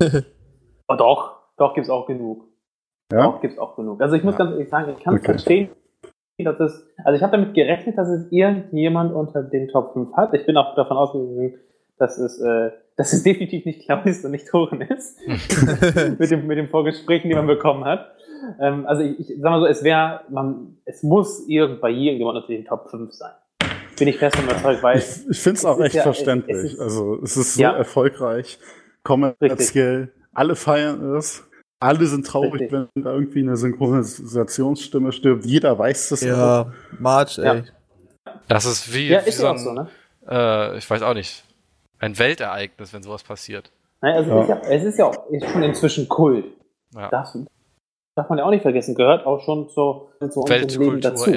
oh, doch. Doch, gibt's auch genug. Ja? Doch, gibt's auch genug. Also ich muss ja. ganz ehrlich sagen, ich kann es okay. verstehen, dass es, also ich habe damit gerechnet, dass es irgendjemand unter den Top 5 hat. Ich bin auch davon ausgegangen, dass es, äh, dass es definitiv nicht Claudius und nicht Toren ist. mit, dem, mit den Vorgesprächen, die man bekommen hat. Ähm, also ich, ich sag mal so, es wäre, man, es muss irgend, bei irgendjemand unter den Top 5 sein. Bin ich fest und überzeugt, weil. Ich, ich finde es auch echt ja, verständlich. Es ist, also es ist so ja. erfolgreich, kommerziell, alle feiern es. Alle sind traurig, Richtig. wenn da irgendwie eine Synchronisationsstimme stirbt. Jeder weiß das. Ja, auch. March, ey. Ja. Das ist wie, ja, wie so ein, so, ne? äh, ich weiß auch nicht, ein Weltereignis, wenn sowas passiert. Nein, also ja. Ist ja, es ist ja auch ist schon inzwischen Kult. Ja. Das darf man ja auch nicht vergessen, gehört auch schon zu, zu unserem Leben dazu.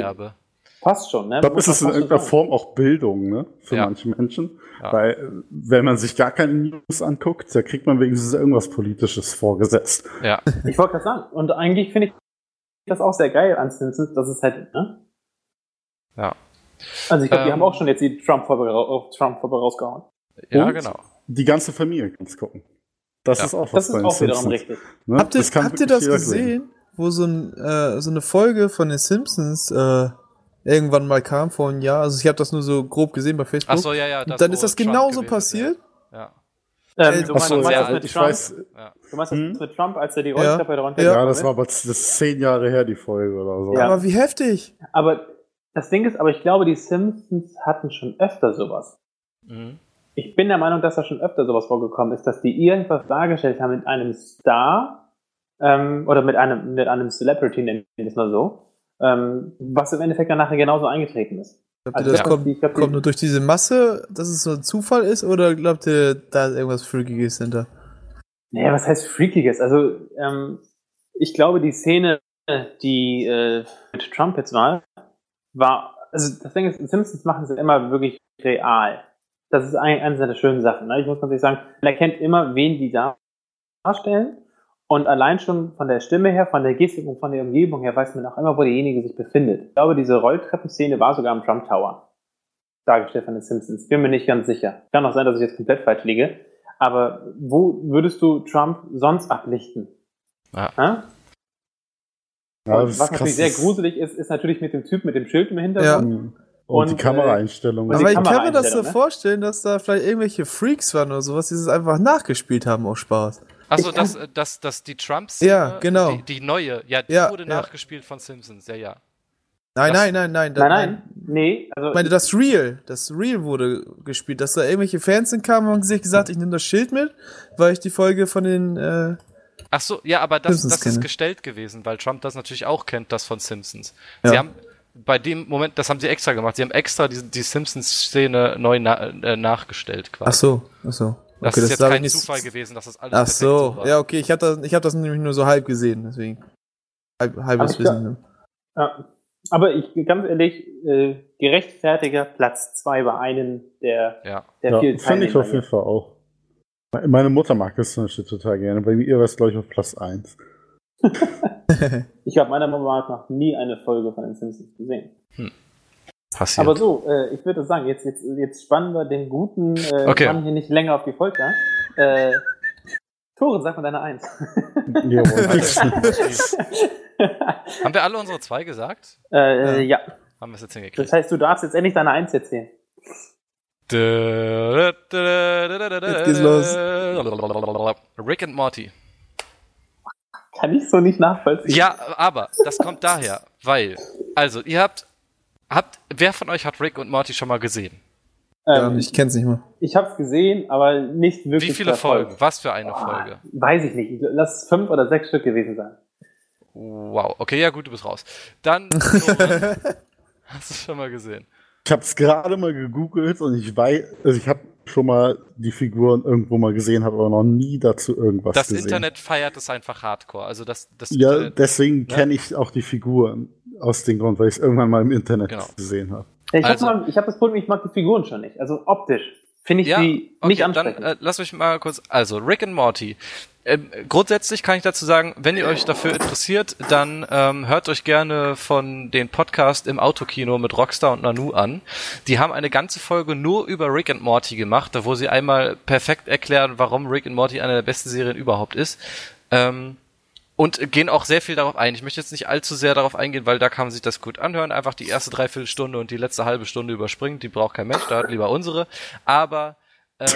Passt schon, ne? Ich glaube, es ist in irgendeiner Form auch Bildung, ne? Für ja. manche Menschen. Ja. Weil, wenn man sich gar keine News anguckt, da kriegt man wenigstens irgendwas Politisches vorgesetzt. Ja. Ich wollte das sagen. Und eigentlich finde ich das auch sehr geil an Simpsons, dass es halt, ne? Ja. Also ich glaube, ähm, die haben auch schon jetzt die Trump-Farbe Trump rausgehauen. Ja, Und genau. Die ganze Familie kann es gucken. Das ja. ist auch was Das ist auch wiederum richtig. Ne? Habt ihr das, habt ihr das gesehen, sehen. wo so, ein, äh, so eine Folge von den Simpsons äh, irgendwann mal kam vor einem Jahr. Also ich habe das nur so grob gesehen bei Facebook. Ach so, ja, ja. Das, dann ist das genauso passiert. Ja. Ähm, du, meinst, so, du meinst ja, das mit Trump? Weiß, ja. Du meinst das hm? mit Trump, als er die Rolltreppe ja. runtergegangen Ja, das war aber das ist zehn Jahre her, die Folge oder so. Ja. Aber wie heftig. Aber das Ding ist, aber ich glaube, die Simpsons hatten schon öfter sowas. Mhm. Ich bin der Meinung, dass da schon öfter sowas vorgekommen ist, dass die irgendwas dargestellt haben mit einem Star ähm, oder mit einem, mit einem Celebrity, nennen wir das mal so, ähm, was im Endeffekt dann nachher genauso eingetreten ist. Glaubt also ihr, das ja. kommt, glaub, kommt nur durch diese Masse, dass es so ein Zufall ist, oder glaubt ihr, da ist irgendwas Freakiges hinter? Naja, was heißt Freakiges? Also, ähm, ich glaube, die Szene, die äh, mit Trump jetzt war, war, also das Ding ist, Simpsons machen sie immer wirklich real. das ist ein, eine der schönen Sachen. Ne? Ich muss ganz ehrlich sagen, man erkennt immer, wen die darstellen. Und allein schon von der Stimme her, von der Gestik und von der Umgebung her weiß man auch immer, wo derjenige sich befindet. Ich glaube, diese Rolltreppenszene war sogar im Trump Tower. Dargestellt von den Simpsons. Bin mir nicht ganz sicher. Kann auch sein, dass ich jetzt komplett falsch liege. Aber wo würdest du Trump sonst ablichten? Ja. ja? Ja, was natürlich sehr gruselig ist, ist natürlich mit dem Typ mit dem Schild im Hintergrund. Ja. Und, und, die Kameraeinstellung. Aber ich kann mir das so ne? vorstellen, dass da vielleicht irgendwelche Freaks waren oder sowas, die es einfach nachgespielt haben aus Spaß. Achso, dass, dass, dass die Trumps, ja, genau. die, die neue, ja, die ja, wurde ja. nachgespielt von Simpsons, ja, ja. Nein, das, nein, nein, nein. nein, nein, nee. Also ich meine, das Real, das Real wurde gespielt, dass da irgendwelche Fans kamen und sich gesagt, ich nehme das Schild mit, weil ich die Folge von den äh, Ach so, ja, aber das, das ist gestellt gewesen, weil Trump das natürlich auch kennt, das von Simpsons. Ja. Sie haben bei dem Moment, das haben sie extra gemacht. Sie haben extra die, die Simpsons-Szene neu na, äh, nachgestellt quasi. Ach so, ach so. Das okay, ist das jetzt kein Zufall gewesen, dass das alles Ach so, so ja, okay, ich habe das, ich hab das nämlich nur so halb gesehen, deswegen. Halb, halbes Wissen. Ne? Ja. Aber ich, ganz ehrlich, äh, gerechtfertiger Platz zwei bei einem der, ja. der ja, vielen Finde ich auf jeden Fall auch. Meine Mutter mag das zum Beispiel total gerne. Bei mir war es, glaube ich, auf Platz 1. ich habe meiner Mama noch nie eine Folge von den Simpsons gesehen. Hm. Passiert. Aber so, äh, ich würde sagen, jetzt, jetzt, jetzt spannen wir den guten äh, okay. Mann hier nicht länger auf die Folter. Äh, Tore, sag mal deine Eins. Haben wir alle unsere zwei gesagt? Äh, ja. Haben wir es jetzt hingekriegt. Das heißt, du darfst jetzt endlich deine Eins erzählen. Jetzt geht's los. Rick and Morty. Kann ich so nicht nachvollziehen. Ja, aber das kommt daher, weil, also, ihr habt, habt, wer von euch hat Rick und Morty schon mal gesehen? Ja, ähm, ich kenn's nicht mal. Ich hab's gesehen, aber nicht wirklich. Wie viele Folgen? Was für eine oh, Folge? Weiß ich nicht. Lass es fünf oder sechs Stück gewesen sein. Wow. Okay, ja gut, du bist raus. Dann, hast du schon mal gesehen? Ich habe es gerade mal gegoogelt und ich weiß, also ich habe schon mal die Figuren irgendwo mal gesehen, habe aber noch nie dazu irgendwas das gesehen. Das Internet feiert es einfach hardcore. Also das, das ja, Internet, deswegen ne? kenne ich auch die Figuren aus dem Grund, weil ich es irgendwann mal im Internet genau. gesehen habe. Ja, ich also, habe hab das Problem, ich mag die Figuren schon nicht. Also optisch finde ich ja, die okay, nicht ansprechend. Dann äh, lass mich mal kurz. Also Rick and Morty. Ähm, grundsätzlich kann ich dazu sagen, wenn ihr euch dafür interessiert, dann ähm, hört euch gerne von den Podcast im Autokino mit Rockstar und Nanu an. Die haben eine ganze Folge nur über Rick and Morty gemacht, da wo sie einmal perfekt erklären, warum Rick and Morty eine der besten Serien überhaupt ist. Ähm, und gehen auch sehr viel darauf ein. Ich möchte jetzt nicht allzu sehr darauf eingehen, weil da kann man sich das gut anhören. Einfach die erste Dreiviertelstunde und die letzte halbe Stunde überspringen. Die braucht kein Mensch, da hat lieber unsere. Aber ähm,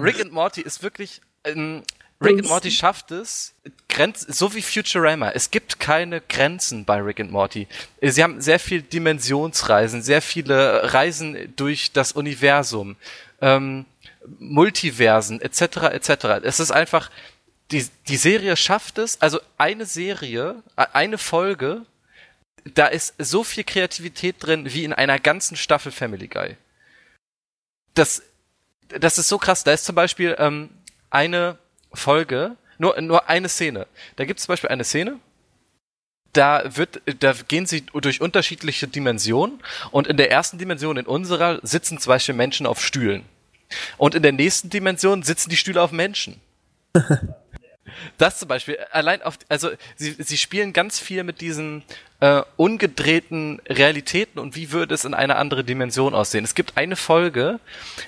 Rick and Morty ist wirklich. Ähm, Rick and Morty schafft es, Grenzen, so wie Futurama. Es gibt keine Grenzen bei Rick and Morty. Sie haben sehr viel Dimensionsreisen, sehr viele Reisen durch das Universum, ähm, Multiversen, etc., etc. Es ist einfach, die, die Serie schafft es, also eine Serie, äh, eine Folge, da ist so viel Kreativität drin wie in einer ganzen Staffel Family Guy. Das das ist so krass. Da ist zum Beispiel ähm, eine Folge, nur, nur eine Szene. Da gibt es zum Beispiel eine Szene, da wird, da gehen sie durch unterschiedliche Dimensionen und in der ersten Dimension, in unserer, sitzen zum Beispiel Menschen auf Stühlen. Und in der nächsten Dimension sitzen die Stühle auf Menschen. Das zum Beispiel, allein auf, also sie, sie spielen ganz viel mit diesen äh, ungedrehten Realitäten und wie würde es in einer anderen Dimension aussehen. Es gibt eine Folge,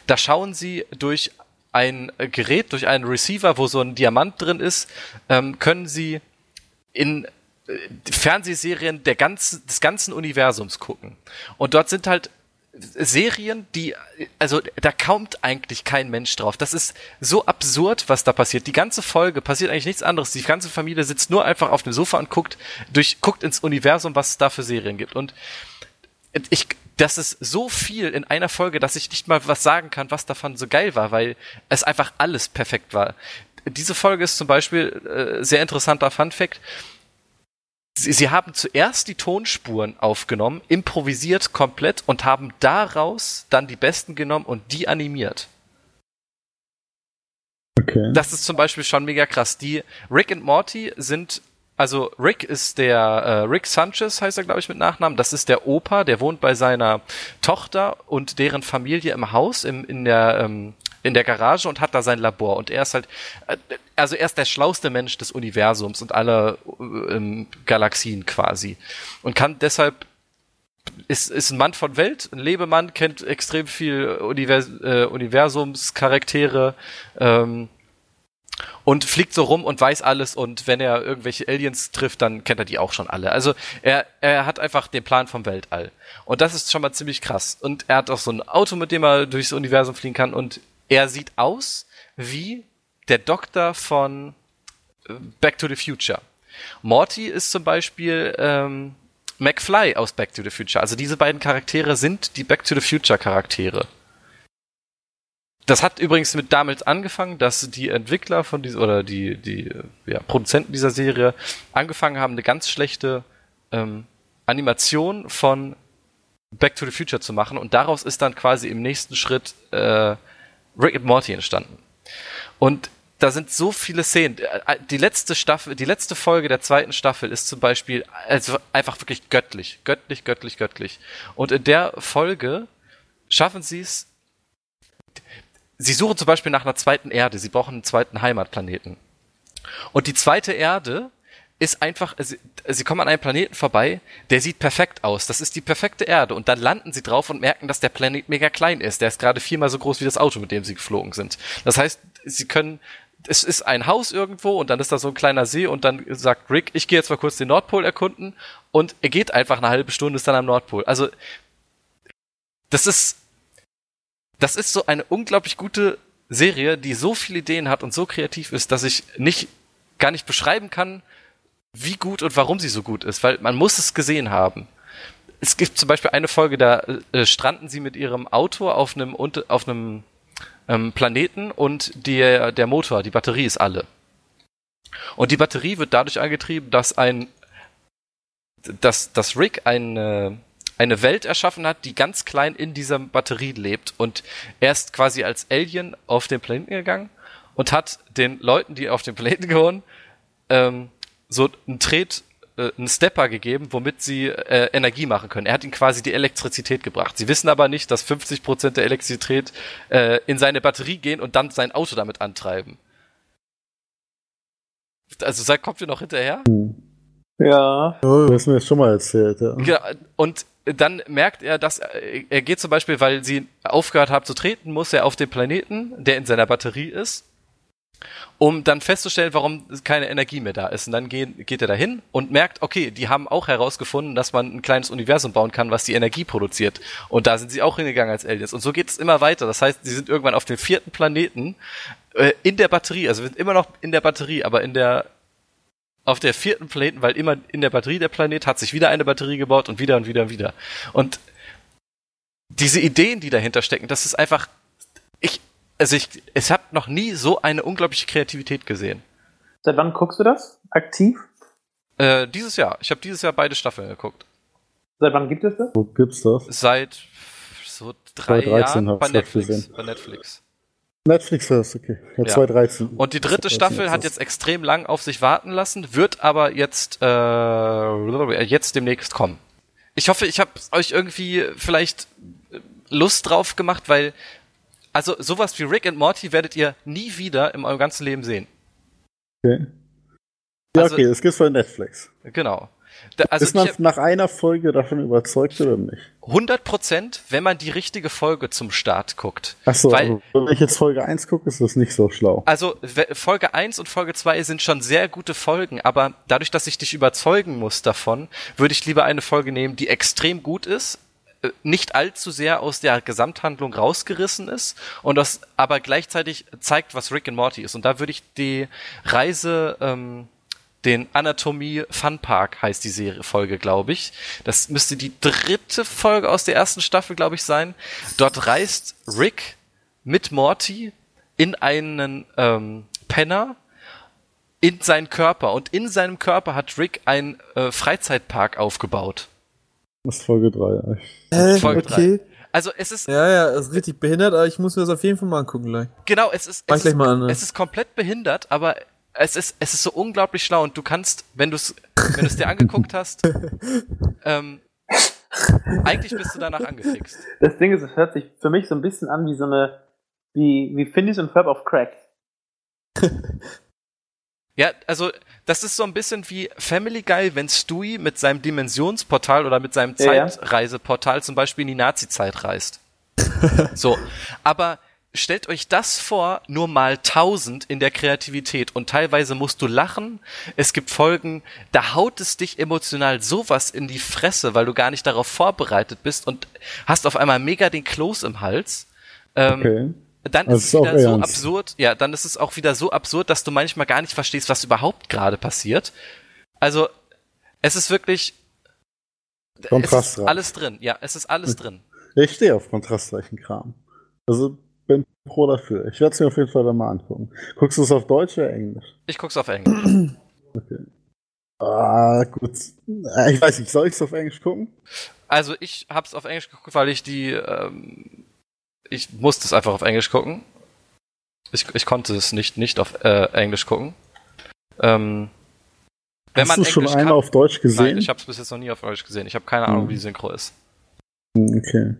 da schauen sie durch ein Gerät, durch einen Receiver, wo so ein Diamant drin ist, ähm, können sie in äh, Fernsehserien der ganzen, des ganzen Universums gucken. Und dort sind halt Serien, die, also da kommt eigentlich kein Mensch drauf. Das ist so absurd, was da passiert. Die ganze Folge passiert eigentlich nichts anderes. Die ganze Familie sitzt nur einfach auf dem Sofa und guckt durch, guckt ins Universum, was es da für Serien gibt. Und ich, das ist so viel in einer Folge, dass ich nicht mal was sagen kann, was davon so geil war, weil es einfach alles perfekt war. Diese Folge ist zum Beispiel äh, sehr interessanter Fun Fact. Sie, haben zuerst die Tonspuren aufgenommen, improvisiert komplett und haben daraus dann die besten genommen und die animiert. Okay. Das ist zum Beispiel schon mega krass. Die Rick und Morty sind also Rick ist der, äh, Rick Sanchez heißt er, glaube ich, mit Nachnamen. Das ist der Opa, der wohnt bei seiner Tochter und deren Familie im Haus, im, in der, ähm, in der Garage und hat da sein Labor. Und er ist halt, äh, also er ist der schlauste Mensch des Universums und aller äh, Galaxien quasi. Und kann deshalb ist, ist ein Mann von Welt, ein Lebemann, kennt extrem viel Univers äh, Universumscharaktere, ähm, und fliegt so rum und weiß alles und wenn er irgendwelche Aliens trifft, dann kennt er die auch schon alle. Also er, er hat einfach den Plan vom Weltall. Und das ist schon mal ziemlich krass. Und er hat auch so ein Auto, mit dem er durchs Universum fliegen kann und er sieht aus wie der Doktor von äh, Back to the Future. Morty ist zum Beispiel ähm, McFly aus Back to the Future. Also diese beiden Charaktere sind die Back to the Future Charaktere. Das hat übrigens mit damals angefangen, dass die Entwickler von dieser oder die die ja, Produzenten dieser Serie angefangen haben, eine ganz schlechte ähm, Animation von Back to the Future zu machen und daraus ist dann quasi im nächsten Schritt äh, Rick and Morty entstanden. Und da sind so viele Szenen. Die letzte Staffel, die letzte Folge der zweiten Staffel ist zum Beispiel also einfach wirklich göttlich, göttlich, göttlich, göttlich. Und in der Folge schaffen sie es sie suchen zum Beispiel nach einer zweiten Erde. Sie brauchen einen zweiten Heimatplaneten. Und die zweite Erde ist einfach, sie, sie kommen an einem Planeten vorbei, der sieht perfekt aus. Das ist die perfekte Erde. Und dann landen sie drauf und merken, dass der Planet mega klein ist. Der ist gerade viermal so groß wie das Auto, mit dem sie geflogen sind. Das heißt, sie können, es ist ein Haus irgendwo und dann ist da so ein kleiner See und dann sagt Rick, ich gehe jetzt mal kurz den Nordpol erkunden und er geht einfach eine halbe Stunde, ist dann am Nordpol. Also, das ist, das ist so eine unglaublich gute Serie, die so viele Ideen hat und so kreativ ist, dass ich nicht gar nicht beschreiben kann, wie gut und warum sie so gut ist, weil man muss es gesehen haben. Es gibt zum Beispiel eine Folge, da äh, stranden sie mit ihrem Auto auf einem auf einem ähm, Planeten und der der Motor, die Batterie ist alle. Und die Batterie wird dadurch angetrieben, dass ein dass, dass Rick eine eine Welt erschaffen hat, die ganz klein in dieser Batterie lebt. Und er ist quasi als Alien auf den Planeten gegangen und hat den Leuten, die auf den Planeten gehören, ähm, so einen Tret, äh, einen Stepper gegeben, womit sie äh, Energie machen können. Er hat ihnen quasi die Elektrizität gebracht. Sie wissen aber nicht, dass 50% der Elektrizität äh, in seine Batterie gehen und dann sein Auto damit antreiben. Also seid kommt ihr noch hinterher? Ja. Oh, das hast mir schon mal erzählt. Ja. ja und dann merkt er, dass er, er geht zum Beispiel, weil sie aufgehört haben zu treten, muss er auf den Planeten, der in seiner Batterie ist, um dann festzustellen, warum keine Energie mehr da ist. Und dann geht, geht er dahin und merkt, okay, die haben auch herausgefunden, dass man ein kleines Universum bauen kann, was die Energie produziert. Und da sind sie auch hingegangen als Aliens. Und so geht es immer weiter. Das heißt, sie sind irgendwann auf dem vierten Planeten äh, in der Batterie, also wir sind immer noch in der Batterie, aber in der auf der vierten Planeten, weil immer in der Batterie der Planet hat sich wieder eine Batterie gebaut und wieder und wieder und wieder. Und diese Ideen, die dahinter stecken, das ist einfach, ich, also ich, ich habe noch nie so eine unglaubliche Kreativität gesehen. Seit wann guckst du das? Aktiv? Äh, dieses Jahr. Ich habe dieses Jahr beide Staffeln geguckt. Seit wann gibt es das? Wo gibt's das? Seit so drei Jahren bei Netflix. Bei Netflix. Netflix first, okay. Ja, ja. 2013. Und die dritte Staffel hat jetzt extrem lang auf sich warten lassen, wird aber jetzt äh, jetzt demnächst kommen. Ich hoffe, ich habe euch irgendwie vielleicht Lust drauf gemacht, weil also sowas wie Rick and Morty werdet ihr nie wieder in eurem ganzen Leben sehen. Okay. Ja, also, okay, das gibt's bei Netflix. Genau. Da, also ist man hab, nach einer Folge davon überzeugt oder nicht? 100 Prozent, wenn man die richtige Folge zum Start guckt. Achso, also, wenn ich jetzt Folge 1 gucke, ist das nicht so schlau. Also Folge 1 und Folge 2 sind schon sehr gute Folgen, aber dadurch, dass ich dich überzeugen muss davon, würde ich lieber eine Folge nehmen, die extrem gut ist, nicht allzu sehr aus der Gesamthandlung rausgerissen ist und das aber gleichzeitig zeigt, was Rick and Morty ist. Und da würde ich die Reise ähm, den Anatomie Fun Park heißt die Serie Folge, glaube ich. Das müsste die dritte Folge aus der ersten Staffel, glaube ich, sein. Dort reist Rick mit Morty in einen ähm, Penner in seinen Körper und in seinem Körper hat Rick einen äh, Freizeitpark aufgebaut. Das ist Folge 3. Äh, Folge okay. 3. Also es ist. Ja, ja, es ist richtig behindert, aber ich muss mir das auf jeden Fall mal angucken gleich. Genau, es ist. Es, ist, mal an, ne? es ist komplett behindert, aber es ist, es ist so unglaublich schlau und du kannst, wenn du es, wenn du es dir angeguckt hast, ähm, eigentlich bist du danach angefixt. Das Ding ist, es hört sich für mich so ein bisschen an wie so eine, wie, wie Phineas und Ferb auf Crack. ja, also, das ist so ein bisschen wie Family Guy, wenn Stewie mit seinem Dimensionsportal oder mit seinem Zeitreiseportal zum Beispiel in die Nazi-Zeit reist. so. Aber stellt euch das vor, nur mal tausend in der Kreativität und teilweise musst du lachen. Es gibt Folgen, da haut es dich emotional sowas in die Fresse, weil du gar nicht darauf vorbereitet bist und hast auf einmal mega den Kloß im Hals. Ähm, okay. Dann ist es wieder so ernst. absurd, ja, dann ist es auch wieder so absurd, dass du manchmal gar nicht verstehst, was überhaupt gerade passiert. Also, es ist wirklich, es ist alles drin, ja, es ist alles drin. Ich stehe auf kontrastreichen Kram. Also bin pro dafür. Ich werde es mir auf jeden Fall dann mal angucken. Guckst du es auf Deutsch oder Englisch? Ich guck's auf Englisch. Okay. Ah, gut. Äh, ich weiß nicht, soll ich es auf Englisch gucken? Also ich hab's auf Englisch geguckt, weil ich die, ähm, ich musste es einfach auf Englisch gucken. Ich, ich konnte es nicht nicht auf äh, Englisch gucken. Ähm, wenn Hast du schon einmal auf Deutsch gesehen? Nein, ich habe es bis jetzt noch nie auf Deutsch gesehen. Ich habe keine Ahnung, hm. wie die Synchro ist. Hm, okay.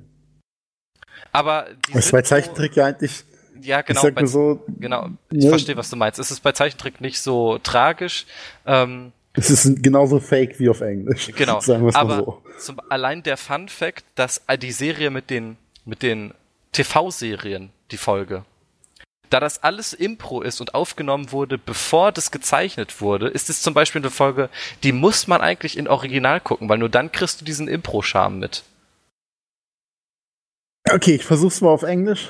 Aber die ist bei Zeichentrick ja eigentlich. Ja, genau. Ich bei, so, genau. Ich ne? verstehe, was du meinst. Es ist bei Zeichentrick nicht so tragisch. Ähm, es ist genauso fake wie auf Englisch. Genau. Aber so. zum, allein der Fun Fact, dass die Serie mit den, mit den TV-Serien, die Folge, da das alles Impro ist und aufgenommen wurde, bevor das gezeichnet wurde, ist es zum Beispiel eine Folge, die muss man eigentlich in Original gucken, weil nur dann kriegst du diesen Impro-Charme mit. Okay, ich versuch's mal auf Englisch.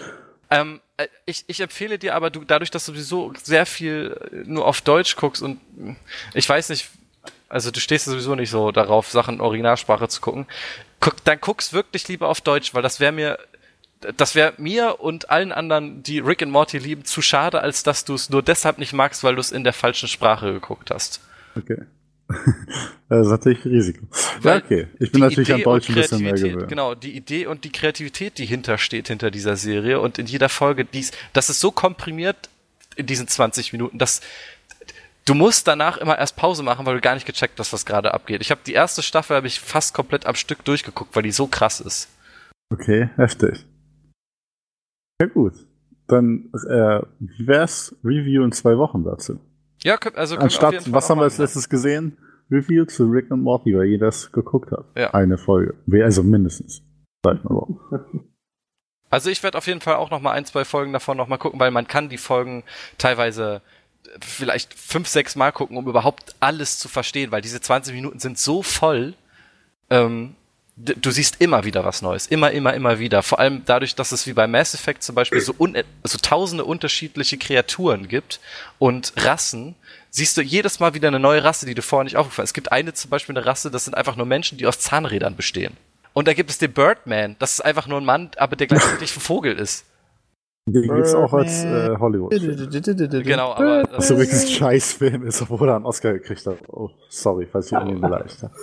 Ähm, äh, ich, ich empfehle dir aber, du, dadurch, dass du sowieso sehr viel äh, nur auf Deutsch guckst und äh, ich weiß nicht, also du stehst sowieso nicht so darauf, Sachen Originalsprache zu gucken, guck, dann guck's wirklich lieber auf Deutsch, weil das wäre mir, das wäre mir und allen anderen, die Rick and Morty lieben, zu schade, als dass du es nur deshalb nicht magst, weil du es in der falschen Sprache geguckt hast. Okay. das ist natürlich ein Risiko. Weil ja, okay. Ich bin natürlich Idee an Deutsch ein bisschen mehr gewöhnt. Genau, die Idee und die Kreativität, die hintersteht hinter dieser Serie und in jeder Folge, dies, das ist so komprimiert in diesen 20 Minuten, dass du musst danach immer erst Pause machen, weil du gar nicht gecheckt hast, was gerade abgeht. Ich habe die erste Staffel habe ich fast komplett am Stück durchgeguckt, weil die so krass ist. Okay, heftig. Ja gut. Dann äh, wie wär's Review in zwei Wochen dazu? Ja, also Anstatt, was haben wir als letztes gesehen? Review zu Rick und Morty, weil jeder das geguckt hat. Ja. Eine Folge. Also mindestens. Also ich werde auf jeden Fall auch noch mal ein, zwei Folgen davon noch mal gucken, weil man kann die Folgen teilweise vielleicht fünf, sechs Mal gucken, um überhaupt alles zu verstehen, weil diese 20 Minuten sind so voll. Ähm, du siehst immer wieder was Neues. Immer, immer, immer wieder. Vor allem dadurch, dass es wie bei Mass Effect zum Beispiel so, un so tausende unterschiedliche Kreaturen gibt und Rassen, siehst du jedes Mal wieder eine neue Rasse, die du vorher nicht aufgefallen Es gibt eine zum Beispiel eine Rasse, das sind einfach nur Menschen, die aus Zahnrädern bestehen. Und da gibt es den Birdman, das ist einfach nur ein Mann, aber der gleichzeitig ein Vogel ist. Den gibt's auch als äh, Hollywood. Genau, aber. Das ist übrigens ein Scheißfilm ist, obwohl er einen Oscar gekriegt hat. Oh, sorry, falls ich irgendwie beleidigt habe.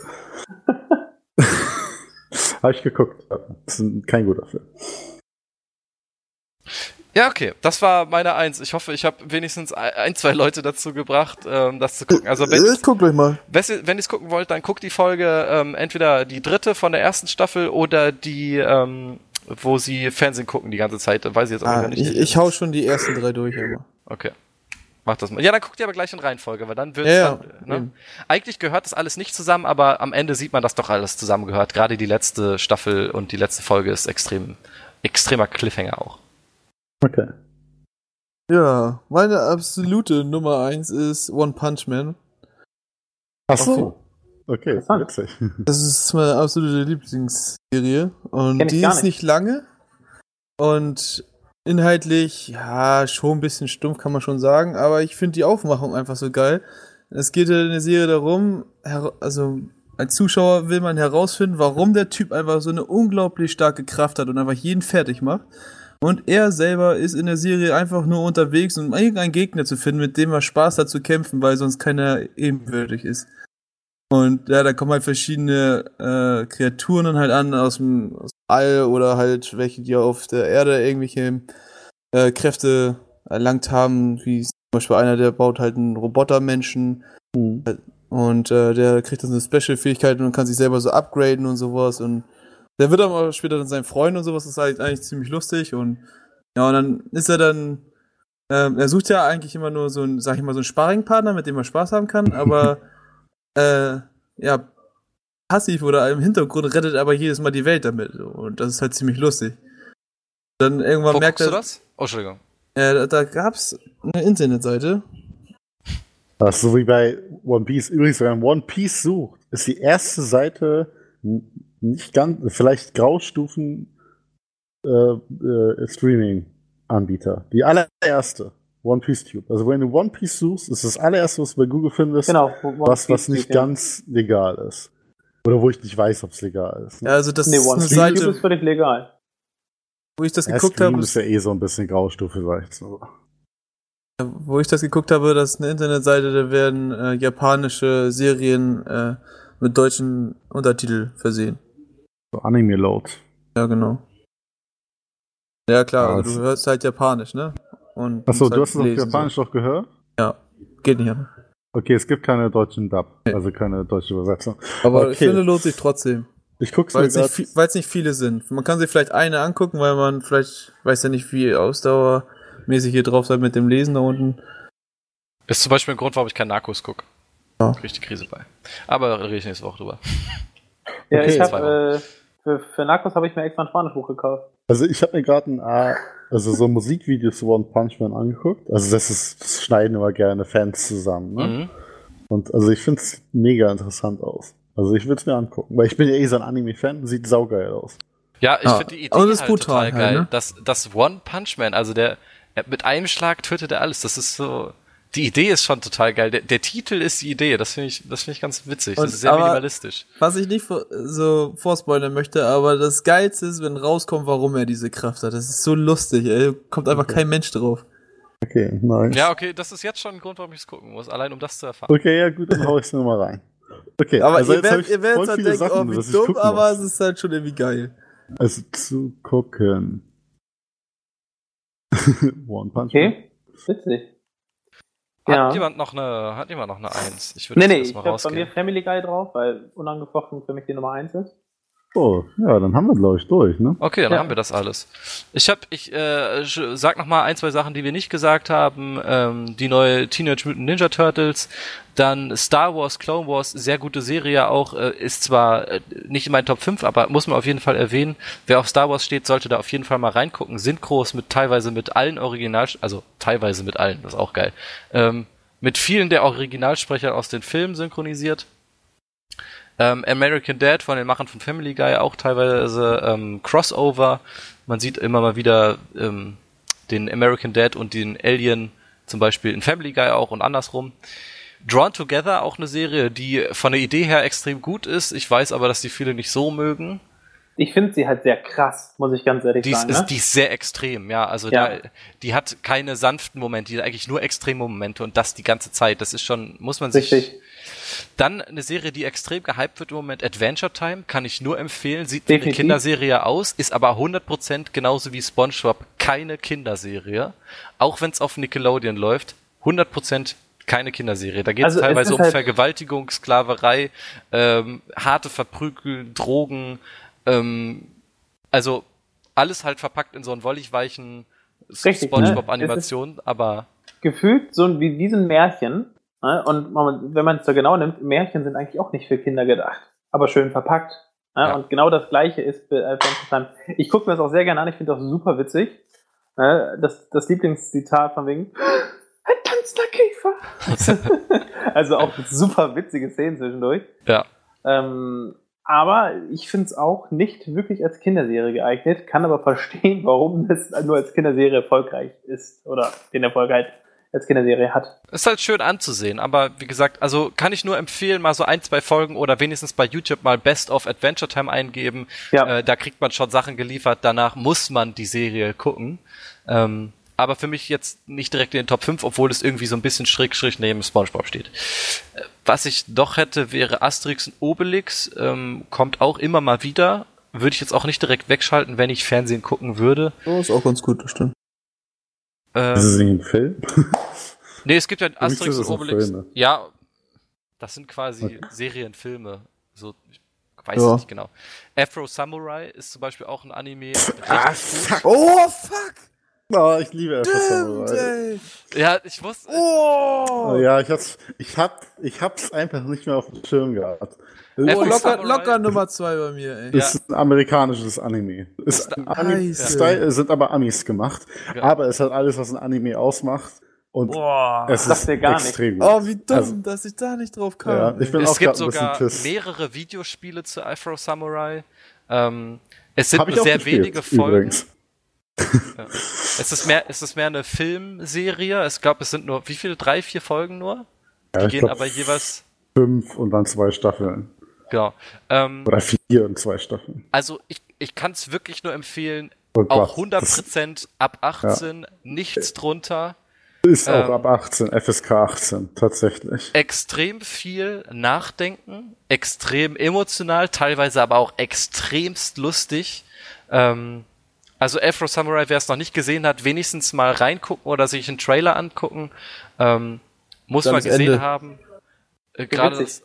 Habe ich geguckt. Das ist kein guter Film. Ja, okay. Das war meine Eins. Ich hoffe, ich habe wenigstens ein, zwei Leute dazu gebracht, ähm, das zu gucken. Also wenn ich guck gleich mal. Wenn ihr es gucken wollt, dann guckt die Folge ähm, entweder die dritte von der ersten Staffel oder die, ähm, wo sie Fernsehen gucken die ganze Zeit. Weiß ich jetzt auch ah, nicht. Ich, ich hau schon die ersten drei durch immer. Okay. Mach das mal. Ja, dann guckt ihr aber gleich in Reihenfolge, weil dann wird ja, dann, ne? Eigentlich gehört das alles nicht zusammen, aber am Ende sieht man, dass doch alles zusammengehört. Gerade die letzte Staffel und die letzte Folge ist extrem, extremer Cliffhanger auch. Okay. Ja, meine absolute Nummer eins ist One Punch Man. Ach so. Okay, witzig. Das ist meine absolute Lieblingsserie. Und die ist nicht. nicht lange. Und Inhaltlich, ja, schon ein bisschen stumpf, kann man schon sagen, aber ich finde die Aufmachung einfach so geil. Es geht in der Serie darum, also als Zuschauer will man herausfinden, warum der Typ einfach so eine unglaublich starke Kraft hat und einfach jeden fertig macht. Und er selber ist in der Serie einfach nur unterwegs, um irgendeinen Gegner zu finden, mit dem er Spaß hat zu kämpfen, weil sonst keiner ebenwürdig ist. Und ja, da kommen halt verschiedene äh, Kreaturen dann halt an aus dem, aus dem All oder halt welche, die auf der Erde irgendwelche äh, Kräfte erlangt haben, wie Zum Beispiel einer, der baut halt einen Robotermenschen. Mhm. und äh, der kriegt dann so Special-Fähigkeiten und kann sich selber so upgraden und sowas. Und der wird aber später dann sein Freund und sowas, das ist halt eigentlich ziemlich lustig. Und ja, und dann ist er dann, ähm, er sucht ja eigentlich immer nur so ein, sag ich mal, so einen Sparringpartner, mit dem er Spaß haben kann, aber äh, ja, passiv oder im Hintergrund rettet aber jedes Mal die Welt damit und das ist halt ziemlich lustig. Dann irgendwann Wo merkt er. du das? Oh, Entschuldigung. Äh, da, da gab's eine Internetseite. Das ist so wie bei One Piece. Übrigens, wenn man One Piece sucht, ist die erste Seite nicht ganz, vielleicht Graustufen äh, äh, Streaming-Anbieter. Die allererste. One Piece Tube. Also wenn du One Piece suchst, ist das allererste, was du bei Google findest, genau, was, was nicht Tube, ganz ja. legal ist. Oder wo ich nicht weiß, ob es legal ist. Ne? Ja, also das nee, One Piece Seite, ist völlig legal. Wo ich das ja, geguckt habe. ist ja eh so ein bisschen Graustufe, sag ich so. Wo ich das geguckt habe, das ist eine Internetseite, da werden äh, japanische Serien äh, mit deutschen Untertitel versehen. So Anime Load. Ja, genau. Ja, klar, also du hörst halt Japanisch, ne? Und Achso, du halt hast es auf Japanisch so. doch gehört? Ja, geht nicht anders. Okay, es gibt keine deutschen Dub, nee. also keine deutsche Übersetzung. Aber okay. ich finde, lohnt sich trotzdem. Ich guck's weil mir nicht, weil es nicht viele sind. Man kann sich vielleicht eine angucken, weil man vielleicht weiß ja nicht, wie ausdauermäßig hier drauf seid mit dem Lesen da unten. Ist zum Beispiel ein Grund, warum ich kein Narcos gucke. Ja. Richtig Krise bei. Aber da rede ich nächste Woche drüber. Ja, okay, ich habe äh, für, für Narcos habe ich mir extra ein Spanischbuch gekauft. Also ich habe mir gerade ein A, also so Musikvideos zu One Punch Man angeguckt. Also das ist, das schneiden immer gerne Fans zusammen. Ne? Mhm. Und also ich finde es mega interessant aus. Also ich würde es mir angucken, weil ich bin ja eh so ein Anime-Fan, sieht saugeil aus. Ja, ich ah, finde die Idee halt total geil. Halt, ne? dass, dass One Punch Man, also der mit einem Schlag tötet er alles. Das ist so die Idee ist schon total geil. Der, der Titel ist die Idee. Das finde ich, das finde ich ganz witzig. Und, das ist sehr minimalistisch. Was ich nicht so vorspoilern möchte, aber das Geilste ist, wenn rauskommt, warum er diese Kraft hat. Das ist so lustig, ey. Kommt einfach okay. kein Mensch drauf. Okay, nice. Ja, okay, das ist jetzt schon ein Grund, warum ich es gucken muss, allein um das zu erfahren. Okay, ja gut, dann hau ich es nur mal rein. Okay, aber also ihr werdet, ihr werdet halt denken, Sachen, oh, wie dumm, aber es ist halt schon irgendwie geil. Also zu gucken. One Punch. Okay, witzig. Hat ja. jemand noch eine, hat jemand noch eine Eins? Ich würde nee, nee, ich habe bei mir Family Guy drauf, weil unangefochten für mich die Nummer eins ist. Oh, ja, dann haben wir, glaube ich, durch, ne? Okay, dann ja. haben wir das alles. Ich hab, ich äh, sag noch mal ein, zwei Sachen, die wir nicht gesagt haben. Ähm, die neue Teenage Mutant Ninja Turtles, dann Star Wars, Clone Wars, sehr gute Serie auch, äh, ist zwar äh, nicht in meinen Top 5, aber muss man auf jeden Fall erwähnen. Wer auf Star Wars steht, sollte da auf jeden Fall mal reingucken. Synchros mit teilweise mit allen Original, also teilweise mit allen, das ist auch geil. Ähm, mit vielen der Originalsprecher aus den Filmen synchronisiert. Ähm, American Dad von den Machern von Family Guy auch teilweise ähm, Crossover. Man sieht immer mal wieder ähm, den American Dad und den Alien zum Beispiel in Family Guy auch und andersrum. Drawn Together auch eine Serie, die von der Idee her extrem gut ist. Ich weiß aber, dass die viele nicht so mögen. Ich finde sie halt sehr krass, muss ich ganz ehrlich die sagen. Ist, ne? Die ist sehr extrem, ja. Also ja. Da, die hat keine sanften Momente, die hat eigentlich nur extreme Momente und das die ganze Zeit. Das ist schon, muss man sich. Richtig. Dann eine Serie, die extrem gehypt wird im Moment, Adventure Time, kann ich nur empfehlen. Sieht wie eine Kinderserie aus, ist aber 100% genauso wie SpongeBob keine Kinderserie. Auch wenn es auf Nickelodeon läuft, 100% keine Kinderserie. Da geht also es teilweise um halt Vergewaltigung, Sklaverei, ähm, harte Verprügeln, Drogen, ähm, also alles halt verpackt in so einen wolligweichen? SpongeBob-Animation, ne? aber gefühlt so wie diesen Märchen? Und wenn man es so genau nimmt, Märchen sind eigentlich auch nicht für Kinder gedacht, aber schön verpackt. Ne? Ja. Und genau das Gleiche ist bei Adventure Ich gucke mir das auch sehr gerne an, ich finde das super witzig. Ne? Das, das Lieblingszitat von wegen ein tanzender Käfer. also auch super witzige Szenen zwischendurch. Ja. Ähm, aber ich finde es auch nicht wirklich als Kinderserie geeignet, kann aber verstehen, warum es nur als Kinderserie erfolgreich ist oder den Erfolg halt als Kinderserie hat. Ist halt schön anzusehen, aber wie gesagt, also kann ich nur empfehlen, mal so ein, zwei Folgen oder wenigstens bei YouTube mal Best of Adventure Time eingeben. Ja. Äh, da kriegt man schon Sachen geliefert, danach muss man die Serie gucken. Ähm, aber für mich jetzt nicht direkt in den Top 5, obwohl es irgendwie so ein bisschen schräg schräg neben SpongeBob steht. Äh, was ich doch hätte, wäre Asterix und Obelix, ähm, kommt auch immer mal wieder. Würde ich jetzt auch nicht direkt wegschalten, wenn ich Fernsehen gucken würde. Oh, ist auch ganz gut, das stimmt. Ähm, ist es ein Film? Nee, es gibt ja Asterix und Obelix. Ja, das sind quasi okay. Serienfilme. So, ich weiß ja. nicht genau. Afro Samurai ist zum Beispiel auch ein Anime. Ah, fuck. Oh, fuck! Oh, ich liebe Afro Samurai. Ja, ich wusste. Oh. Ja, ich hab's, ich hab, ich hab's einfach nicht mehr auf dem Schirm gehabt. Oh, locker, locker Nummer zwei bei mir, ey. Ist ja. ein amerikanisches Anime. Ist, ein Anime Style, sind aber Amis gemacht. Ja. Aber es hat alles, was ein Anime ausmacht. Und Boah, es ist extrem nicht. Oh, wie dumm, also, dass ich da nicht drauf kam. Ja, ich bin es auch gibt sogar mehrere Videospiele zu Afro Samurai. Ähm, es sind nur sehr gespielt, wenige Folgen. Ja. es, ist mehr, es ist mehr eine Filmserie. Ich glaube, es sind nur, wie viele? Drei, vier Folgen nur? Die ja, gehen glaub, aber jeweils. Fünf und dann zwei Staffeln. Genau. Ähm, Oder vier und zwei Staffeln. Also ich, ich kann es wirklich nur empfehlen. Oh auch 100% das, ab 18, ja. nichts drunter. Ist auch ähm, ab 18, FSK 18, tatsächlich. Extrem viel nachdenken, extrem emotional, teilweise aber auch extremst lustig. Ähm, also Afro Samurai, wer es noch nicht gesehen hat, wenigstens mal reingucken oder sich einen Trailer angucken. Ähm, muss Dann man gesehen Ende. haben. Äh, Gerade das,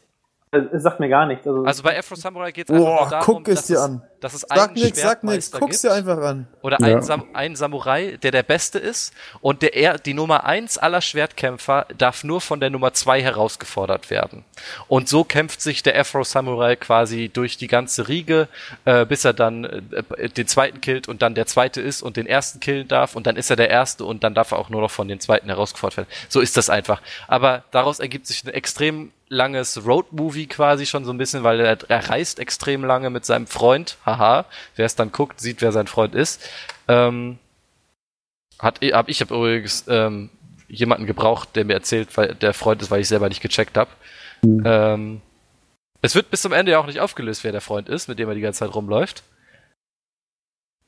es sagt mir gar nichts. Also, also bei Afro Samurai geht es einfach nur darum, guck es dir an. dass es sag einen nix, sag nix, guck's dir einfach an. Oder ja. einen, Sam einen Samurai, der der Beste ist und der er, die Nummer eins aller Schwertkämpfer darf nur von der Nummer zwei herausgefordert werden. Und so kämpft sich der Afro Samurai quasi durch die ganze Riege, äh, bis er dann äh, den zweiten killt und dann der zweite ist und den ersten killen darf und dann ist er der erste und dann darf er auch nur noch von den zweiten herausgefordert werden. So ist das einfach. Aber daraus ergibt sich eine extrem langes Roadmovie quasi schon so ein bisschen, weil er, er reist extrem lange mit seinem Freund. Haha, wer es dann guckt, sieht, wer sein Freund ist. Ähm, hat, hab ich hab übrigens ähm, jemanden gebraucht, der mir erzählt, weil der Freund ist, weil ich selber nicht gecheckt habe. Mhm. Ähm, es wird bis zum Ende ja auch nicht aufgelöst, wer der Freund ist, mit dem er die ganze Zeit rumläuft.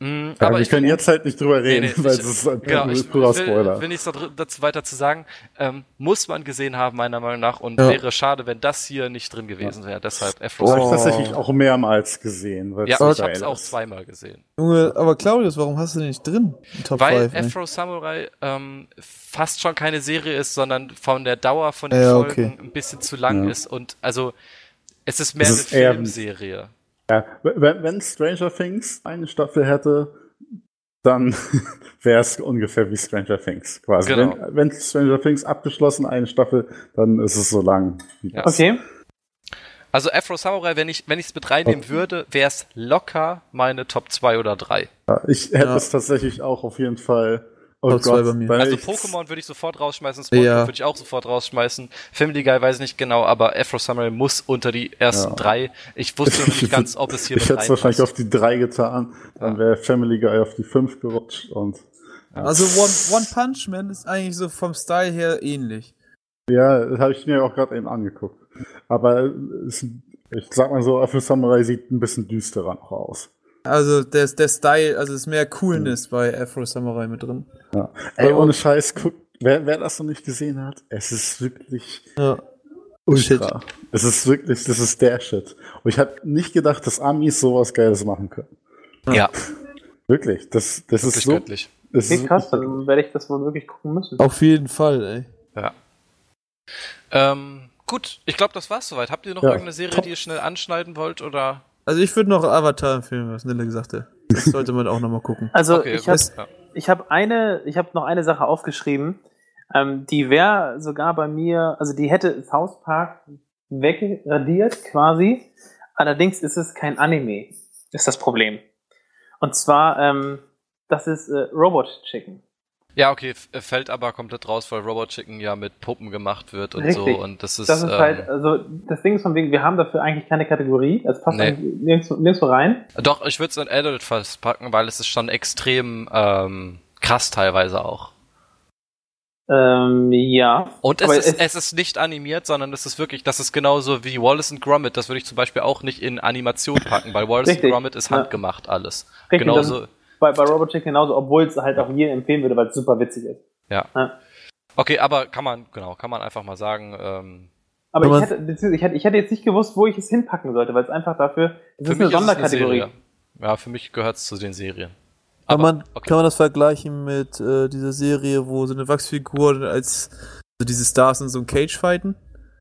Ja, aber wir können jetzt halt nicht drüber reden, nee, nee, weil es ist ein genau, ich purer Spoiler. Will, will nichts dazu weiter zu sagen. Ähm, muss man gesehen haben, meiner Meinung nach, und ja. wäre schade, wenn das hier nicht drin gewesen wäre. Deshalb Afro. Oh. Habe ich tatsächlich auch mehrmals gesehen. Ja, so ich habe es auch zweimal gesehen. Junge, aber Claudius, warum hast du den nicht drin? Top weil 5, Afro Samurai ähm, fast schon keine Serie ist, sondern von der Dauer von den ja, Folgen okay. ein bisschen zu lang ist und also es ist mehr es eine Filmserie. Ja, wenn, wenn Stranger Things eine Staffel hätte, dann wäre es ungefähr wie Stranger Things quasi. Genau. Wenn, wenn Stranger Things abgeschlossen eine Staffel, dann ist es so lang. Ja. Okay. Also Afro Samurai, wenn ich wenn ich es mit reinnehmen okay. würde, wäre es locker meine Top 2 oder 3. Ja, ich hätte ja. es tatsächlich auch auf jeden Fall Oh Gott, zwei bei mir. Also Pokémon würde ich sofort rausschmeißen, Spongebob ja. würde ich auch sofort rausschmeißen. Family Guy weiß ich nicht genau, aber Afro Samurai muss unter die ersten ja. drei. Ich wusste noch nicht ganz, ob es hier Ich hätte es wahrscheinlich auf die drei getan, dann wäre Family Guy auf die fünf gerutscht und. Ja. Also One, One Punch Man ist eigentlich so vom Style her ähnlich. Ja, das habe ich mir auch gerade eben angeguckt. Aber es, ich sag mal so, Afro Samurai sieht ein bisschen düsterer noch aus. Also der, der Style, also ist mehr Coolness mhm. bei Afro Samurai mit drin. Ja. Ey, ohne Scheiß, guck, wer, wer das noch nicht gesehen hat, es ist wirklich ja. ultra. Shit. Es ist wirklich, das ist der Shit. Und ich habe nicht gedacht, dass Amis sowas Geiles machen können. Ja. wirklich, das, das ist so. Göttlich. Das ist krass, dann werde ich das wohl wirklich gucken müssen. Auf jeden Fall, ey. Ja. Ähm, gut, ich glaube, das war's soweit. Habt ihr noch ja, irgendeine Serie, top. die ihr schnell anschneiden wollt oder? Also ich würde noch Avatar empfehlen, was Nille gesagt hat. Das sollte man auch nochmal gucken. Also okay, ich habe ich hab eine, ich habe noch eine Sache aufgeschrieben, ähm, die wäre sogar bei mir, also die hätte South Park wegradiert quasi. Allerdings ist es kein Anime, ist das Problem. Und zwar, ähm, das ist äh, Robot Chicken. Ja, okay, äh, fällt aber komplett raus, weil Robot Chicken ja mit Puppen gemacht wird und Richtig. so. Und das ist. Das ist ähm, halt, also das Ding ist von wegen, wir haben dafür eigentlich keine Kategorie. Es passt nee. nirgendwo, nirgendwo rein. Doch, ich würde es in Adult fast packen, weil es ist schon extrem ähm, krass teilweise auch. Ähm, ja. Und es ist, es, ist nicht animiert, sondern es ist wirklich, das ist genauso wie Wallace and Gromit. Das würde ich zum Beispiel auch nicht in Animation packen, weil Wallace Richtig. and Gromit ist handgemacht alles. Richtig, genauso bei, bei Robot Chicken genauso, obwohl es halt auch jedem empfehlen würde, weil es super witzig ist. Ja. ja. Okay, aber kann man, genau, kann man einfach mal sagen. Ähm, aber ich hätte, ich, hätte, ich hätte jetzt nicht gewusst, wo ich es hinpacken sollte, weil es einfach dafür, es ist eine Sonderkategorie. Ist eine ja, für mich gehört es zu den Serien. Aber, kann, man, okay. kann man das vergleichen mit äh, dieser Serie, wo so eine Wachsfigur als So diese Stars in so einem Cage fighten?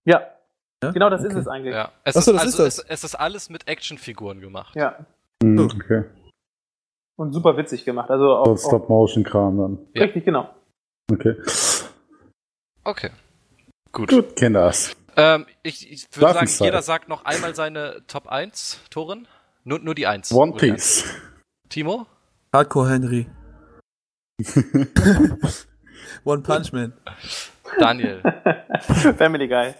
Ja. ja? Genau das okay. ist es eigentlich. Ja. Es, Achso, ist, das also, ist das. Es, es, ist alles mit Actionfiguren gemacht. Ja. Mhm, okay. Und super witzig gemacht. Also auch, Stop-Motion-Kram dann. Richtig, genau. Okay. Okay. Gut. Gut, kenn das. Ähm, ich, ich würde sagen, jeder sagt noch einmal seine Top 1, Toren. Nur, nur die 1. One Piece. Timo? Hardcore Henry. One Punch Man. Daniel. Family Guy.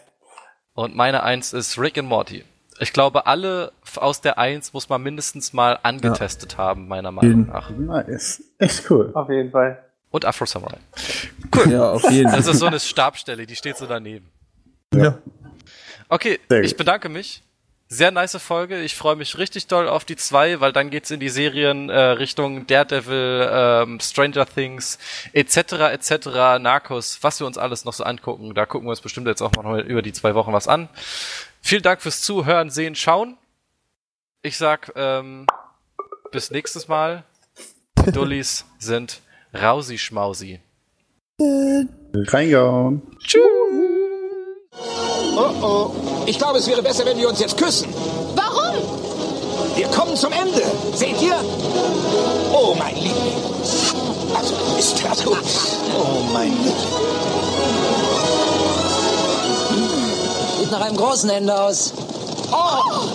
Und meine 1 ist Rick and Morty. Ich glaube, alle aus der 1 muss man mindestens mal angetestet ja. haben, meiner Meinung nach. Nice. Echt cool. Auf jeden Fall. Und Afro Samurai. Cool. Ja, auf jeden Fall. Das ist so eine Stabstelle, die steht so daneben. Ja. Okay, ich bedanke mich. Sehr nice Folge. Ich freue mich richtig doll auf die zwei, weil dann geht's in die Serien äh, Richtung Daredevil, ähm, Stranger Things etc. etc. Narcos, was wir uns alles noch so angucken. Da gucken wir uns bestimmt jetzt auch mal über die zwei Wochen was an. Vielen Dank fürs Zuhören, Sehen, Schauen. Ich sag ähm, bis nächstes Mal. Die Dullis sind Rausi Schmausi. Reingehauen. Tschüss. Oh oh. Ich glaube, es wäre besser, wenn wir uns jetzt küssen. Warum? Wir kommen zum Ende. Seht ihr? Oh, mein Liebling. Also, ist das gut. Oh, mein Liebling. Sieht nach einem großen Ende aus. Oh!